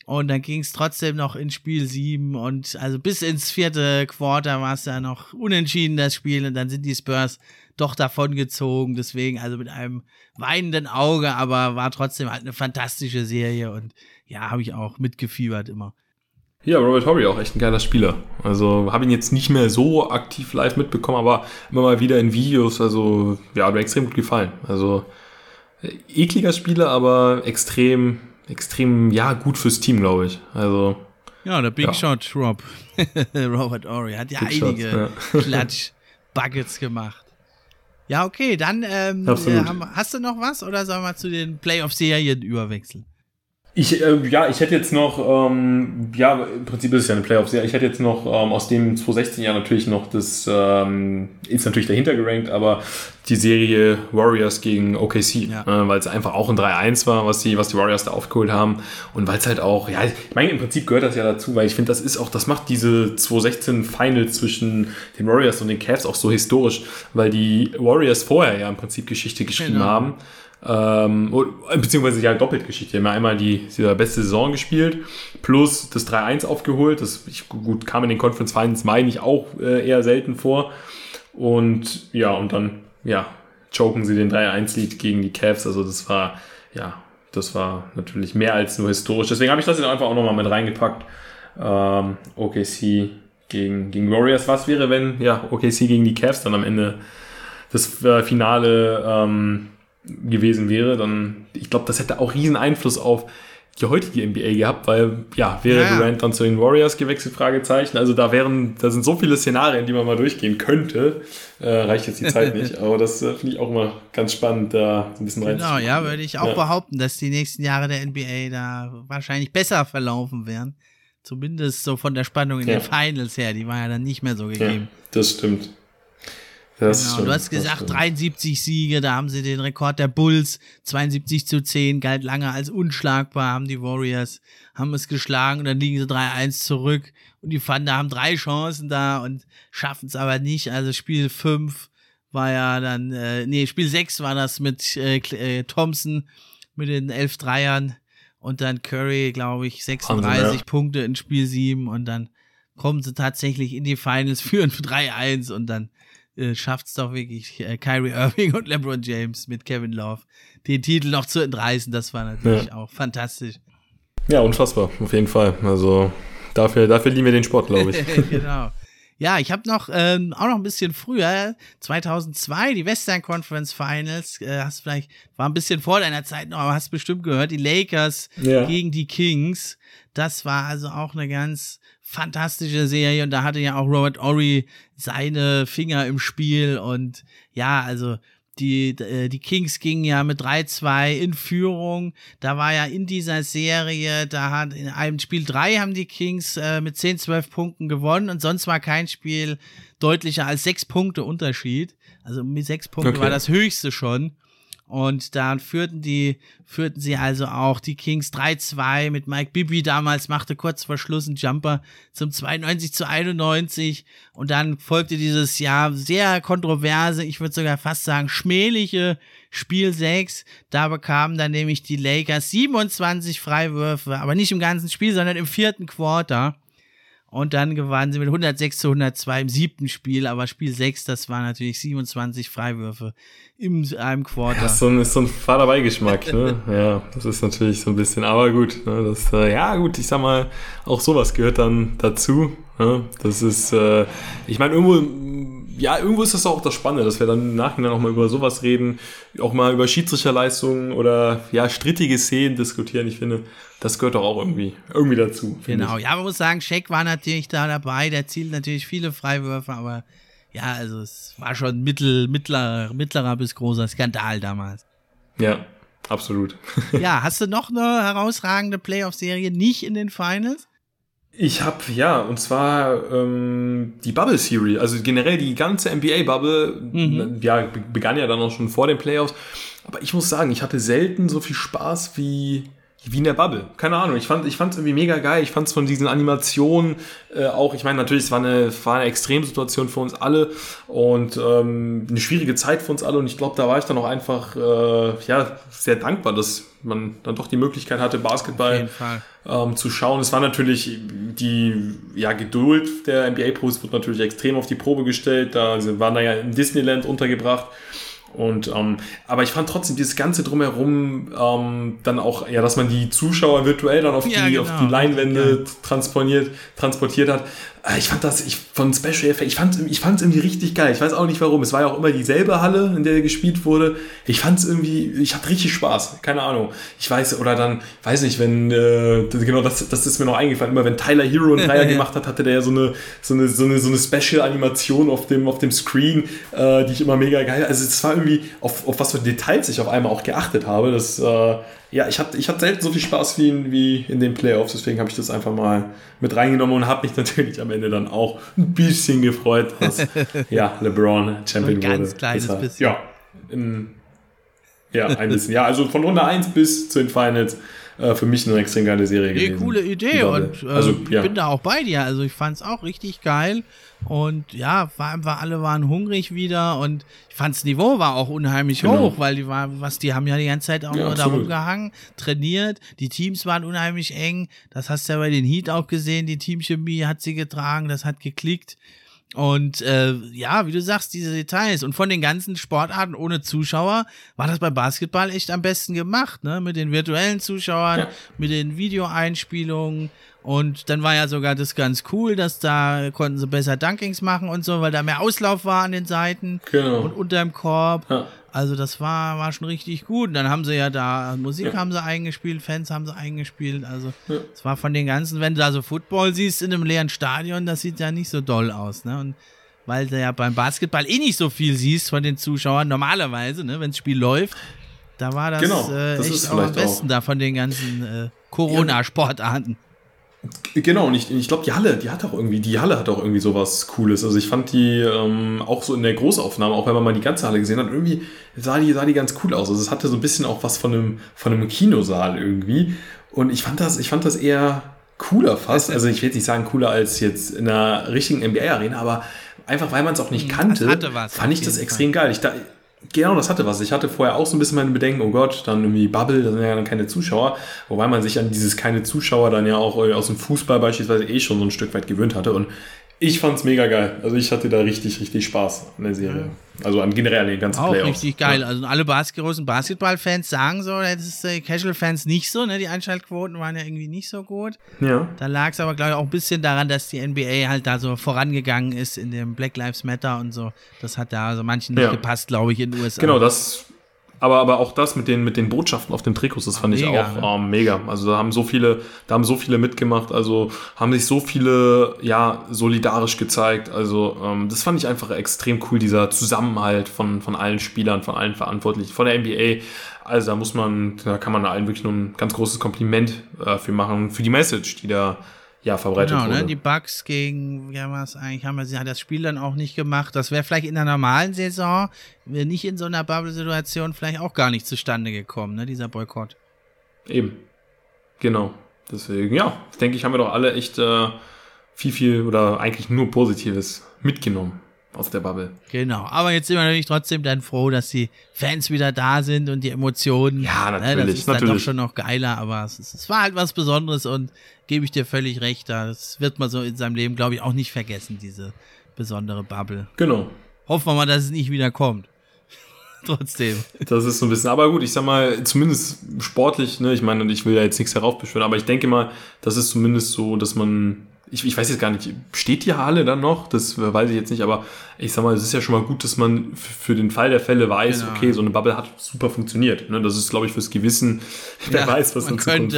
Speaker 1: Und dann ging es trotzdem noch in Spiel 7 und also bis ins vierte Quarter war es ja noch unentschieden, das Spiel. Und dann sind die Spurs doch davongezogen. Deswegen, also mit einem weinenden Auge, aber war trotzdem halt eine fantastische Serie und ja, habe ich auch mitgefiebert immer.
Speaker 2: Ja, Robert Horry auch echt ein geiler Spieler. Also habe ihn jetzt nicht mehr so aktiv live mitbekommen, aber immer mal wieder in Videos. Also ja, hat mir extrem gut gefallen. Also ekliger Spieler, aber extrem, extrem, ja, gut fürs Team, glaube ich. Also.
Speaker 1: Ja, der Big ja. Shot Rob. Robert Horry hat ja Big einige Shots, ja. Klatsch-Buckets gemacht. Ja, okay, dann ähm, äh, hast du noch was oder sollen wir zu den Playoff-Serien überwechseln?
Speaker 2: Ich, äh, ja, ich hätte jetzt noch, ähm, ja, im Prinzip ist es ja eine Playoffs. Ja, ich hätte jetzt noch ähm, aus dem 2016 Jahr natürlich noch das, ähm, ist natürlich dahinter gerankt, aber die Serie Warriors gegen OKC, ja. äh, weil es einfach auch ein 3-1 war, was die, was die Warriors da aufgeholt haben und weil es halt auch, ja, ich meine, im Prinzip gehört das ja dazu, weil ich finde, das ist auch, das macht diese 2016 Finals zwischen den Warriors und den Cavs auch so historisch, weil die Warriors vorher ja im Prinzip Geschichte geschrieben genau. haben ähm, beziehungsweise ja doppelt Geschichte. Die haben ja einmal die, die beste Saison gespielt, plus das 3-1 aufgeholt. Das ich, gut kam in den Conference Finals, meine ich, auch äh, eher selten vor. Und ja, und dann, ja, choken sie den 3-1-Lead gegen die Cavs. Also das war, ja, das war natürlich mehr als nur historisch. Deswegen habe ich das jetzt einfach auch nochmal mit reingepackt. Ähm, OKC gegen, gegen Warriors. Was wäre, wenn, ja, OKC gegen die Cavs dann am Ende das äh, Finale ähm, gewesen wäre, dann, ich glaube, das hätte auch riesen Einfluss auf die heutige NBA gehabt, weil, ja, wäre ja. Durant dann zu den Warriors gewechselt, Fragezeichen. Also da wären, da sind so viele Szenarien, die man mal durchgehen könnte. Äh, reicht jetzt die Zeit nicht, aber das äh, finde ich auch immer ganz spannend, da ein bisschen rein
Speaker 1: Genau, ja, würde ich auch ja. behaupten, dass die nächsten Jahre der NBA da wahrscheinlich besser verlaufen werden. Zumindest so von der Spannung in ja. den Finals her, die war ja dann nicht mehr so gegeben.
Speaker 2: Ja, das stimmt.
Speaker 1: Das genau, stimmt, du hast gesagt, 73 Siege, da haben sie den Rekord der Bulls, 72 zu 10, galt lange als unschlagbar, haben die Warriors, haben es geschlagen und dann liegen sie 3-1 zurück und die Thunder haben drei Chancen da und schaffen es aber nicht. Also Spiel 5 war ja dann, äh, nee, Spiel 6 war das mit äh, äh, Thompson mit den 11 Dreiern und dann Curry, glaube ich, 36 Wahnsinn, ja. Punkte in Spiel 7 und dann kommen sie tatsächlich in die Finals, führen 3-1 und dann äh, schafft es doch wirklich äh, Kyrie Irving und LeBron James mit Kevin Love den Titel noch zu entreißen. Das war natürlich ja. auch fantastisch.
Speaker 2: Ja, unfassbar, auf jeden Fall. Also dafür, dafür lieben wir den Sport, glaube ich.
Speaker 1: genau. Ja, ich habe noch ähm, auch noch ein bisschen früher 2002 die Western Conference Finals. Äh, hast vielleicht war ein bisschen vor deiner Zeit noch, aber hast bestimmt gehört die Lakers ja. gegen die Kings. Das war also auch eine ganz fantastische Serie und da hatte ja auch Robert Ory seine Finger im Spiel und ja, also die, äh, die Kings gingen ja mit 3-2 in Führung. Da war ja in dieser Serie, da hat in einem Spiel 3 haben die Kings äh, mit 10, 12 Punkten gewonnen und sonst war kein Spiel deutlicher als 6 Punkte Unterschied. Also mit 6 Punkten okay. war das höchste schon. Und dann führten die, führten sie also auch die Kings 3-2 mit Mike Bibi damals, machte kurz vor Schluss einen Jumper zum 92 zu 91. Und dann folgte dieses Jahr sehr kontroverse, ich würde sogar fast sagen schmähliche Spiel 6. Da bekamen dann nämlich die Lakers 27 Freiwürfe, aber nicht im ganzen Spiel, sondern im vierten Quarter. Und dann gewannen sie mit 106 zu 102 im siebten Spiel, aber Spiel 6, das war natürlich 27 Freiwürfe im einem Quarter.
Speaker 2: Ja, so ein, ist so ein fader Beigeschmack, ne? ja, das ist natürlich so ein bisschen, aber gut, ne? das, äh, ja gut, ich sag mal, auch sowas gehört dann dazu. Ne? Das ist, äh, ich meine, irgendwo ja, irgendwo ist das auch das Spannende, dass wir dann im Nachhinein auch mal über sowas reden, auch mal über Schiedsrichterleistungen oder ja, strittige Szenen diskutieren. Ich finde, das gehört doch auch irgendwie, irgendwie dazu.
Speaker 1: Genau, ja, man muss sagen, Scheck war natürlich da dabei, der zielt natürlich viele Freiwürfe, aber ja, also es war schon mittel, mittlerer, mittlerer bis großer Skandal damals.
Speaker 2: Ja, absolut.
Speaker 1: ja, hast du noch eine herausragende Playoff-Serie nicht in den Finals?
Speaker 2: Ich habe ja, und zwar ähm, die Bubble Series, also generell die ganze NBA-Bubble, mhm. ja, begann ja dann auch schon vor den Playoffs. Aber ich muss sagen, ich hatte selten so viel Spaß wie wie in der Bubble. Keine Ahnung. Ich fand, ich fand es irgendwie mega geil. Ich fand es von diesen Animationen äh, auch. Ich meine, natürlich, es war eine, war eine Extremsituation für uns alle und ähm, eine schwierige Zeit für uns alle. Und ich glaube, da war ich dann auch einfach äh, ja sehr dankbar, dass man dann doch die Möglichkeit hatte, Basketball ähm, zu schauen. Es war natürlich die ja, Geduld der NBA-Pros wird natürlich extrem auf die Probe gestellt. Da waren da ja in Disneyland untergebracht. Und ähm, aber ich fand trotzdem dieses ganze drumherum ähm, dann auch, ja, dass man die Zuschauer virtuell dann auf ja, die genau. auf die Leinwände ja. transportiert transportiert hat. Äh, ich fand das, ich von Special Effect, ich fand ich fand es irgendwie richtig geil. Ich weiß auch nicht warum. Es war ja auch immer dieselbe Halle, in der gespielt wurde. Ich fand es irgendwie, ich hatte richtig Spaß. Keine Ahnung. Ich weiß, oder dann, weiß nicht, wenn, äh, genau, das, das ist mir noch eingefallen. Immer wenn Tyler Hero einen Dreier gemacht hat, hatte der ja so eine, so eine, so eine, so eine Special-Animation auf dem, auf dem Screen, äh, die ich immer mega geil. Also es war irgendwie, auf, auf was für Details ich auf einmal auch geachtet habe. Das, äh, ja, ich hatte, ich hatte selten so viel Spaß wie in, wie in den Playoffs, deswegen habe ich das einfach mal mit reingenommen und habe mich natürlich am Ende dann auch ein bisschen gefreut, dass ja, LeBron Champion
Speaker 1: so ein ganz
Speaker 2: wurde.
Speaker 1: kleines
Speaker 2: Deshalb,
Speaker 1: bisschen.
Speaker 2: Ja, in, ja, ein bisschen. Ja, also von Runde 1 bis zu den Finals äh, für mich eine extrem geile Serie
Speaker 1: Nee,
Speaker 2: gewesen.
Speaker 1: coole Idee und äh,
Speaker 2: also,
Speaker 1: ich
Speaker 2: ja.
Speaker 1: bin da auch bei dir. Also ich fand's auch richtig geil und ja, war einfach alle waren hungrig wieder und ich fand's Niveau war auch unheimlich
Speaker 2: Genau.
Speaker 1: hoch, weil die war, was die haben ja die ganze Zeit auch
Speaker 2: Ja,
Speaker 1: nur da rumgehangen, trainiert. Die Teams waren unheimlich eng. Das hast du ja bei den Heat auch gesehen. Die Teamchemie hat sie getragen, das hat geklickt. Und äh, ja, wie du sagst, diese Details. Und von den ganzen Sportarten ohne Zuschauer war das beim Basketball echt am besten gemacht, ne? Mit den virtuellen Zuschauern,
Speaker 2: Ja.
Speaker 1: mit den Videoeinspielungen. Und dann war ja sogar das ganz cool, dass da konnten sie besser Dunkings machen und so, weil da mehr Auslauf war an den Seiten
Speaker 2: Genau.
Speaker 1: und unter dem Korb.
Speaker 2: Ja.
Speaker 1: Also das war, war schon richtig gut. Und dann haben sie ja da Musik
Speaker 2: Ja.
Speaker 1: haben sie eingespielt, Fans haben sie eingespielt. Also
Speaker 2: Ja.
Speaker 1: es war von den ganzen, wenn du da so Football siehst in einem leeren Stadion, das sieht ja nicht so doll aus, ne? Und weil du ja beim Basketball eh nicht so viel siehst von den Zuschauern, normalerweise, ne, wenn das Spiel läuft, da war das,
Speaker 2: Genau,
Speaker 1: äh,
Speaker 2: das
Speaker 1: echt auch am besten da von den ganzen äh, Corona-Sportarten.
Speaker 2: Genau, und ich, ich glaube, die Halle, die hat auch irgendwie, die Halle hat auch irgendwie sowas Cooles. Also ich fand die ähm, auch so in der Großaufnahme, auch wenn man mal die ganze Halle gesehen hat, irgendwie sah die, sah die ganz cool aus. Also es hatte so ein bisschen auch was von einem, von einem Kinosaal irgendwie. Und ich fand das, ich fand das eher cooler fast. Also ich will jetzt nicht sagen cooler als jetzt in einer richtigen NBA-Arena, aber einfach weil man es auch nicht
Speaker 1: Mhm,
Speaker 2: kannte, fand ich das extrem geil. Ich da, Genau, das hatte was. Ich hatte vorher auch so ein bisschen meine Bedenken, oh Gott, dann irgendwie Bubble, da sind ja dann keine Zuschauer. Wobei man sich an dieses keine Zuschauer dann ja auch äh, aus dem Fußball beispielsweise eh schon so ein Stück weit gewöhnt hatte. Und ich fand's mega geil. Also ich hatte da richtig, richtig Spaß an der Serie. Also an generell an den ganzen
Speaker 1: Auch
Speaker 2: Playoffs.
Speaker 1: richtig geil.
Speaker 2: Ja.
Speaker 1: Also alle Bas großen Basketball-Fans sagen so, das ist äh, Casual-Fans nicht so, ne? Die Einschaltquoten waren ja irgendwie nicht so gut.
Speaker 2: ja.
Speaker 1: Da lag es aber, glaube ich, auch ein bisschen daran, dass die NBA halt da so vorangegangen ist in dem Black Lives Matter und so. Das hat da also manchen nicht
Speaker 2: Ja.
Speaker 1: gepasst, glaube ich, in den USA.
Speaker 2: Genau, das. Aber, aber auch das mit den, mit den Botschaften auf den Trikots, das fand ich
Speaker 1: mega,
Speaker 2: auch ähm, mega. Also da haben so viele, da haben so viele mitgemacht, also haben sich so viele, ja, solidarisch gezeigt. Also ähm, das fand ich einfach extrem cool, dieser Zusammenhalt von, von allen Spielern, von allen Verantwortlichen, von der NBA. Also da muss man, da kann man allen wirklich nur ein ganz großes Kompliment äh, für machen, für die Message, die da ja verbreitet
Speaker 1: Genau,
Speaker 2: wurde.
Speaker 1: ne? Die Bucks gegen, ja, was eigentlich haben wir, sie hat das Spiel dann auch nicht gemacht. Das wäre vielleicht in der normalen Saison, wäre nicht in so einer Bubble-Situation, vielleicht auch gar nicht zustande gekommen, ne? Dieser Boykott.
Speaker 2: Eben. Genau. Deswegen, ja, denke ich, haben wir doch alle echt äh, viel, viel oder eigentlich nur Positives mitgenommen aus der Bubble.
Speaker 1: Genau, aber jetzt sind wir natürlich trotzdem dann froh, dass die Fans wieder da sind und die Emotionen.
Speaker 2: Ja,
Speaker 1: Ne,
Speaker 2: natürlich,
Speaker 1: das ist dann doch
Speaker 2: natürlich.
Speaker 1: schon noch geiler, aber es, ist- es war halt was Besonderes und gebe ich dir völlig recht. Das wird man so in seinem Leben, glaube ich, auch nicht vergessen, diese besondere Bubble.
Speaker 2: Genau.
Speaker 1: Hoffen wir mal, dass es nicht wieder kommt. trotzdem.
Speaker 2: Das ist so ein bisschen, aber gut, ich sag mal, zumindest sportlich, ne, ich meine, ich will ja jetzt nichts heraufbeschwören, aber ich denke mal, das ist zumindest so, dass man, ich, ich weiß jetzt gar nicht, steht die Halle dann noch? Das weiß ich jetzt nicht, aber ich sag mal, es ist ja schon mal gut, dass man für den Fall der Fälle weiß,
Speaker 1: Genau.
Speaker 2: okay, so eine Bubble hat super funktioniert. Ne? Das ist, glaube ich, fürs Gewissen, wer
Speaker 1: Ja,
Speaker 2: weiß, was in Zukunft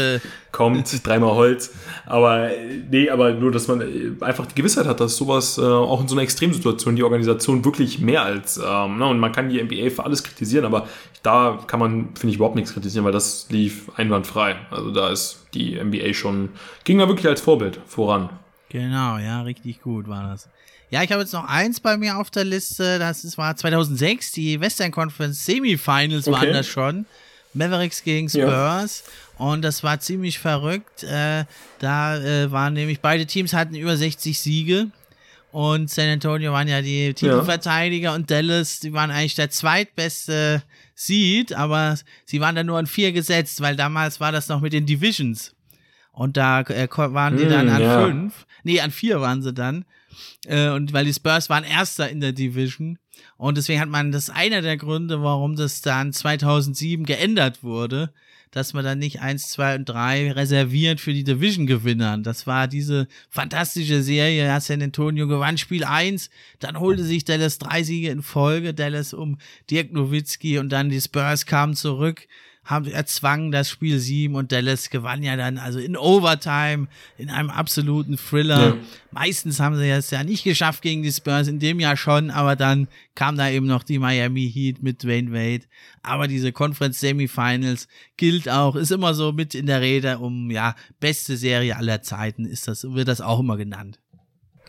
Speaker 2: kommt, dreimal Holz. Aber nee, aber nur, dass man äh, einfach die Gewissheit hat, dass sowas äh, auch in so einer Extremsituation die Organisation wirklich mehr als, ähm, ne, und man kann die NBA für alles kritisieren, aber da kann man, finde ich, überhaupt nichts kritisieren, weil das lief einwandfrei. Also da ist die NBA schon, ging da wirklich als Vorbild voran.
Speaker 1: Genau, ja, richtig gut war das. Ja, ich habe jetzt noch eins bei mir auf der Liste. Das ist, war 2006, die Western Conference Semifinals waren
Speaker 2: Okay.
Speaker 1: das schon. Mavericks gegen
Speaker 2: Ja.
Speaker 1: Spurs. Und das war ziemlich verrückt. Äh, da äh, waren nämlich beide Teams hatten über 60 Siege. Und San Antonio waren ja die Titelverteidiger und Dallas, die waren eigentlich der zweitbeste Seed, aber sie waren dann nur an vier gesetzt, weil damals war das noch mit den Divisions. Und da äh, waren die dann an
Speaker 2: ja.
Speaker 1: fünf. Nee, an vier waren sie dann. Äh, und weil die Spurs waren Erster in der Division. Und deswegen hat man, das einer der Gründe, warum das dann 2007 geändert wurde, dass man dann nicht eins, zwei und drei reserviert für die Division-Gewinner. Das war diese fantastische Serie. Ja, San Antonio gewann Spiel eins, dann holte sich Dallas drei Siege in Folge, Dallas um Dirk Nowitzki und dann die Spurs kamen zurück haben erzwangen das Spiel 7 und Dallas gewann ja dann also in Overtime in einem absoluten Thriller. Ja. Meistens haben sie es ja nicht geschafft gegen die Spurs, in dem Jahr schon, aber dann kam da eben noch die Miami Heat mit Dwayne Wade. Aber diese Conference Semifinals gilt auch, ist immer so mit in der Rede um ja beste Serie aller Zeiten ist das wird das auch immer genannt.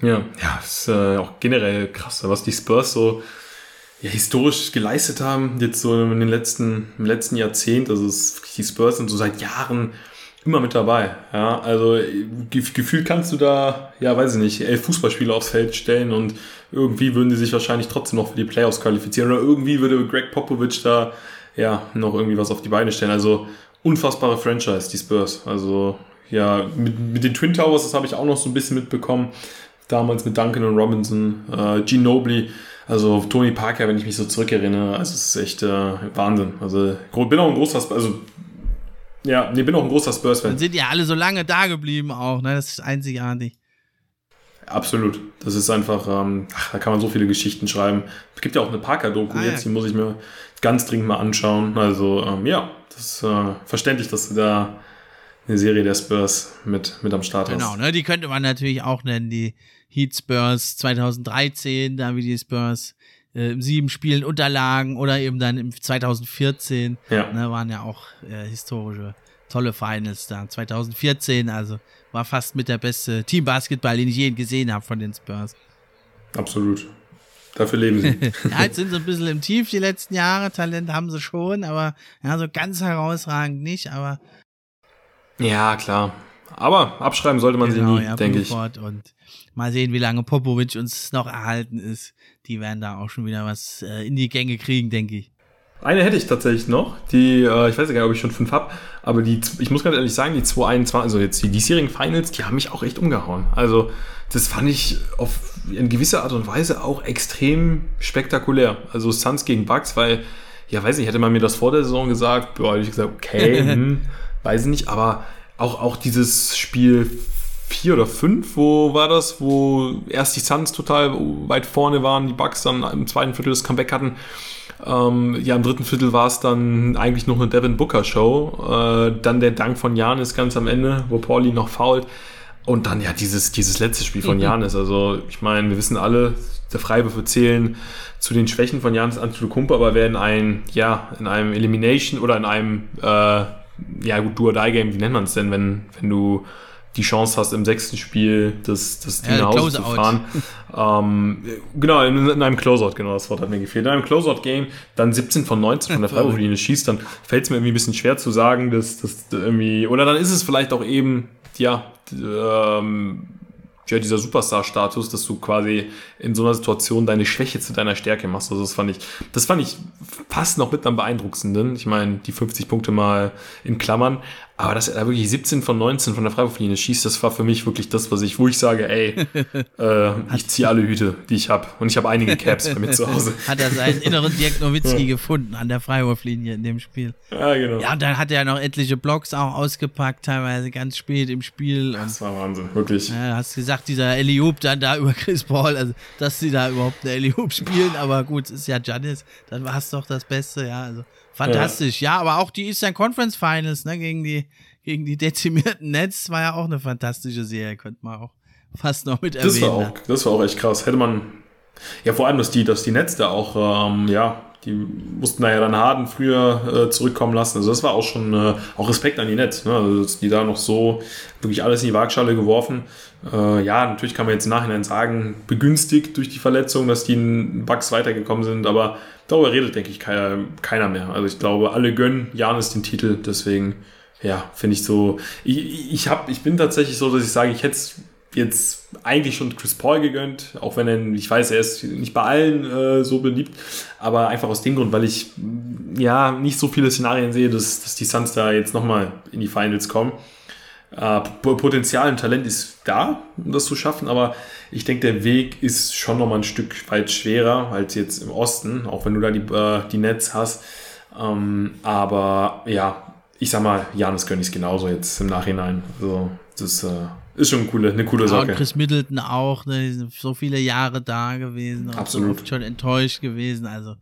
Speaker 2: Ja, ja, ist äh, auch generell krass, was die Spurs so ja, historisch geleistet haben, jetzt so in den letzten, im letzten Jahrzehnt. Also es, die Spurs sind so seit Jahren immer mit dabei. Ja, also gefühlt kannst du da, ja, weiß ich nicht, elf Fußballspieler aufs Feld stellen und irgendwie würden die sich wahrscheinlich trotzdem noch für die Playoffs qualifizieren oder irgendwie würde Greg Popovich da ja noch irgendwie was auf die Beine stellen. Also unfassbare Franchise, die Spurs. Also ja, mit, mit den Twin Towers, das habe ich auch noch so ein bisschen mitbekommen. Damals mit Duncan und Robinson, äh, Ginobili. Also Tony Parker, wenn ich mich so zurückerinnere, also es ist echt äh, Wahnsinn. Also bin auch ein großer, also ja, nee, bin auch ein großer Spurs-Fan.
Speaker 1: Dann sind ja alle so lange da geblieben auch, ne? Das ist einzigartig.
Speaker 2: Absolut. Das ist einfach, ähm, ach, da kann man so viele Geschichten schreiben. Es gibt ja auch eine Parker-Doku ah, jetzt, ja. die muss ich mir ganz dringend mal anschauen. Also ähm, ja, das ist äh, verständlich, dass du da eine Serie der Spurs mit, mit am Start
Speaker 1: genau,
Speaker 2: hast.
Speaker 1: Genau, ne? Die könnte man natürlich auch nennen, die Heat Spurs 2013, da wie die Spurs äh, im sieben Spielen unterlagen oder eben dann im 2014, ja. ne, waren ja auch äh, historische tolle Finals da. 2014, also war fast mit der beste Team Basketball, den ich je gesehen habe von den Spurs.
Speaker 2: Absolut. Dafür leben sie.
Speaker 1: ja, jetzt sind sie ein bisschen im Tief die letzten Jahre. Talent haben sie schon, aber ja, so ganz herausragend nicht, aber.
Speaker 2: Ja, klar. Aber abschreiben sollte man genau, sie nie, ja, denke ich.
Speaker 1: Und Mal sehen, wie lange Popovic uns noch erhalten ist. Die werden da auch schon wieder was äh, in die Gänge kriegen, denke ich.
Speaker 2: Eine hätte ich tatsächlich noch, die, äh, ich weiß gar nicht, ob ich schon fünf habe, aber die, ich muss ganz ehrlich sagen, die 221, also jetzt die diesjährigen Finals, die haben mich auch echt umgehauen. Also, das fand ich auf in gewisser Art und Weise auch extrem spektakulär. Also Suns gegen Bucks, weil, ja, weiß nicht, hätte man mir das vor der Saison gesagt, boah, hätte ich gesagt, okay, hm, weiß ich nicht, aber auch, auch dieses Spiel vier oder fünf, wo war das, wo erst die Suns total weit vorne waren, die Bucks dann im zweiten Viertel das Comeback hatten. Ähm, ja, im dritten Viertel war es dann eigentlich noch eine Devin Booker Show. Äh, dann der Dank von Janis ganz am Ende, wo Pauli noch fault. Und dann ja dieses, dieses letzte Spiel von Janis. Also ich meine, wir wissen alle, der Freiwürfe zählen zu den Schwächen von Janis Antetokounmpo, aber wer in ein, ja, in einem Elimination oder in einem, äh, ja gut, Do-or-Die-Game, wie nennt man es denn, wenn, wenn du die Chance hast, im sechsten Spiel das, das Ding ja, nach Hause zu fahren. ähm, genau, in, in, einem Closeout, genau, das Wort hat mir gefehlt. In einem Closeout-Game dann 17 von 19 von der Freiwurflinie schießt, dann fällt es mir irgendwie ein bisschen schwer zu sagen, dass das irgendwie, oder dann ist es vielleicht auch eben, ja, ähm, ja, dieser Superstar-Status, dass du quasi in so einer Situation deine Schwäche zu deiner Stärke machst. Also das fand ich, das fand ich fast noch mit am beeindruckendsten. Ich meine, die 50 Punkte mal in Klammern, aber dass er da wirklich 17 von 19 von der Freiwurflinie schießt, das war für mich wirklich das, was ich, wo ich sage, ey, äh, ich ziehe alle Hüte, die ich habe. Und ich habe einige Caps bei mir zu Hause.
Speaker 1: Hat er seinen inneren Dirk Nowitzki ja. gefunden an der Freiwurflinie in dem Spiel.
Speaker 2: Ja, genau.
Speaker 1: Ja, und dann hat er noch etliche Blocks auch ausgepackt, teilweise ganz spät im Spiel.
Speaker 2: das war Wahnsinn, wirklich.
Speaker 1: Ja, hast gesagt, dieser Eliup dann da über Chris Paul, also dass sie da überhaupt eine Eliup spielen, aber gut, ist ja Janis, dann war es doch das Beste, ja, also Fantastisch, ja. ja, aber auch die Eastern Conference Finals, ne, gegen die, gegen die dezimierten Nets war ja auch eine fantastische Serie, könnte man auch fast noch mit erwähnen.
Speaker 2: Das war auch, das war auch echt krass. Hätte man, ja, vor allem, dass die, dass die Nets da auch, ähm, ja, die mussten da ja dann Harden früher äh, zurückkommen lassen. Also das war auch schon äh, auch Respekt an die Nets, ne? Also die da noch so wirklich alles in die Waagschale geworfen. Äh, ja, natürlich kann man jetzt im Nachhinein sagen, begünstigt durch die Verletzung, dass die in Bucks weitergekommen sind, aber darüber redet, denke ich, keiner, keiner mehr. Also ich glaube, alle gönnen Janis den Titel, deswegen, ja, finde ich so. Ich, ich, hab, ich bin tatsächlich so, dass ich sage, ich hätte es jetzt eigentlich schon Chris Paul gegönnt, auch wenn er, ich weiß, er ist nicht bei allen äh, so beliebt, aber einfach aus dem Grund, weil ich ja nicht so viele Szenarien sehe, dass, dass die Suns da jetzt nochmal in die Finals kommen. äh, Potenzial und Talent ist da, um das zu schaffen, aber ich denke, der Weg ist schon nochmal ein Stück weit schwerer als jetzt im Osten, auch wenn du da die, äh, die Nets hast. Ähm, aber ja, ich sag mal, Janis es genauso jetzt im Nachhinein. Also, das äh, ist schon eine coole, eine coole Sache. Ja, und
Speaker 1: Chris Middleton auch, ne, so viele Jahre da gewesen.
Speaker 2: Absolut. So
Speaker 1: schon enttäuscht gewesen, also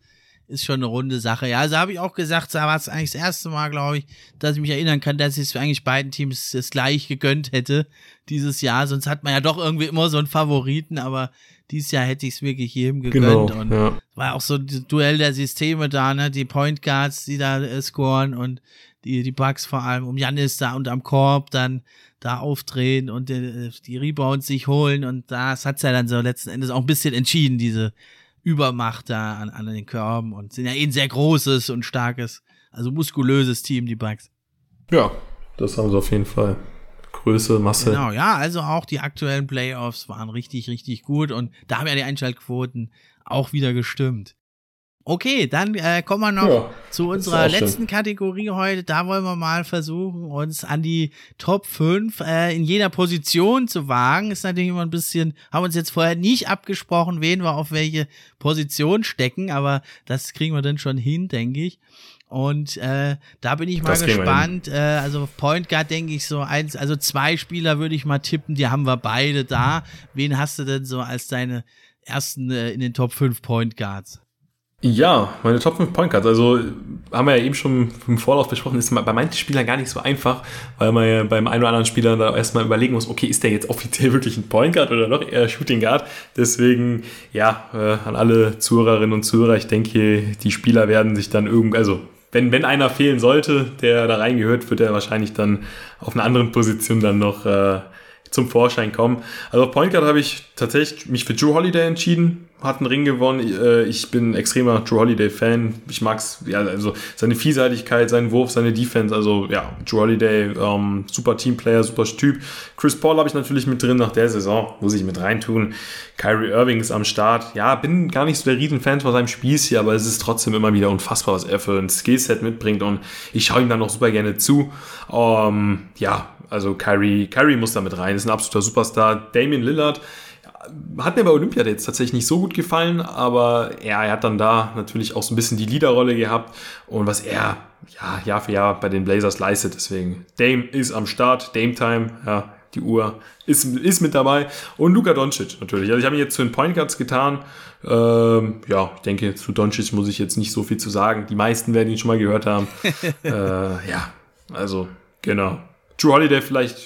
Speaker 1: ist schon eine runde Sache. Ja, also habe ich auch gesagt, da war es eigentlich das erste Mal, glaube ich, dass ich mich erinnern kann, dass ich es eigentlich beiden Teams das gleich gegönnt hätte dieses Jahr. Sonst hat man ja doch irgendwie immer so einen Favoriten, aber dieses Jahr hätte ich es wirklich jedem gegönnt. Genau, und ja. war auch so ein Duell der Systeme da, ne? Die Point Guards, die da äh, scoren und die, die Bugs vor allem um Janis da und am Korb dann da aufdrehen und die, die Rebounds sich holen und das hat's ja dann so letzten Endes auch ein bisschen entschieden, diese Übermacht da an, an den Körben und sind ja eh ein sehr großes und starkes, also muskulöses Team, die Bugs.
Speaker 2: Ja, das haben sie auf jeden Fall. Größe, Masse.
Speaker 1: Genau, ja, also auch die aktuellen Playoffs waren richtig, richtig gut und da haben ja die Einschaltquoten auch wieder gestimmt. Okay, dann äh, kommen wir noch ja, zu unserer letzten schön. Kategorie heute. Da wollen wir mal versuchen, uns an die Top 5 äh, in jeder Position zu wagen. Ist natürlich immer ein bisschen, haben uns jetzt vorher nicht abgesprochen, wen wir auf welche Position stecken, aber das kriegen wir dann schon hin, denke ich. Und äh, da bin ich mal gespannt. Äh, also Point Guard denke ich so eins, also zwei Spieler würde ich mal tippen, die haben wir beide da. Wen hast du denn so als deine ersten äh, in den Top 5 Point Guards?
Speaker 2: Ja, meine Top 5 Point Guards. Also haben wir ja eben schon im Vorlauf besprochen, ist bei manchen Spielern gar nicht so einfach, weil man ja beim einen oder anderen Spieler da erstmal überlegen muss, okay, ist der jetzt offiziell wirklich ein Point Guard oder noch eher Shooting Guard? Deswegen, ja, äh, an alle Zuhörerinnen und Zuhörer, ich denke, die Spieler werden sich dann irgendwie, also wenn, wenn einer fehlen sollte, der da reingehört, wird er wahrscheinlich dann auf einer anderen Position dann noch äh, zum Vorschein kommen. Also auf Point Guard habe ich tatsächlich mich für Drew Holiday entschieden, hat einen Ring gewonnen. Äh, ich bin extremer Drew Holiday Fan. Ich mag's, ja, also seine Vielseitigkeit, seinen Wurf, seine Defense. Also ja, Drew Holiday, ähm, super Teamplayer, super Typ. Chris Paul habe ich natürlich mit drin nach der Saison, muss ich mit reintun. Kyrie Irving ist am Start. Ja, bin gar nicht so der Riesenfan von seinem Spielstil, aber es ist trotzdem immer wieder unfassbar, was er für ein Skillset mitbringt und ich schaue ihm dann noch super gerne zu. Ähm, ja, also Kyrie, Kyrie muss da mit rein, ist ein absoluter Superstar. Damien Lillard hat mir bei Olympia jetzt tatsächlich nicht so gut gefallen, aber ja, er hat dann da natürlich auch so ein bisschen die Leaderrolle gehabt und was er ja, Jahr für Jahr bei den Blazers leistet. Deswegen, Dame ist am Start, Dame Time, ja, die Uhr ist, ist mit dabei. Und Luka Doncic natürlich. Also ich habe ihn jetzt zu den Point Guards getan. Ähm, ja, ich denke, zu Doncic muss ich jetzt nicht so viel zu sagen. Die meisten werden ihn schon mal gehört haben. äh, ja, also genau. Drew Holiday vielleicht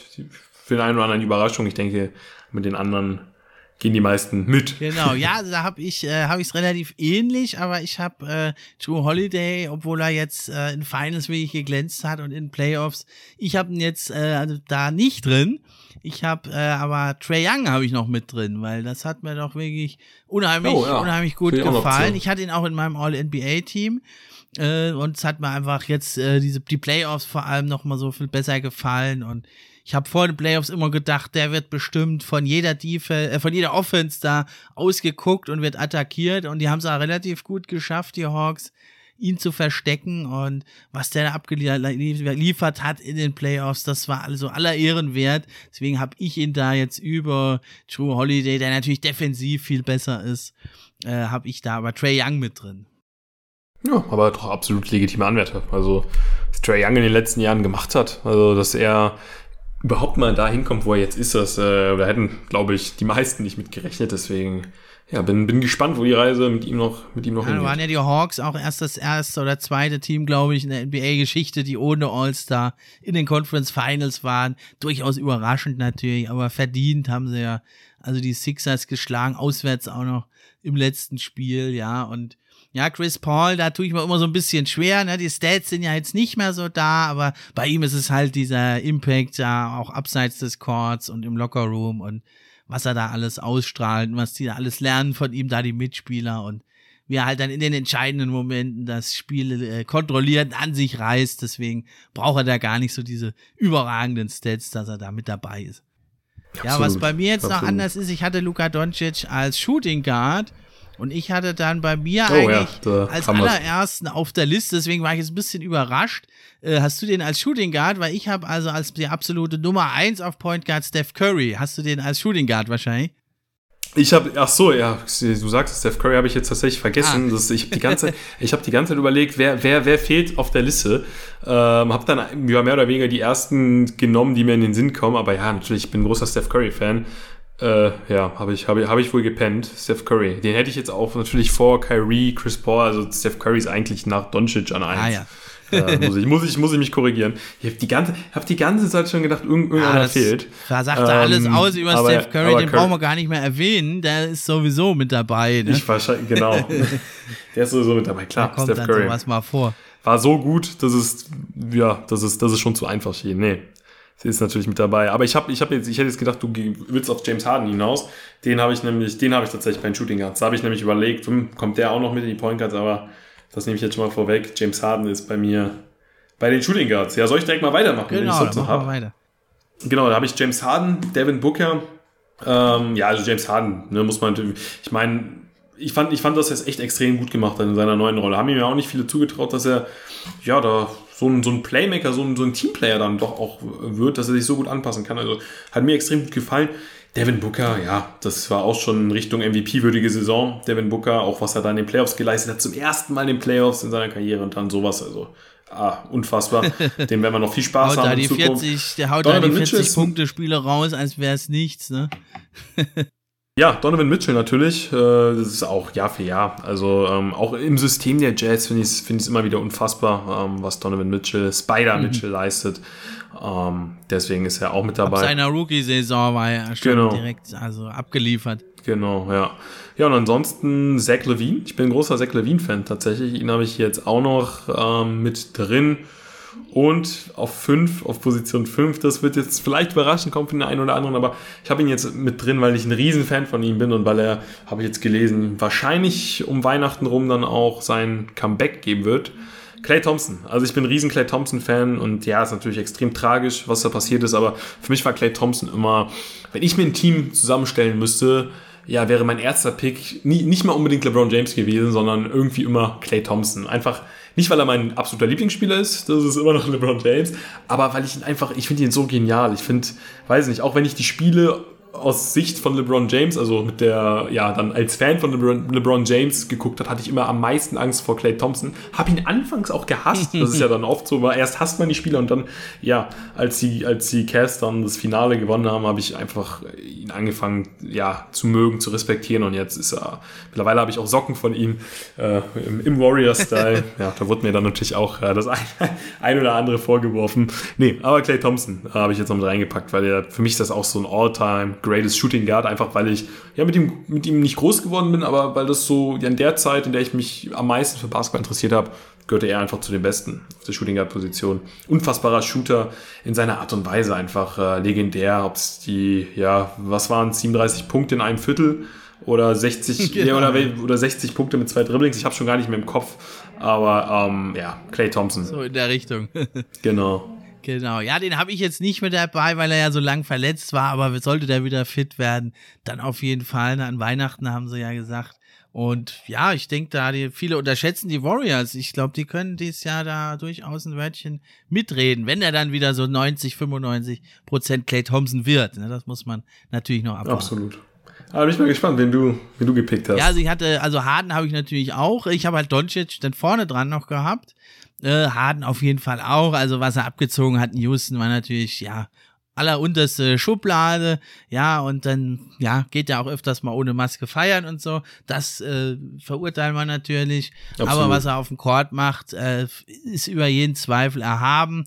Speaker 2: für den einen oder anderen Überraschung. Ich denke, mit den anderen gehen die meisten mit.
Speaker 1: Genau, ja, da habe ich äh, habe ich es relativ ähnlich, aber ich habe äh, Drew Holiday, obwohl er jetzt äh, in Finals wirklich geglänzt hat und in Playoffs, ich habe ihn jetzt äh, also da nicht drin. Ich habe äh, aber Trey Young habe ich noch mit drin, weil das hat mir doch wirklich unheimlich oh, ja. unheimlich gut gefallen. Ich hatte ihn auch in meinem All NBA Team. Äh, und es hat mir einfach jetzt äh, diese die Playoffs vor allem noch mal so viel besser gefallen und ich habe vor den Playoffs immer gedacht, der wird bestimmt von jeder Defense, äh, von jeder Offense da ausgeguckt und wird attackiert. Und die haben es auch relativ gut geschafft, die Hawks, ihn zu verstecken. Und was der da abgeliefert hat in den Playoffs, das war also aller Ehren wert. Deswegen habe ich ihn da jetzt über True Holiday, der natürlich defensiv viel besser ist, äh, habe ich da aber Trey Young mit drin.
Speaker 2: Ja, aber doch absolut legitime Anwärter. Also, was Trey Young in den letzten Jahren gemacht hat, also dass er überhaupt mal da hinkommt, wo er jetzt ist, das, äh, da hätten, glaube ich, die meisten nicht mit gerechnet. Deswegen, ja, bin, bin gespannt, wo die Reise mit ihm noch, mit ihm noch ja,
Speaker 1: hingeht. waren ja die Hawks auch erst das erste oder zweite Team, glaube ich, in der NBA-Geschichte, die ohne All-Star in den Conference Finals waren. Durchaus überraschend natürlich, aber verdient haben sie ja, also die Sixers geschlagen, auswärts auch noch im letzten Spiel, ja, und ja, Chris Paul, da tue ich mir immer so ein bisschen schwer. Ne? Die Stats sind ja jetzt nicht mehr so da, aber bei ihm ist es halt dieser Impact ja auch abseits des Courts und im Lockerroom und was er da alles ausstrahlt und was die da alles lernen von ihm, da die Mitspieler und wie er halt dann in den entscheidenden Momenten das Spiel äh, kontrolliert, an sich reißt. Deswegen braucht er da gar nicht so diese überragenden Stats, dass er da mit dabei ist. Absolut. Ja, was bei mir jetzt Absolut. noch anders ist, ich hatte Luka Doncic als Shooting Guard Und ich hatte dann bei mir
Speaker 2: Oh ja,
Speaker 1: eigentlich
Speaker 2: da
Speaker 1: als
Speaker 2: wir's.
Speaker 1: allerersten auf der Liste, deswegen war ich jetzt ein bisschen überrascht. Äh, hast du den als Shooting Guard? Weil ich habe also als die absolute Nummer 1 auf Point Guard Steph Curry. Hast du den als Shooting Guard wahrscheinlich?
Speaker 2: Ich habe, ach so, ja, du sagst, Steph Curry habe ich jetzt tatsächlich vergessen.
Speaker 1: Ah.
Speaker 2: Das, ich habe die ganze, ich habe die ganze Zeit überlegt, wer, wer, wer fehlt auf der Liste. Ähm, habe dann ja, mehr oder weniger die ersten genommen, die mir in den Sinn kommen. Aber ja, natürlich, ich bin ein großer Steph Curry Fan. Äh, ja, habe ich, habe ich, habe ich wohl gepennt. Steph Curry. Den hätte ich jetzt auch natürlich vor Kyrie, Chris Paul. Also Steph Curry ist eigentlich nach Doncic an eins.
Speaker 1: Ah ja.
Speaker 2: Äh, muss, ich, muss, ich, muss ich mich korrigieren. Ich habe die ganze, hab die ganze Zeit schon gedacht, irgend, irgendeiner
Speaker 1: Ah,
Speaker 2: fehlt.
Speaker 1: Da sagt er alles
Speaker 2: Ähm,
Speaker 1: aus über
Speaker 2: aber-
Speaker 1: Steph Curry, den
Speaker 2: Curry-
Speaker 1: brauchen wir gar nicht mehr erwähnen. Der ist sowieso mit dabei. Ne?
Speaker 2: Ich wahrscheinlich, genau. Der ist sowieso mit dabei.
Speaker 1: da
Speaker 2: Klar,
Speaker 1: kommt
Speaker 2: Steph
Speaker 1: dann
Speaker 2: Curry.
Speaker 1: sowas mal vor.
Speaker 2: war so gut, dass es, ja, das ist, das ist schon zu einfach schien. Nee, sie ist natürlich mit dabei. Aber ich habe ich hab jetzt, ich hätte jetzt gedacht, du willst auf James Harden hinaus. Den habe ich nämlich, den habe ich tatsächlich bei den Shooting Guards. Da habe ich nämlich überlegt, hm, kommt der auch noch mit in die Point Guards, aber das nehme ich jetzt schon mal vorweg. James Harden ist bei mir bei den Shooting Guards. Ja, soll ich direkt mal weitermachen, wenn ich
Speaker 1: Genau,
Speaker 2: sonst noch habe?
Speaker 1: weiter.
Speaker 2: Genau, da habe ich James Harden, Devin Booker. Ähm, ja, also James Harden, ne, muss man ich meine, ich fand, ich fand, dass er es echt extrem gut gemacht hat in seiner neuen Rolle. Haben ihm ja auch nicht viele zugetraut, dass er, ja, da so ein, so ein Playmaker, so ein, so ein Teamplayer dann doch auch wird, dass er sich so gut anpassen kann. Also hat mir extrem gut gefallen. Devin Booker, ja, das war auch schon in Richtung MVP-würdige Saison. Devin Booker, auch was er da in den Playoffs geleistet hat, zum ersten Mal in den Playoffs in seiner Karriere und dann sowas. Also, ah, unfassbar. Dem werden wir noch viel Spaß
Speaker 1: Haut da
Speaker 2: haben
Speaker 1: die
Speaker 2: in Zukunft.
Speaker 1: 40, der haut da die
Speaker 2: Mitchell
Speaker 1: 40
Speaker 2: ist-
Speaker 1: Punkte Spiele raus, als wäre es nichts, ne?
Speaker 2: Ja, Donovan Mitchell natürlich. Äh, das ist auch Jahr für Jahr. Also ähm, auch im System der Jazz finde ich es find immer wieder unfassbar, ähm, was Donovan Mitchell, Spider
Speaker 1: Mhm.
Speaker 2: Mitchell leistet. Ähm, deswegen ist er auch mit
Speaker 1: Ab
Speaker 2: dabei.
Speaker 1: seiner Rookie-Saison war er schon
Speaker 2: Genau.
Speaker 1: direkt also abgeliefert.
Speaker 2: Genau, ja. Ja, und ansonsten Zach Levine. Ich bin ein großer Zach Levine-Fan tatsächlich. Ihn habe ich jetzt auch noch ähm, mit drin. Und auf 5, auf Position 5, das wird jetzt vielleicht überraschend kommen für den einen oder anderen, aber ich habe ihn jetzt mit drin, weil ich ein Riesenfan von ihm bin und weil er, habe ich jetzt gelesen, wahrscheinlich um Weihnachten rum dann auch sein Comeback geben wird. Clay Thompson. Also ich bin ein riesen Clay Thompson-Fan und ja, ist natürlich extrem tragisch, was da passiert ist, aber für mich war Clay Thompson immer, wenn ich mir ein Team zusammenstellen müsste, ja, wäre mein erster Pick nie, nicht mal unbedingt LeBron James gewesen, sondern irgendwie immer Clay Thompson. Einfach nicht, weil er mein absoluter Lieblingsspieler ist, das ist immer noch LeBron James, aber weil ich ihn einfach, ich finde ihn so genial. Ich finde, weiß nicht, auch wenn ich die Spiele aus Sicht von LeBron James, also mit der, ja, dann als Fan von LeBron, LeBron James geguckt hat, hatte ich immer am meisten Angst vor Clay Thompson. Habe ihn anfangs auch gehasst. Das ist ja dann oft so, weil erst hasst man die Spieler und dann, ja, als die, als die Cavs dann das Finale gewonnen haben, habe ich einfach ihn angefangen, ja, zu mögen, zu respektieren und jetzt ist er, mittlerweile habe ich auch Socken von ihm äh, im, im Warrior-Style. ja, da wurde mir dann natürlich auch äh, das ein, ein oder andere vorgeworfen. Nee, aber Clay Thompson äh, habe ich jetzt noch mit reingepackt, weil er, für mich ist das auch so ein All-Time greatest Shooting Guard, einfach weil ich ja mit ihm, mit ihm nicht groß geworden bin, aber weil das so ja, in der Zeit, in der ich mich am meisten für Basketball interessiert habe, gehörte er einfach zu den Besten auf der Shooting Guard Position. Unfassbarer Shooter in seiner Art und Weise, einfach äh, legendär, ob es die, ja, was waren 37 Punkte in einem Viertel oder 60
Speaker 1: Genau.
Speaker 2: ja, oder, oder 60 Punkte mit zwei Dribblings, ich habe schon gar nicht mehr im Kopf, aber ähm, ja, Clay Thompson,
Speaker 1: So in der Richtung.
Speaker 2: genau.
Speaker 1: Genau, ja, den habe ich jetzt nicht mit dabei, weil er ja so lang verletzt war, aber sollte der wieder fit werden, dann auf jeden Fall. An Weihnachten haben sie ja gesagt. Und ja, ich denke, da die, viele unterschätzen die Warriors. Ich glaube, die können dieses Jahr da durchaus ein Wörtchen mitreden, wenn er dann wieder so 90, 95 Prozent Clay Thompson wird. Ne, das muss man natürlich noch abwarten.
Speaker 2: Absolut. Aber bin ich mal gespannt, wen du, wen du gepickt hast.
Speaker 1: Ja, also ich hatte, also Harden habe ich natürlich auch. Ich habe halt Doncic dann vorne dran noch gehabt. Äh, Harden auf jeden Fall auch. Also was er abgezogen hat in Houston war natürlich, ja, allerunterste Schublade. Ja, und dann, ja, geht er auch öfters mal ohne Maske feiern und so. Das äh, verurteilen wir natürlich. Aber
Speaker 2: Absolut.
Speaker 1: was er auf dem Court macht, äh, ist über jeden Zweifel erhaben.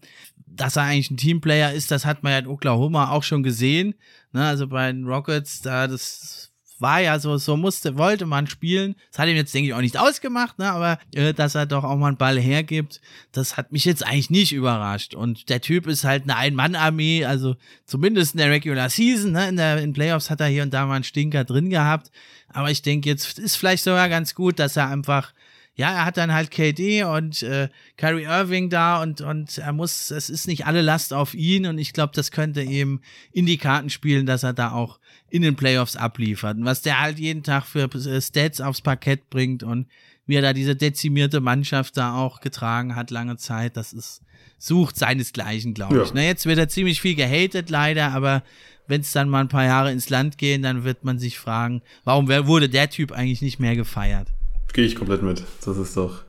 Speaker 1: Dass er eigentlich ein Teamplayer ist, das hat man ja in Oklahoma auch schon gesehen. Ne, also bei den Rockets, da das war ja so, so musste, wollte man spielen. Das hat ihm jetzt, denke ich, auch nicht ausgemacht, ne? aber äh, dass er doch auch mal einen Ball hergibt, das hat mich jetzt eigentlich nicht überrascht. Und der Typ ist halt eine Ein-Mann-Armee, also zumindest in der Regular Season, ne? in der in Playoffs hat er hier und da mal einen Stinker drin gehabt. Aber ich denke, jetzt ist vielleicht sogar ganz gut, dass er einfach ja, er hat dann halt KD und äh, Kyrie Irving da und, und er muss, es ist nicht alle Last auf ihn und ich glaube, das könnte ihm in die Karten spielen, dass er da auch in den Playoffs abliefert. Und was der halt jeden Tag für äh, Stats aufs Parkett bringt und wie er da diese dezimierte Mannschaft da auch getragen hat lange Zeit, das ist, sucht seinesgleichen, glaube ja. ich. Na, jetzt wird er ziemlich viel gehatet leider, aber wenn es dann mal ein paar Jahre ins Land gehen, dann wird man sich fragen, warum wurde der Typ eigentlich nicht mehr gefeiert?
Speaker 2: Gehe ich komplett mit. Das ist doch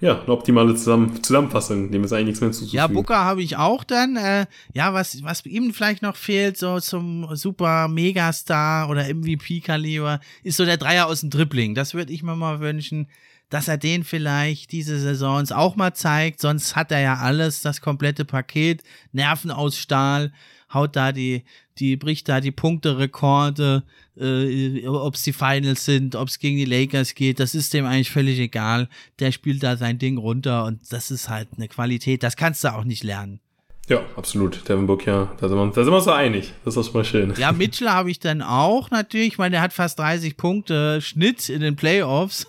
Speaker 2: ja, eine optimale Zusammen Zusammenfassung, dem ist eigentlich nichts mehr zuzufügen.
Speaker 1: Ja, Booker habe ich auch dann. Äh, ja, was, was ihm vielleicht noch fehlt, so zum super Megastar oder MVP-Kaliber, ist so der Dreier aus dem Dribbling. Das würde ich mir mal wünschen, dass er den vielleicht diese Saisons auch mal zeigt. Sonst hat er ja alles, das komplette Paket, Nerven aus Stahl, haut da die, die bricht da die Punkte-Rekorde, äh, ob es die Finals sind, ob es gegen die Lakers geht, das ist dem eigentlich völlig egal. Der spielt da sein Ding runter und das ist halt eine Qualität, das kannst du auch nicht lernen.
Speaker 2: Ja, absolut. Devin Book, ja, da sind, wir, da sind wir uns einig. Das ist mal schön.
Speaker 1: Ja, Mitchell habe ich dann auch natürlich. Ich meine, der hat fast 30 Punkte Schnitt in den Playoffs.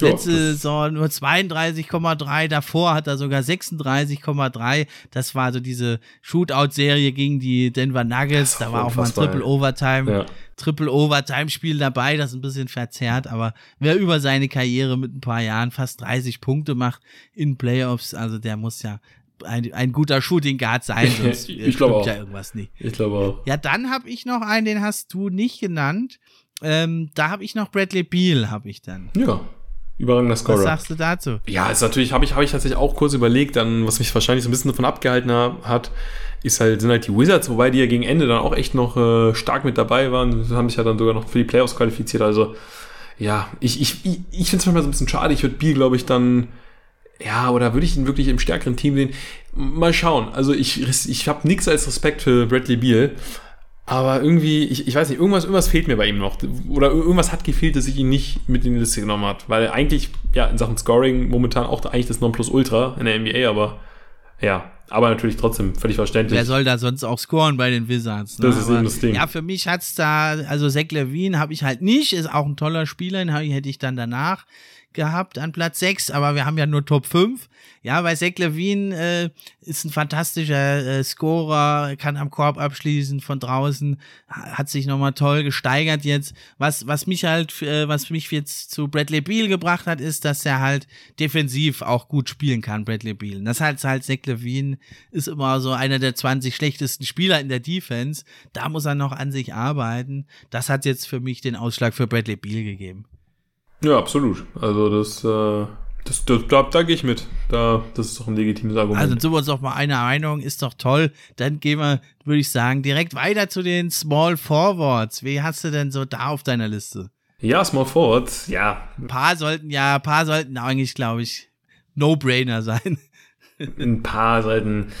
Speaker 1: Letzte Saison nur 32,3, davor hat er sogar 36,3. Das war so diese Shootout-Serie gegen die Denver Nuggets. Da war auch mal ein Triple Overtime, ja. Triple Overtime-Spiel dabei, das ist ein bisschen verzerrt, aber wer über seine Karriere mit ein paar Jahren fast 30 Punkte macht in Playoffs, also der muss ja ein, ein guter Shooting Guard sein, sonst
Speaker 2: ich glaube auch.
Speaker 1: ja irgendwas nicht.
Speaker 2: Ich glaube auch.
Speaker 1: Ja, dann habe ich noch einen, den hast du nicht genannt. Ähm, da habe ich noch Bradley Beal, habe ich dann.
Speaker 2: Ja, überragender Scorer. Was
Speaker 1: sagst du dazu?
Speaker 2: Ja, ist natürlich, habe ich, hab ich tatsächlich auch kurz überlegt, dann, was mich wahrscheinlich so ein bisschen davon abgehalten hat, ist halt, sind halt die Wizards, wobei die ja gegen Ende dann auch echt noch äh, stark mit dabei waren. Sie haben sich ja dann sogar noch für die Playoffs qualifiziert. Also, ja, ich, ich, ich, ich finde es manchmal so ein bisschen schade. Ich würde Biel, glaube ich, dann, ja, oder würde ich ihn wirklich im stärkeren Team sehen? Mal schauen. Also, ich, ich habe nichts als Respekt für Bradley Beal. Aber irgendwie, ich, ich weiß nicht, irgendwas, irgendwas fehlt mir bei ihm noch. Oder irgendwas hat gefehlt, dass ich ihn nicht mit in die Liste genommen habe. Weil eigentlich, ja, in Sachen Scoring momentan auch eigentlich das Nonplusultra in der NBA, aber ja, aber natürlich trotzdem völlig verständlich.
Speaker 1: Wer soll da sonst auch scoren bei den Wizards?
Speaker 2: Ne? Das ist aber, eben das Ding.
Speaker 1: Ja, für mich hat's da, also Zach Levine habe ich halt nicht, ist auch ein toller Spieler, den hätte ich dann danach gehabt an Platz 6, aber wir haben ja nur Top 5. Ja, weil Zach Levine äh, ist ein fantastischer äh, Scorer, kann am Korb abschließen von draußen, hat sich nochmal toll gesteigert jetzt. Was, was mich halt, äh, was mich jetzt zu Bradley Beal gebracht hat, ist, dass er halt defensiv auch gut spielen kann, Bradley Beal. Das heißt halt, Zach Levine ist immer so einer der 20 schlechtesten Spieler in der Defense. Da muss er noch an sich arbeiten. Das hat jetzt für mich den Ausschlag für Bradley Beal gegeben.
Speaker 2: Ja, absolut. Also das, äh, das, das da, da gehe ich mit. Da, das ist doch ein legitimes Argument.
Speaker 1: Also sind wir uns doch mal einer Meinung, ist doch toll. Dann gehen wir, würde ich sagen, direkt weiter zu den Small Forwards. Wie hast du denn so da auf deiner Liste?
Speaker 2: Ja, Small Forwards, ja.
Speaker 1: Ein paar sollten ja, ein paar sollten eigentlich, glaube ich, No-Brainer sein.
Speaker 2: ein paar sollten.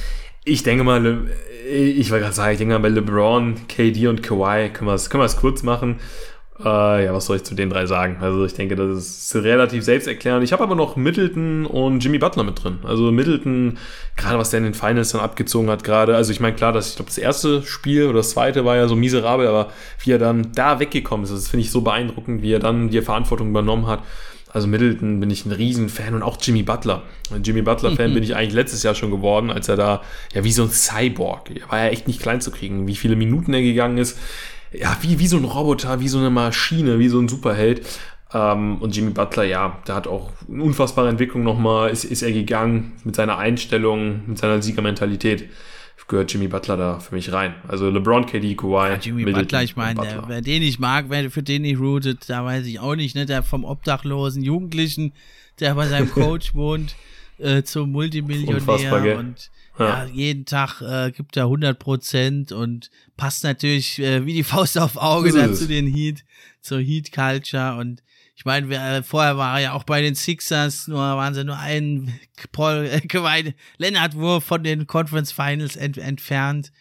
Speaker 2: Ich denke mal, ich wollte gerade sagen, ich denke mal bei LeBron, KD und Kawhi können wir es können kurz machen. Äh, ja, was soll ich zu den drei sagen? Also ich denke, das ist relativ selbsterklärend. Ich habe aber noch Middleton und Jimmy Butler mit drin. Also Middleton, gerade was der in den Finals dann abgezogen hat, gerade, also ich meine, klar, dass ich glaube, das erste Spiel oder das zweite war ja so miserabel, aber wie er dann da weggekommen ist, das finde ich so beeindruckend, wie er dann die Verantwortung übernommen hat. Also Middleton bin ich ein Riesenfan und auch Jimmy Butler. Ein Jimmy Butler-Fan mhm. bin ich eigentlich letztes Jahr schon geworden, als er da, ja, wie so ein Cyborg, er war ja echt nicht klein zu kriegen, wie viele Minuten er gegangen ist ja, wie, wie so ein Roboter, wie so eine Maschine, wie so ein Superheld. Ähm, und Jimmy Butler, ja, der hat auch eine unfassbare Entwicklung nochmal, ist, ist er gegangen mit seiner Einstellung, mit seiner Siegermentalität. Gehört Jimmy Butler da für mich rein. Also LeBron, KD, Kawhi.
Speaker 1: Ja, Jimmy Middleton Butler, ich meine, wer den ich mag, wer für den ich rootet, da weiß ich auch nicht, ne? Der vom obdachlosen Jugendlichen, der bei seinem Coach wohnt, äh, zum Multimillionär und ja. ja, jeden Tag äh, gibt er 100 Prozent und passt natürlich äh, wie die Faust auf Auge dann zu den Heat, zur Heat Culture und ich meine, äh, vorher war er ja auch bei den Sixers, nur waren sie nur einen Paul äh, Leonard Wurf von den Conference Finals ent entfernt.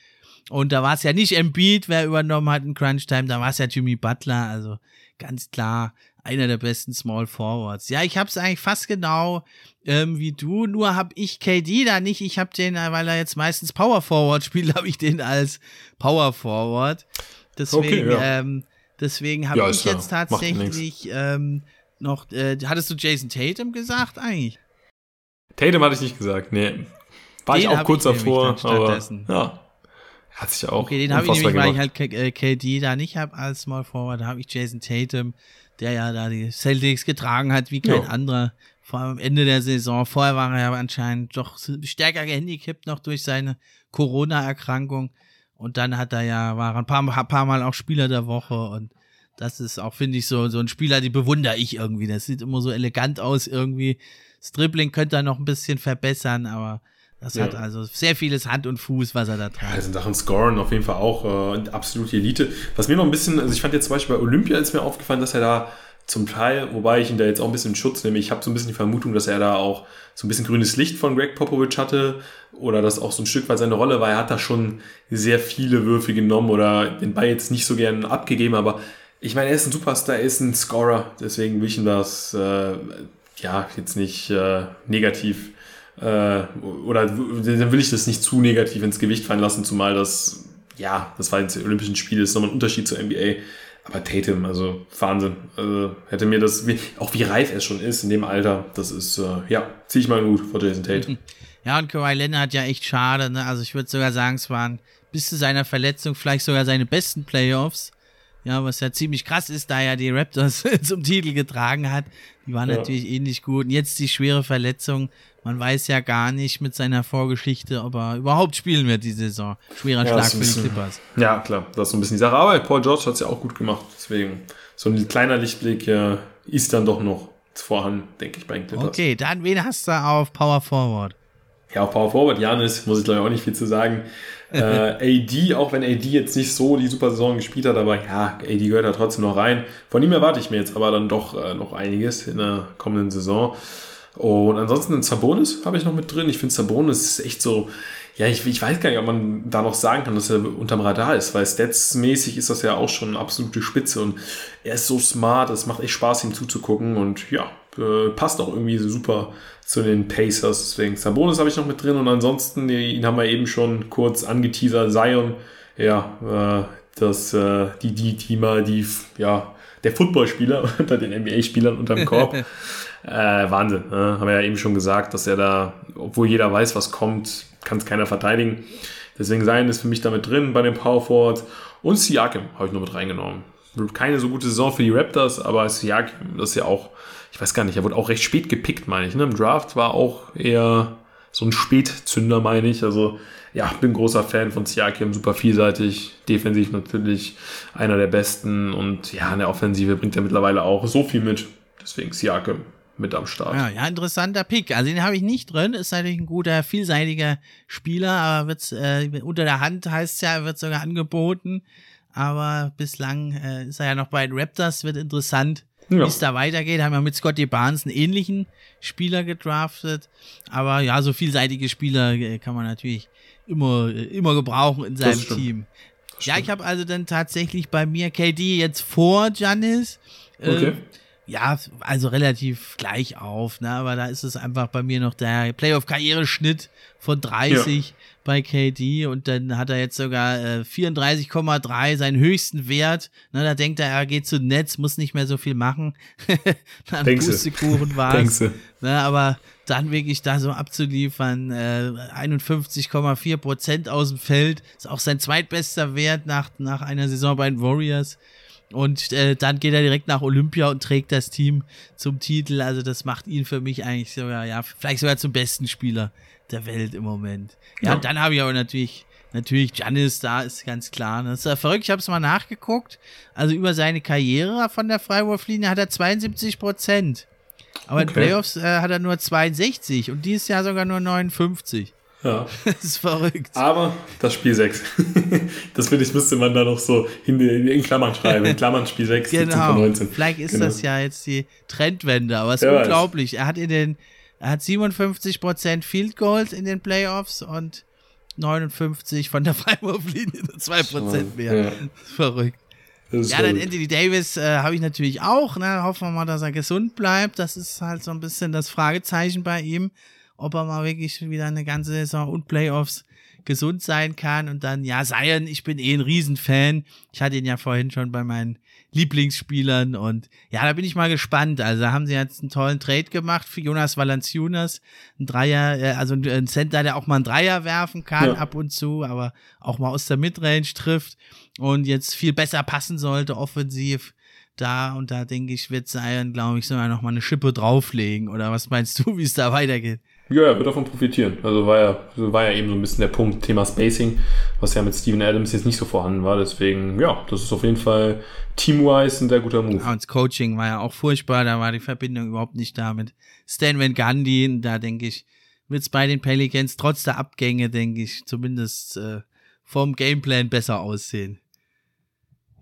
Speaker 1: Und da war es ja nicht Embiid, wer übernommen hat in Crunch Time, da war es ja Jimmy Butler, also ganz klar einer der besten Small Forwards. Ja, ich habe es eigentlich fast genau ähm, wie du, nur habe ich KD da nicht. Ich habe den, weil er jetzt meistens Power Forward spielt, habe ich den als Power Forward. Deswegen, okay, ja. ähm, deswegen habe ja, ich jetzt tatsächlich ähm, noch, äh, hattest du Jason Tatum gesagt eigentlich?
Speaker 2: Tatum hatte ich nicht gesagt, nee. War den ich auch kurz davor, aber ja. Hat sich auch.
Speaker 1: Okay, den habe ich nämlich, weil ich halt KD äh, da nicht habe als Small Forward, da habe ich Jason Tatum, der ja da die Celtics getragen hat wie kein ja. anderer. Vor allem am Ende der Saison. Vorher war er ja anscheinend doch stärker gehandicapt noch durch seine Corona-Erkrankung. Und dann hat er ja, war ein paar, ein paar Mal auch Spieler der Woche und das ist auch, finde ich, so, so ein Spieler, die bewundere ich irgendwie. Das sieht immer so elegant aus irgendwie. Das Dribbling könnte er noch ein bisschen verbessern, aber das ja. hat also sehr vieles Hand und Fuß, was er da trägt.
Speaker 2: Ja, also in Sachen Scoren auf jeden Fall auch äh, absolute Elite. Was mir noch ein bisschen, also ich fand jetzt zum Beispiel bei Olympia ist mir aufgefallen, dass er da zum Teil, wobei ich ihn da jetzt auch ein bisschen in Schutz nehme, ich habe so ein bisschen die Vermutung, dass er da auch so ein bisschen grünes Licht von Greg Popovich hatte oder das auch so ein Stück weit seine Rolle war. Er hat da schon sehr viele Würfe genommen oder den Ball jetzt nicht so gern abgegeben, aber ich meine, er ist ein Superstar, er ist ein Scorer, deswegen will ich ihm das äh, ja jetzt nicht äh, negativ äh, oder dann will ich das nicht zu negativ ins Gewicht fallen lassen, zumal das, ja, das war jetzt die Olympischen Spiele, ist nochmal ein Unterschied zur NBA. Aber Tatum, also Wahnsinn. Also hätte mir das, auch wie reif er schon ist in dem Alter, das ist, äh, ja, zieh ich mal gut vor Jason Tatum.
Speaker 1: Ja, und Kawhi Leonard ja echt schade, ne? Also ich würde sogar sagen, es waren bis zu seiner Verletzung vielleicht sogar seine besten Playoffs. Ja, was ja ziemlich krass ist, da er die Raptors zum Titel getragen hat. Die waren ja. natürlich ähnlich gut. Und jetzt die schwere Verletzung. Man weiß ja gar nicht mit seiner Vorgeschichte, ob er überhaupt spielen wird die Saison. Schwerer ja, Schlag für die Clippers.
Speaker 2: Ja, klar, das ist so ein bisschen die Sache. Aber Paul George hat es ja auch gut gemacht. Deswegen, so ein kleiner Lichtblick ja, ist dann doch noch vorhanden, denke ich, bei den Clippers.
Speaker 1: Okay, dann wen hast du auf Power Forward?
Speaker 2: Ja, auf Power Forward, Janis, muss ich glaube ich auch nicht viel zu sagen. äh, AD, auch wenn AD jetzt nicht so die super Saison gespielt hat, aber ja, AD gehört da trotzdem noch rein. Von ihm erwarte ich mir jetzt aber dann doch äh, noch einiges in der kommenden Saison. Und ansonsten ein Sabonis habe ich noch mit drin. Ich finde Sabonis ist echt so, ja, ich, ich weiß gar nicht, ob man da noch sagen kann, dass er unterm Radar ist, weil statsmäßig ist das ja auch schon eine absolute Spitze und er ist so smart, es macht echt Spaß, ihm zuzugucken und ja, äh, passt auch irgendwie super zu den Pacers. Deswegen Sabonis habe ich noch mit drin und ansonsten, ihn haben wir eben schon kurz angeteasert, Zion, ja, äh, das, äh, die, die Teamer, die, ja, der Footballspieler unter den NBA-Spielern unterm Korb. äh, Wahnsinn, ne? haben wir ja eben schon gesagt, dass er da, obwohl jeder weiß, was kommt, kann es keiner verteidigen. Deswegen Zion ist für mich damit drin bei den Power Forwards. Und Siakam habe ich nur mit reingenommen. Keine so gute Saison für die Raptors, aber Siakam, das ist ja auch ich weiß gar nicht, er wurde auch recht spät gepickt, meine ich. Ne? Im Draft war auch eher so ein Spätzünder, meine ich. Also ja, bin großer Fan von Siakam, super vielseitig, defensiv natürlich einer der besten und ja, in der Offensive bringt er mittlerweile auch so viel mit. Deswegen Siakam mit am Start.
Speaker 1: Ja, ja interessanter Pick. Also den habe ich nicht drin. Ist natürlich ein guter, vielseitiger Spieler, aber wird's, äh, unter der Hand heißt es ja, wird sogar angeboten. Aber bislang äh, ist er ja noch bei den Raptors, wird interessant ja. wie es da weitergeht. Haben wir mit Scotty Barnes einen ähnlichen Spieler gedraftet. Aber ja, so vielseitige Spieler äh, kann man natürlich immer, äh, immer gebrauchen in seinem Team. Ja, ich habe also dann tatsächlich bei mir KD jetzt vor Janis. Äh, okay. Ja, also relativ gleich auf, ne? aber da ist es einfach bei mir noch der Playoff-Karriereschnitt von 30. Ja bei KD und dann hat er jetzt sogar äh, 34,3, seinen höchsten Wert. Na, da denkt er, er geht zu Netz, muss nicht mehr so viel machen. dann Pustekuchen war es. aber dann wirklich da so abzuliefern, äh, 51,4 Prozent aus dem Feld, ist auch sein zweitbester Wert nach, nach einer Saison bei den Warriors. Und äh, dann geht er direkt nach Olympia und trägt das Team zum Titel. Also das macht ihn für mich eigentlich sogar, ja, vielleicht sogar zum besten Spieler der Welt im Moment. Ja, ja. und dann habe ich aber natürlich, natürlich Janis da, ist ganz klar. Das ist ja verrückt, ich habe es mal nachgeguckt. Also über seine Karriere von der Freiwurflinie hat er 72 Prozent. Aber okay. in Playoffs äh, hat er nur 62 und dieses Jahr sogar nur 59.
Speaker 2: Ja.
Speaker 1: Das ist verrückt.
Speaker 2: Aber das Spiel 6. das finde ich, müsste man da noch so in, in Klammern schreiben. In Klammern Spiel 6,
Speaker 1: genau. 19. Vielleicht ist genau. das ja jetzt die Trendwende, aber es ist ja, unglaublich. Er hat in den er hat 57% Field Goals in den Playoffs und 59 von der Freiwurflinie, 2% mehr. Ja. Verrückt. Ja, dann Anthony Davis äh, habe ich natürlich auch. Ne? Hoffen wir mal, dass er gesund bleibt. Das ist halt so ein bisschen das Fragezeichen bei ihm, ob er mal wirklich wieder eine ganze Saison und Playoffs gesund sein kann. Und dann, ja, Zion, ich bin eh ein Riesenfan. Ich hatte ihn ja vorhin schon bei meinen Lieblingsspielern und ja, da bin ich mal gespannt. Also haben sie jetzt einen tollen Trade gemacht für Jonas Valanciunas, ein Dreier, äh, also ein Center, der auch mal einen Dreier werfen kann ja. ab und zu, aber auch mal aus der Midrange trifft und jetzt viel besser passen sollte offensiv da und da denke ich, wird Zion, glaube ich, sogar noch mal eine Schippe drauflegen oder was meinst du, wie es da weitergeht?
Speaker 2: Ja, er wird davon profitieren. Also war ja, war ja eben so ein bisschen der Punkt, Thema Spacing, was ja mit Steven Adams jetzt nicht so vorhanden war. Deswegen, ja, das ist auf jeden Fall team-wise ein sehr guter Move.
Speaker 1: Ja, und das Coaching war ja auch furchtbar, da war die Verbindung überhaupt nicht da mit Stan Van Gundy. Da denke ich, wird es bei den Pelicans trotz der Abgänge, denke ich, zumindest äh, vom Gameplan besser aussehen.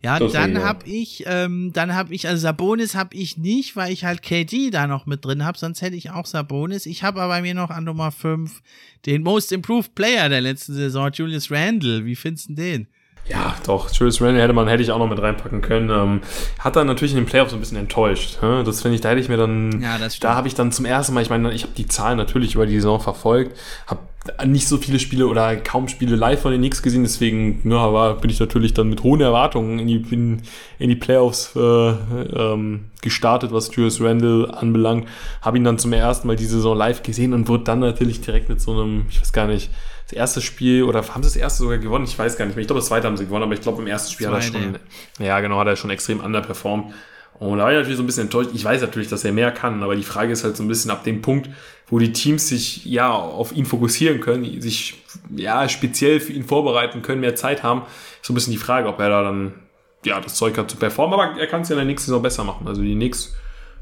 Speaker 1: Ja, das dann habe ich, ähm, dann habe ich, also Sabonis habe ich nicht, weil ich halt KD da noch mit drin habe, sonst hätte ich auch Sabonis. Ich habe aber bei mir noch an Nummer 5 den Most Improved Player der letzten Saison, Julius Randle. Wie findest du den?
Speaker 2: Ja, doch, Julius Randle hätte man, hätte ich auch noch mit reinpacken können. Ähm, hat dann natürlich in den Playoffs ein bisschen enttäuscht. Hä? Das finde ich, da hätte ich mir dann, ja, da habe ich dann zum ersten Mal, ich meine, ich habe die Zahlen natürlich über die Saison verfolgt, habe nicht so viele Spiele oder kaum Spiele live von den Knicks gesehen, deswegen ja, war, bin ich natürlich dann mit hohen Erwartungen in die, in, in die Playoffs äh, ähm, gestartet, was Julius Randle anbelangt. Habe ihn dann zum ersten Mal die Saison live gesehen und wurde dann natürlich direkt mit so einem, ich weiß gar nicht, das erste Spiel oder haben sie das erste sogar gewonnen? Ich weiß gar nicht mehr. Ich glaube, das zweite haben sie gewonnen, aber ich glaube, im ersten Spiel Zweite. hat er schon, ja genau, hat er schon extrem underperformed. Und da war ich natürlich so ein bisschen enttäuscht. Ich weiß natürlich, dass er mehr kann, aber die Frage ist halt so ein bisschen ab dem Punkt, wo die Teams sich ja auf ihn fokussieren können, sich ja speziell für ihn vorbereiten können, mehr Zeit haben, so ein bisschen die Frage, ob er da dann ja das Zeug hat zu performen. Aber er kann es ja in der nächsten Saison besser machen. Also die Knicks,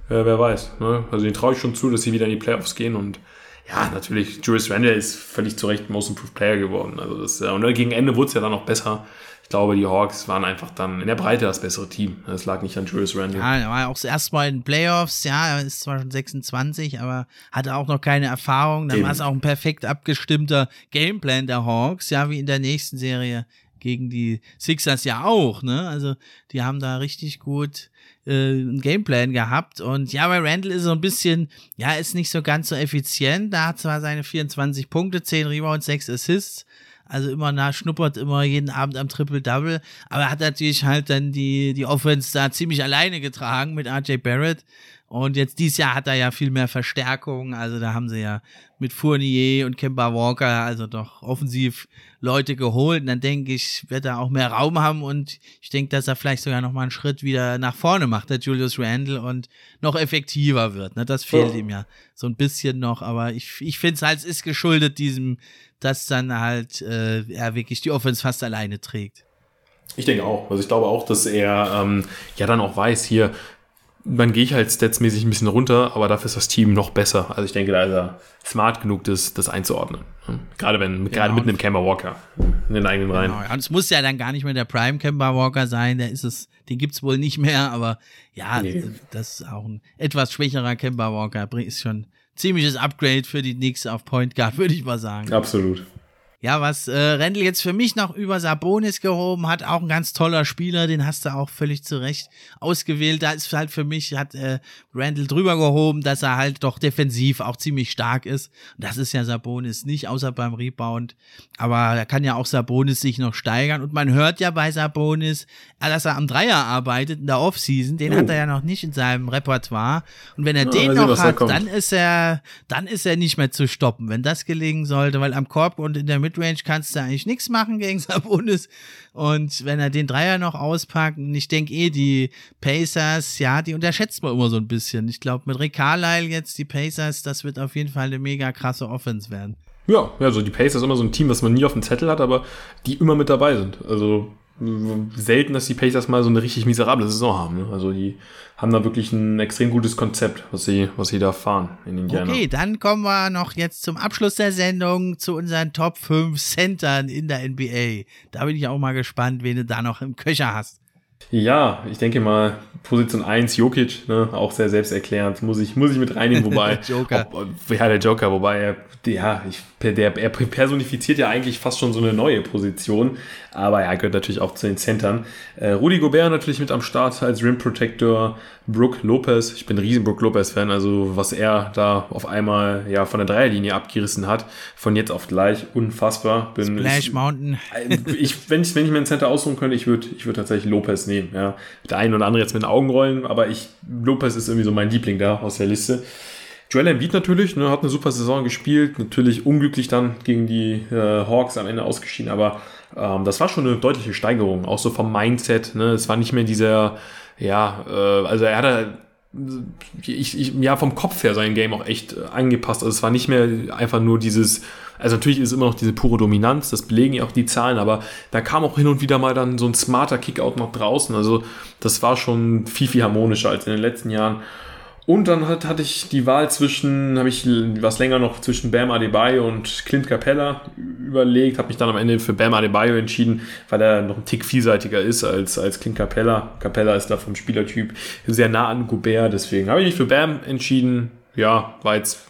Speaker 2: äh, wer weiß. Ne? Also den traue ich schon zu, dass sie wieder in die Playoffs gehen und ja, natürlich, Julius Randle ist völlig zu Recht Most Improved Player geworden. Also das, und gegen Ende wurde es ja dann noch besser ich glaube, die Hawks waren einfach dann in der Breite das bessere Team. Das lag nicht an Julius Randle.
Speaker 1: Ja, er war auch das erste Mal in den Playoffs. Ja, er ist zwar schon 26, aber hatte auch noch keine Erfahrung. Dann war es auch ein perfekt abgestimmter Gameplan der Hawks, ja, wie in der nächsten Serie gegen die Sixers ja auch, ne? Also, die haben da richtig gut äh, einen Gameplan gehabt. Und ja, bei Randall ist so ein bisschen, ja, ist nicht so ganz so effizient. Da hat zwar seine 24 Punkte, 10 Rebounds, 6 Assists, also immer nah, schnuppert immer jeden Abend am Triple-Double. Aber er hat natürlich halt dann die, die Offense da ziemlich alleine getragen mit RJ Barrett. Und jetzt dieses Jahr hat er ja viel mehr Verstärkung. Also da haben sie ja mit Fournier und Kemba Walker also doch offensiv Leute geholt. Und dann denke ich, wird er auch mehr Raum haben und ich denke, dass er vielleicht sogar noch mal einen Schritt wieder nach vorne macht, der Julius Randle und noch effektiver wird. Ne? Das fehlt oh. ihm ja so ein bisschen noch. Aber ich, ich finde es halt, es ist geschuldet diesem, dass dann halt äh, er wirklich die Offense fast alleine trägt.
Speaker 2: Ich denke auch. Also ich glaube auch, dass er ähm, ja dann auch weiß, hier, dann gehe ich halt statsmäßig ein bisschen runter, aber dafür ist das Team noch besser. Also ich denke, da ist er smart genug, das, das einzuordnen. Gerade wenn, genau. gerade mit einem Kemba Walker in den eigenen Reihen. Genau.
Speaker 1: Und es muss ja dann gar nicht mehr der Prime Kemba Walker sein, der ist es, den gibt's wohl nicht mehr, aber ja, nee. das ist auch ein etwas schwächerer Kemba Walker, ist schon ziemliches Upgrade für die Knicks auf Point Guard, würde ich mal sagen.
Speaker 2: Absolut.
Speaker 1: Ja, was äh, Rendel jetzt für mich noch über Sabonis gehoben hat, auch ein ganz toller Spieler, den hast du auch völlig zu Recht ausgewählt. Da ist halt für mich, hat äh, Randall drüber gehoben, dass er halt doch defensiv auch ziemlich stark ist. Das ist ja Sabonis nicht, außer beim Rebound. Aber da kann ja auch Sabonis sich noch steigern. Und man hört ja bei Sabonis, dass er am Dreier arbeitet in der Offseason. Den oh. hat er ja noch nicht in seinem Repertoire. Und wenn er ja, den noch hat, dann ist er, dann ist er nicht mehr zu stoppen, wenn das gelingen sollte, weil am Korb und in der Mitte Midrange kannst du eigentlich nichts machen gegen Sabonis. Und wenn er den Dreier noch auspackt, und ich denke eh, die Pacers, ja, die unterschätzt man immer so ein bisschen. Ich glaube, mit Rick Carlisle jetzt die Pacers, das wird auf jeden Fall eine mega krasse Offense werden.
Speaker 2: Ja, also die Pacers ist immer so ein Team, was man nie auf dem Zettel hat, aber die immer mit dabei sind. Also selten, dass die Pacers mal so eine richtig miserable Saison haben. Ne? Also die haben da wirklich ein extrem gutes Konzept, was sie, was sie da fahren in Indiana.
Speaker 1: Okay, dann kommen wir noch jetzt zum Abschluss der Sendung zu unseren Top 5 Centern in der NBA. Da bin ich auch mal gespannt, wen du da noch im Köcher hast.
Speaker 2: Ja, ich denke mal, Position 1, Jokic, ne, auch sehr selbsterklärend, muss ich, muss ich mit reinnehmen, wobei. Joker. Ob, ja, der Joker, wobei er, ja, ich, der, er personifiziert ja eigentlich fast schon so eine neue Position, aber er gehört natürlich auch zu den Centern. Äh, Rudi Gobert natürlich mit am Start als Rim Protector, Brook Lopez, ich bin ein riesen Brook Lopez-Fan, also was er da auf einmal ja von der Dreierlinie abgerissen hat, von jetzt auf gleich, unfassbar.
Speaker 1: Bin, Splash ich, Mountain.
Speaker 2: Ich, wenn, ich, wenn ich mir einen Center aussuchen könnte, ich würde ich würd tatsächlich Lopez nehmen. Ja. Der eine oder andere jetzt mit den Augen rollen, aber ich, Lopez ist irgendwie so mein Liebling da aus der Liste. Joel Embiid natürlich, ne, hat eine super Saison gespielt, natürlich unglücklich dann gegen die äh, Hawks am Ende ausgeschieden, aber ähm, das war schon eine deutliche Steigerung, auch so vom Mindset. Ne? Es war nicht mehr dieser, ja, äh, also er hatte ich, ich, ja, vom Kopf her sein Game auch echt äh, angepasst. Also es war nicht mehr einfach nur dieses, also natürlich ist immer noch diese pure Dominanz, das belegen ja auch die Zahlen, aber da kam auch hin und wieder mal dann so ein smarter Kickout nach draußen. Also das war schon viel, viel harmonischer als in den letzten Jahren. Und dann hat, hatte ich die Wahl zwischen, habe ich was länger noch zwischen Bam Adebayo und Clint Capella überlegt, habe mich dann am Ende für Bam Adebayo entschieden, weil er noch ein Tick vielseitiger ist als, als Clint Capella. Capella ist da vom Spielertyp sehr nah an Gobert, deswegen habe ich mich für Bam entschieden. Ja, war jetzt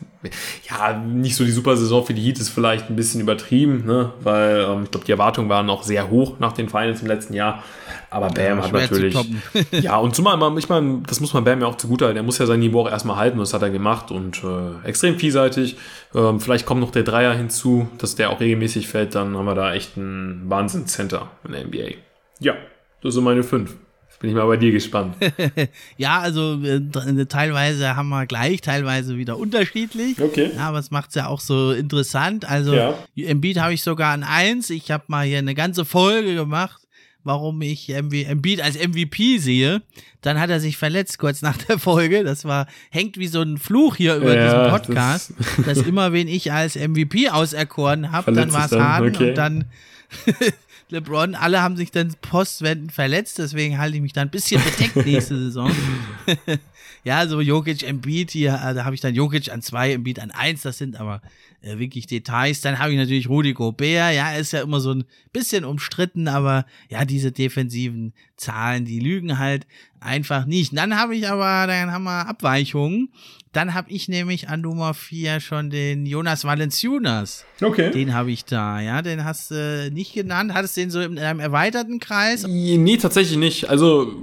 Speaker 2: ja, nicht so die super Saison für die Heat ist vielleicht ein bisschen übertrieben, ne? weil ähm, ich glaube, die Erwartungen waren noch sehr hoch nach den Finals im letzten Jahr. Aber Bam ja, hat natürlich. ja, und zumal, ich meine, das muss man Bam ja auch zugute halten. Er muss ja sein Niveau auch erstmal halten, das hat er gemacht und äh, extrem vielseitig. Ähm, vielleicht kommt noch der Dreier hinzu, dass der auch regelmäßig fällt, dann haben wir da echt ein Wahnsinn-Center in der NBA. Ja, das sind meine fünf. Bin ich mal bei dir gespannt.
Speaker 1: ja, also äh, teilweise haben wir gleich, teilweise wieder unterschiedlich.
Speaker 2: Okay.
Speaker 1: Ja, aber es macht es ja auch so interessant. Also ja. Embiid habe ich sogar an eins. Ich habe mal hier eine ganze Folge gemacht, warum ich Embiid als MVP sehe. Dann hat er sich verletzt kurz nach der Folge. Das war hängt wie so ein Fluch hier über ja, diesen Podcast, das dass immer wen ich als MVP auserkoren habe, dann war es Harden okay. und dann LeBron, alle haben sich dann postwendend verletzt, deswegen halte ich mich da ein bisschen bedeckt nächste Saison. ja, so Jokic, Embiid hier, äh, da habe ich dann Jokic an zwei, Embiid an eins, das sind aber äh, wirklich Details. Dann habe ich natürlich Rudi Gobert, ja, ist ja immer so ein bisschen umstritten, aber ja, diese defensiven Zahlen, die lügen halt einfach nicht. Dann habe ich aber, dann haben wir Abweichungen. Dann habe ich nämlich an Nummer 4 schon den Jonas Valenciunas.
Speaker 2: Okay.
Speaker 1: Den habe ich da, ja. Den hast du äh, nicht genannt. Hattest du den so in einem erweiterten Kreis?
Speaker 2: Nee, tatsächlich nicht. Also,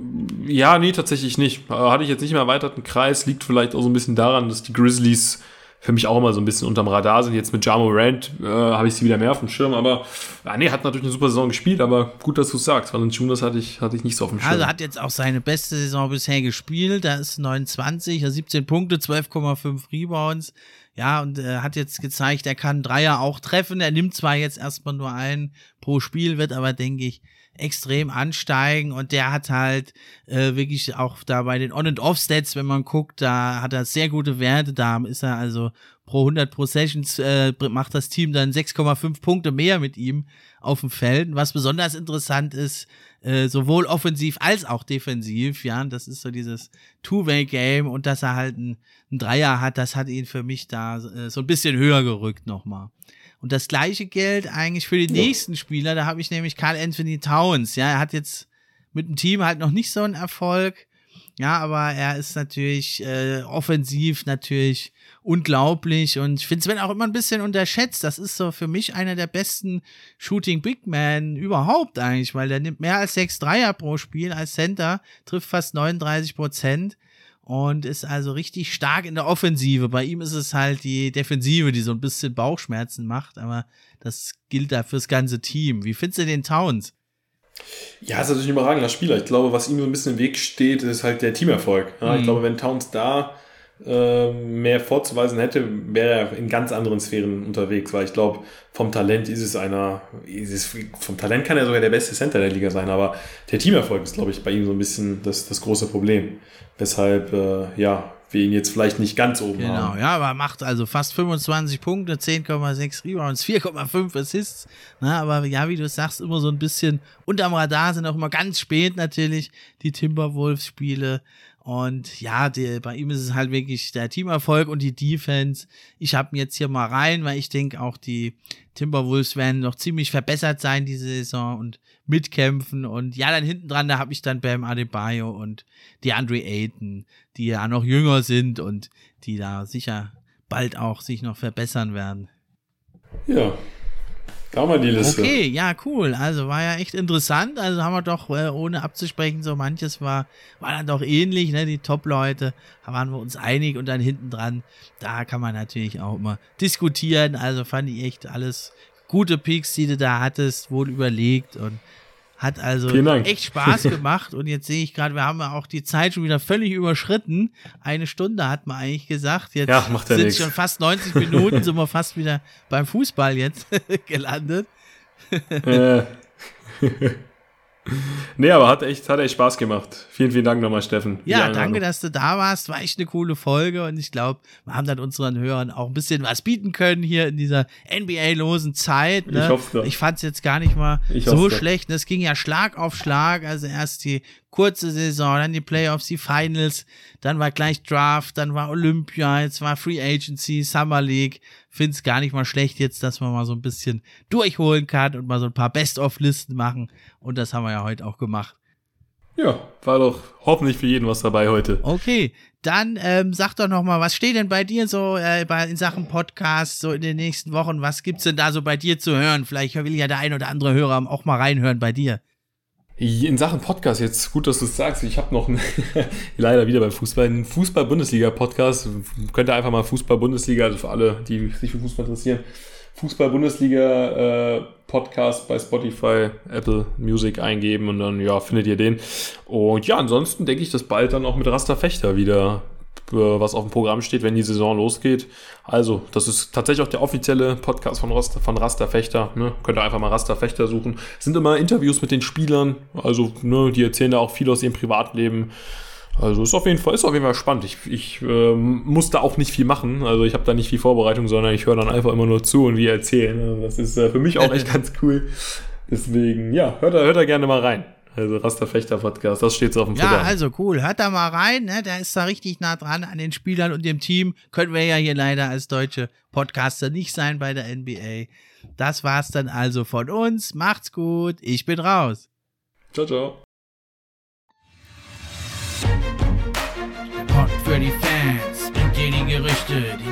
Speaker 2: ja, nee, tatsächlich nicht. Hatte ich jetzt nicht im erweiterten Kreis. Liegt vielleicht auch so ein bisschen daran, dass die Grizzlies für mich auch immer so ein bisschen unterm Radar sind. Jetzt mit Jamo Rand äh, habe ich sie wieder mehr auf dem Schirm, aber ja, nee, hat natürlich eine super Saison gespielt, aber gut, dass du es sagst. Valanciunas hatte ich, hatte ich nicht so auf dem Schirm.
Speaker 1: Also hat jetzt auch seine beste Saison bisher gespielt. Da ist 29, 17 Punkte, 12,5 Rebounds. Ja, und äh, hat jetzt gezeigt, er kann Dreier auch treffen. Er nimmt zwar jetzt erstmal nur einen pro Spiel, wird aber, denke ich, extrem ansteigen und der hat halt äh, wirklich auch da bei den On- und Off-Stats, wenn man guckt, da hat er sehr gute Werte, da ist er also pro 100 Possessions äh, macht das Team dann 6,5 Punkte mehr mit ihm auf dem Feld. Was besonders interessant ist, äh, sowohl offensiv als auch defensiv, ja, das ist so dieses Two-Way-Game und dass er halt einen, einen Dreier hat, das hat ihn für mich da äh, so ein bisschen höher gerückt nochmal. Und das gleiche gilt eigentlich für die ja. nächsten Spieler. Da habe ich nämlich Carl Anthony Towns. Ja, er hat jetzt mit dem Team halt noch nicht so einen Erfolg. Ja, aber er ist natürlich äh, offensiv natürlich unglaublich und ich finde Sven auch immer ein bisschen unterschätzt. Das ist so für mich einer der besten Shooting Big Men überhaupt eigentlich, weil der nimmt mehr als sechs Dreier pro Spiel als Center, trifft fast 39 Prozent und ist also richtig stark in der Offensive. Bei ihm ist es halt die Defensive, die so ein bisschen Bauchschmerzen macht, aber das gilt da fürs ganze Team. Wie findest du den Towns?
Speaker 2: Ja, ist natürlich ein überragender Spieler. Ich glaube, was ihm so ein bisschen im Weg steht, ist halt der Teamerfolg. Ja, mhm. Ich glaube, wenn Towns da äh, mehr vorzuweisen hätte, wäre er in ganz anderen Sphären unterwegs, weil ich glaube, vom Talent ist es einer, ist es, vom Talent kann er sogar der beste Center der Liga sein, aber der Teamerfolg ist, glaube ich, bei ihm so ein bisschen das, das große Problem. Weshalb, äh, ja, wir ihn jetzt vielleicht nicht ganz oben
Speaker 1: genau,
Speaker 2: haben.
Speaker 1: Genau, ja, aber macht also fast 25 Punkte, 10,6 Rebounds, 4,5 Assists. Na, aber ja, wie du sagst, immer so ein bisschen unterm Radar sind auch immer ganz spät natürlich die Timberwolves-Spiele. Und ja, die, bei ihm ist es halt wirklich der Teamerfolg und die Defense. Ich habe jetzt hier mal rein, weil ich denke, auch die Timberwolves werden noch ziemlich verbessert sein diese Saison und mitkämpfen. Und ja, dann hinten dran, da habe ich dann Bam Adebayo und die Andre Ayton, die ja noch jünger sind und die da sicher bald auch sich noch verbessern werden.
Speaker 2: Ja, Da wir die Liste.
Speaker 1: Okay, ja, cool. Also war ja echt interessant. Also haben wir doch, äh, ohne abzusprechen, so manches war, war dann doch ähnlich, ne? Die Top-Leute, da waren wir uns einig und dann hinten dran, da kann man natürlich auch immer diskutieren. Also fand ich echt alles gute Picks, die du da hattest, wohl überlegt und hat also echt Spaß gemacht. Und jetzt sehe ich gerade, wir haben ja auch die Zeit schon wieder völlig überschritten. Eine Stunde hat man eigentlich gesagt. Jetzt
Speaker 2: ja,
Speaker 1: sind
Speaker 2: nix.
Speaker 1: schon fast 90 Minuten, sind wir fast wieder beim Fußball jetzt gelandet.
Speaker 2: Äh. Nee, aber hat echt, hat echt Spaß gemacht. Vielen, vielen Dank nochmal, Steffen.
Speaker 1: Ja, danke, dass du da warst. War echt eine coole Folge und ich glaube, wir haben dann unseren Hörern auch ein bisschen was bieten können hier in dieser NBA-losen Zeit. Ne?
Speaker 2: Ich hoffe.
Speaker 1: Ich fand es jetzt gar nicht mal
Speaker 2: Ich
Speaker 1: so schlecht. Es ging ja Schlag auf Schlag. Also erst die kurze Saison, dann die Playoffs, die Finals, dann war gleich Draft, dann war Olympia, jetzt war Free Agency, Summer League. Find's gar nicht mal schlecht jetzt, dass man mal so ein bisschen durchholen kann und mal so ein paar Best-of-Listen machen. Und das haben wir ja heute auch gemacht.
Speaker 2: Ja, war doch hoffentlich für jeden was dabei heute.
Speaker 1: Okay, dann ähm, sag doch noch mal, was steht denn bei dir so äh, bei, in Sachen Podcast so in den nächsten Wochen? Was gibt's denn da so bei dir zu hören? Vielleicht will ja der ein oder andere Hörer auch mal reinhören bei dir.
Speaker 2: In Sachen Podcast, jetzt gut, dass du es sagst. Ich habe noch einen, leider wieder beim Fußball, einen Fußball-Bundesliga-Podcast. Könnt ihr einfach mal Fußball-Bundesliga, also für alle, die sich für Fußball interessieren, Fußball-Bundesliga-Podcast bei Spotify, Apple Music eingeben und dann, ja, findet ihr den. Und ja, ansonsten denke ich, dass bald dann auch mit Raster Fechter wieder äh, was auf dem Programm steht, wenn die Saison losgeht. Also, das ist tatsächlich auch der offizielle Podcast von Raster, von Raster Fechter. Ne? Könnt ihr einfach mal Raster Fechter suchen. Es sind immer Interviews mit den Spielern. Also, ne, die erzählen da auch viel aus ihrem Privatleben. Also ist auf jeden Fall, ist auf jeden Fall spannend. Ich, ich ähm, muss da auch nicht viel machen. Also ich habe da nicht viel Vorbereitung, sondern ich höre dann einfach immer nur zu und wir erzählen. Also das ist äh, für mich auch echt ganz cool. Deswegen, ja, hört da, hört da gerne mal rein. Also Rasterfechter Podcast, das steht so auf dem
Speaker 1: Ja,
Speaker 2: Programm.
Speaker 1: also cool. Hört da mal rein, ne? Der ist da richtig nah dran an den Spielern und dem Team. Können wir ja hier leider als deutsche Podcaster nicht sein bei der NBA. Das war's dann also von uns. Macht's gut. Ich bin raus.
Speaker 2: Ciao, ciao.
Speaker 1: Der Pod für die Fans dir die Gerüchte, die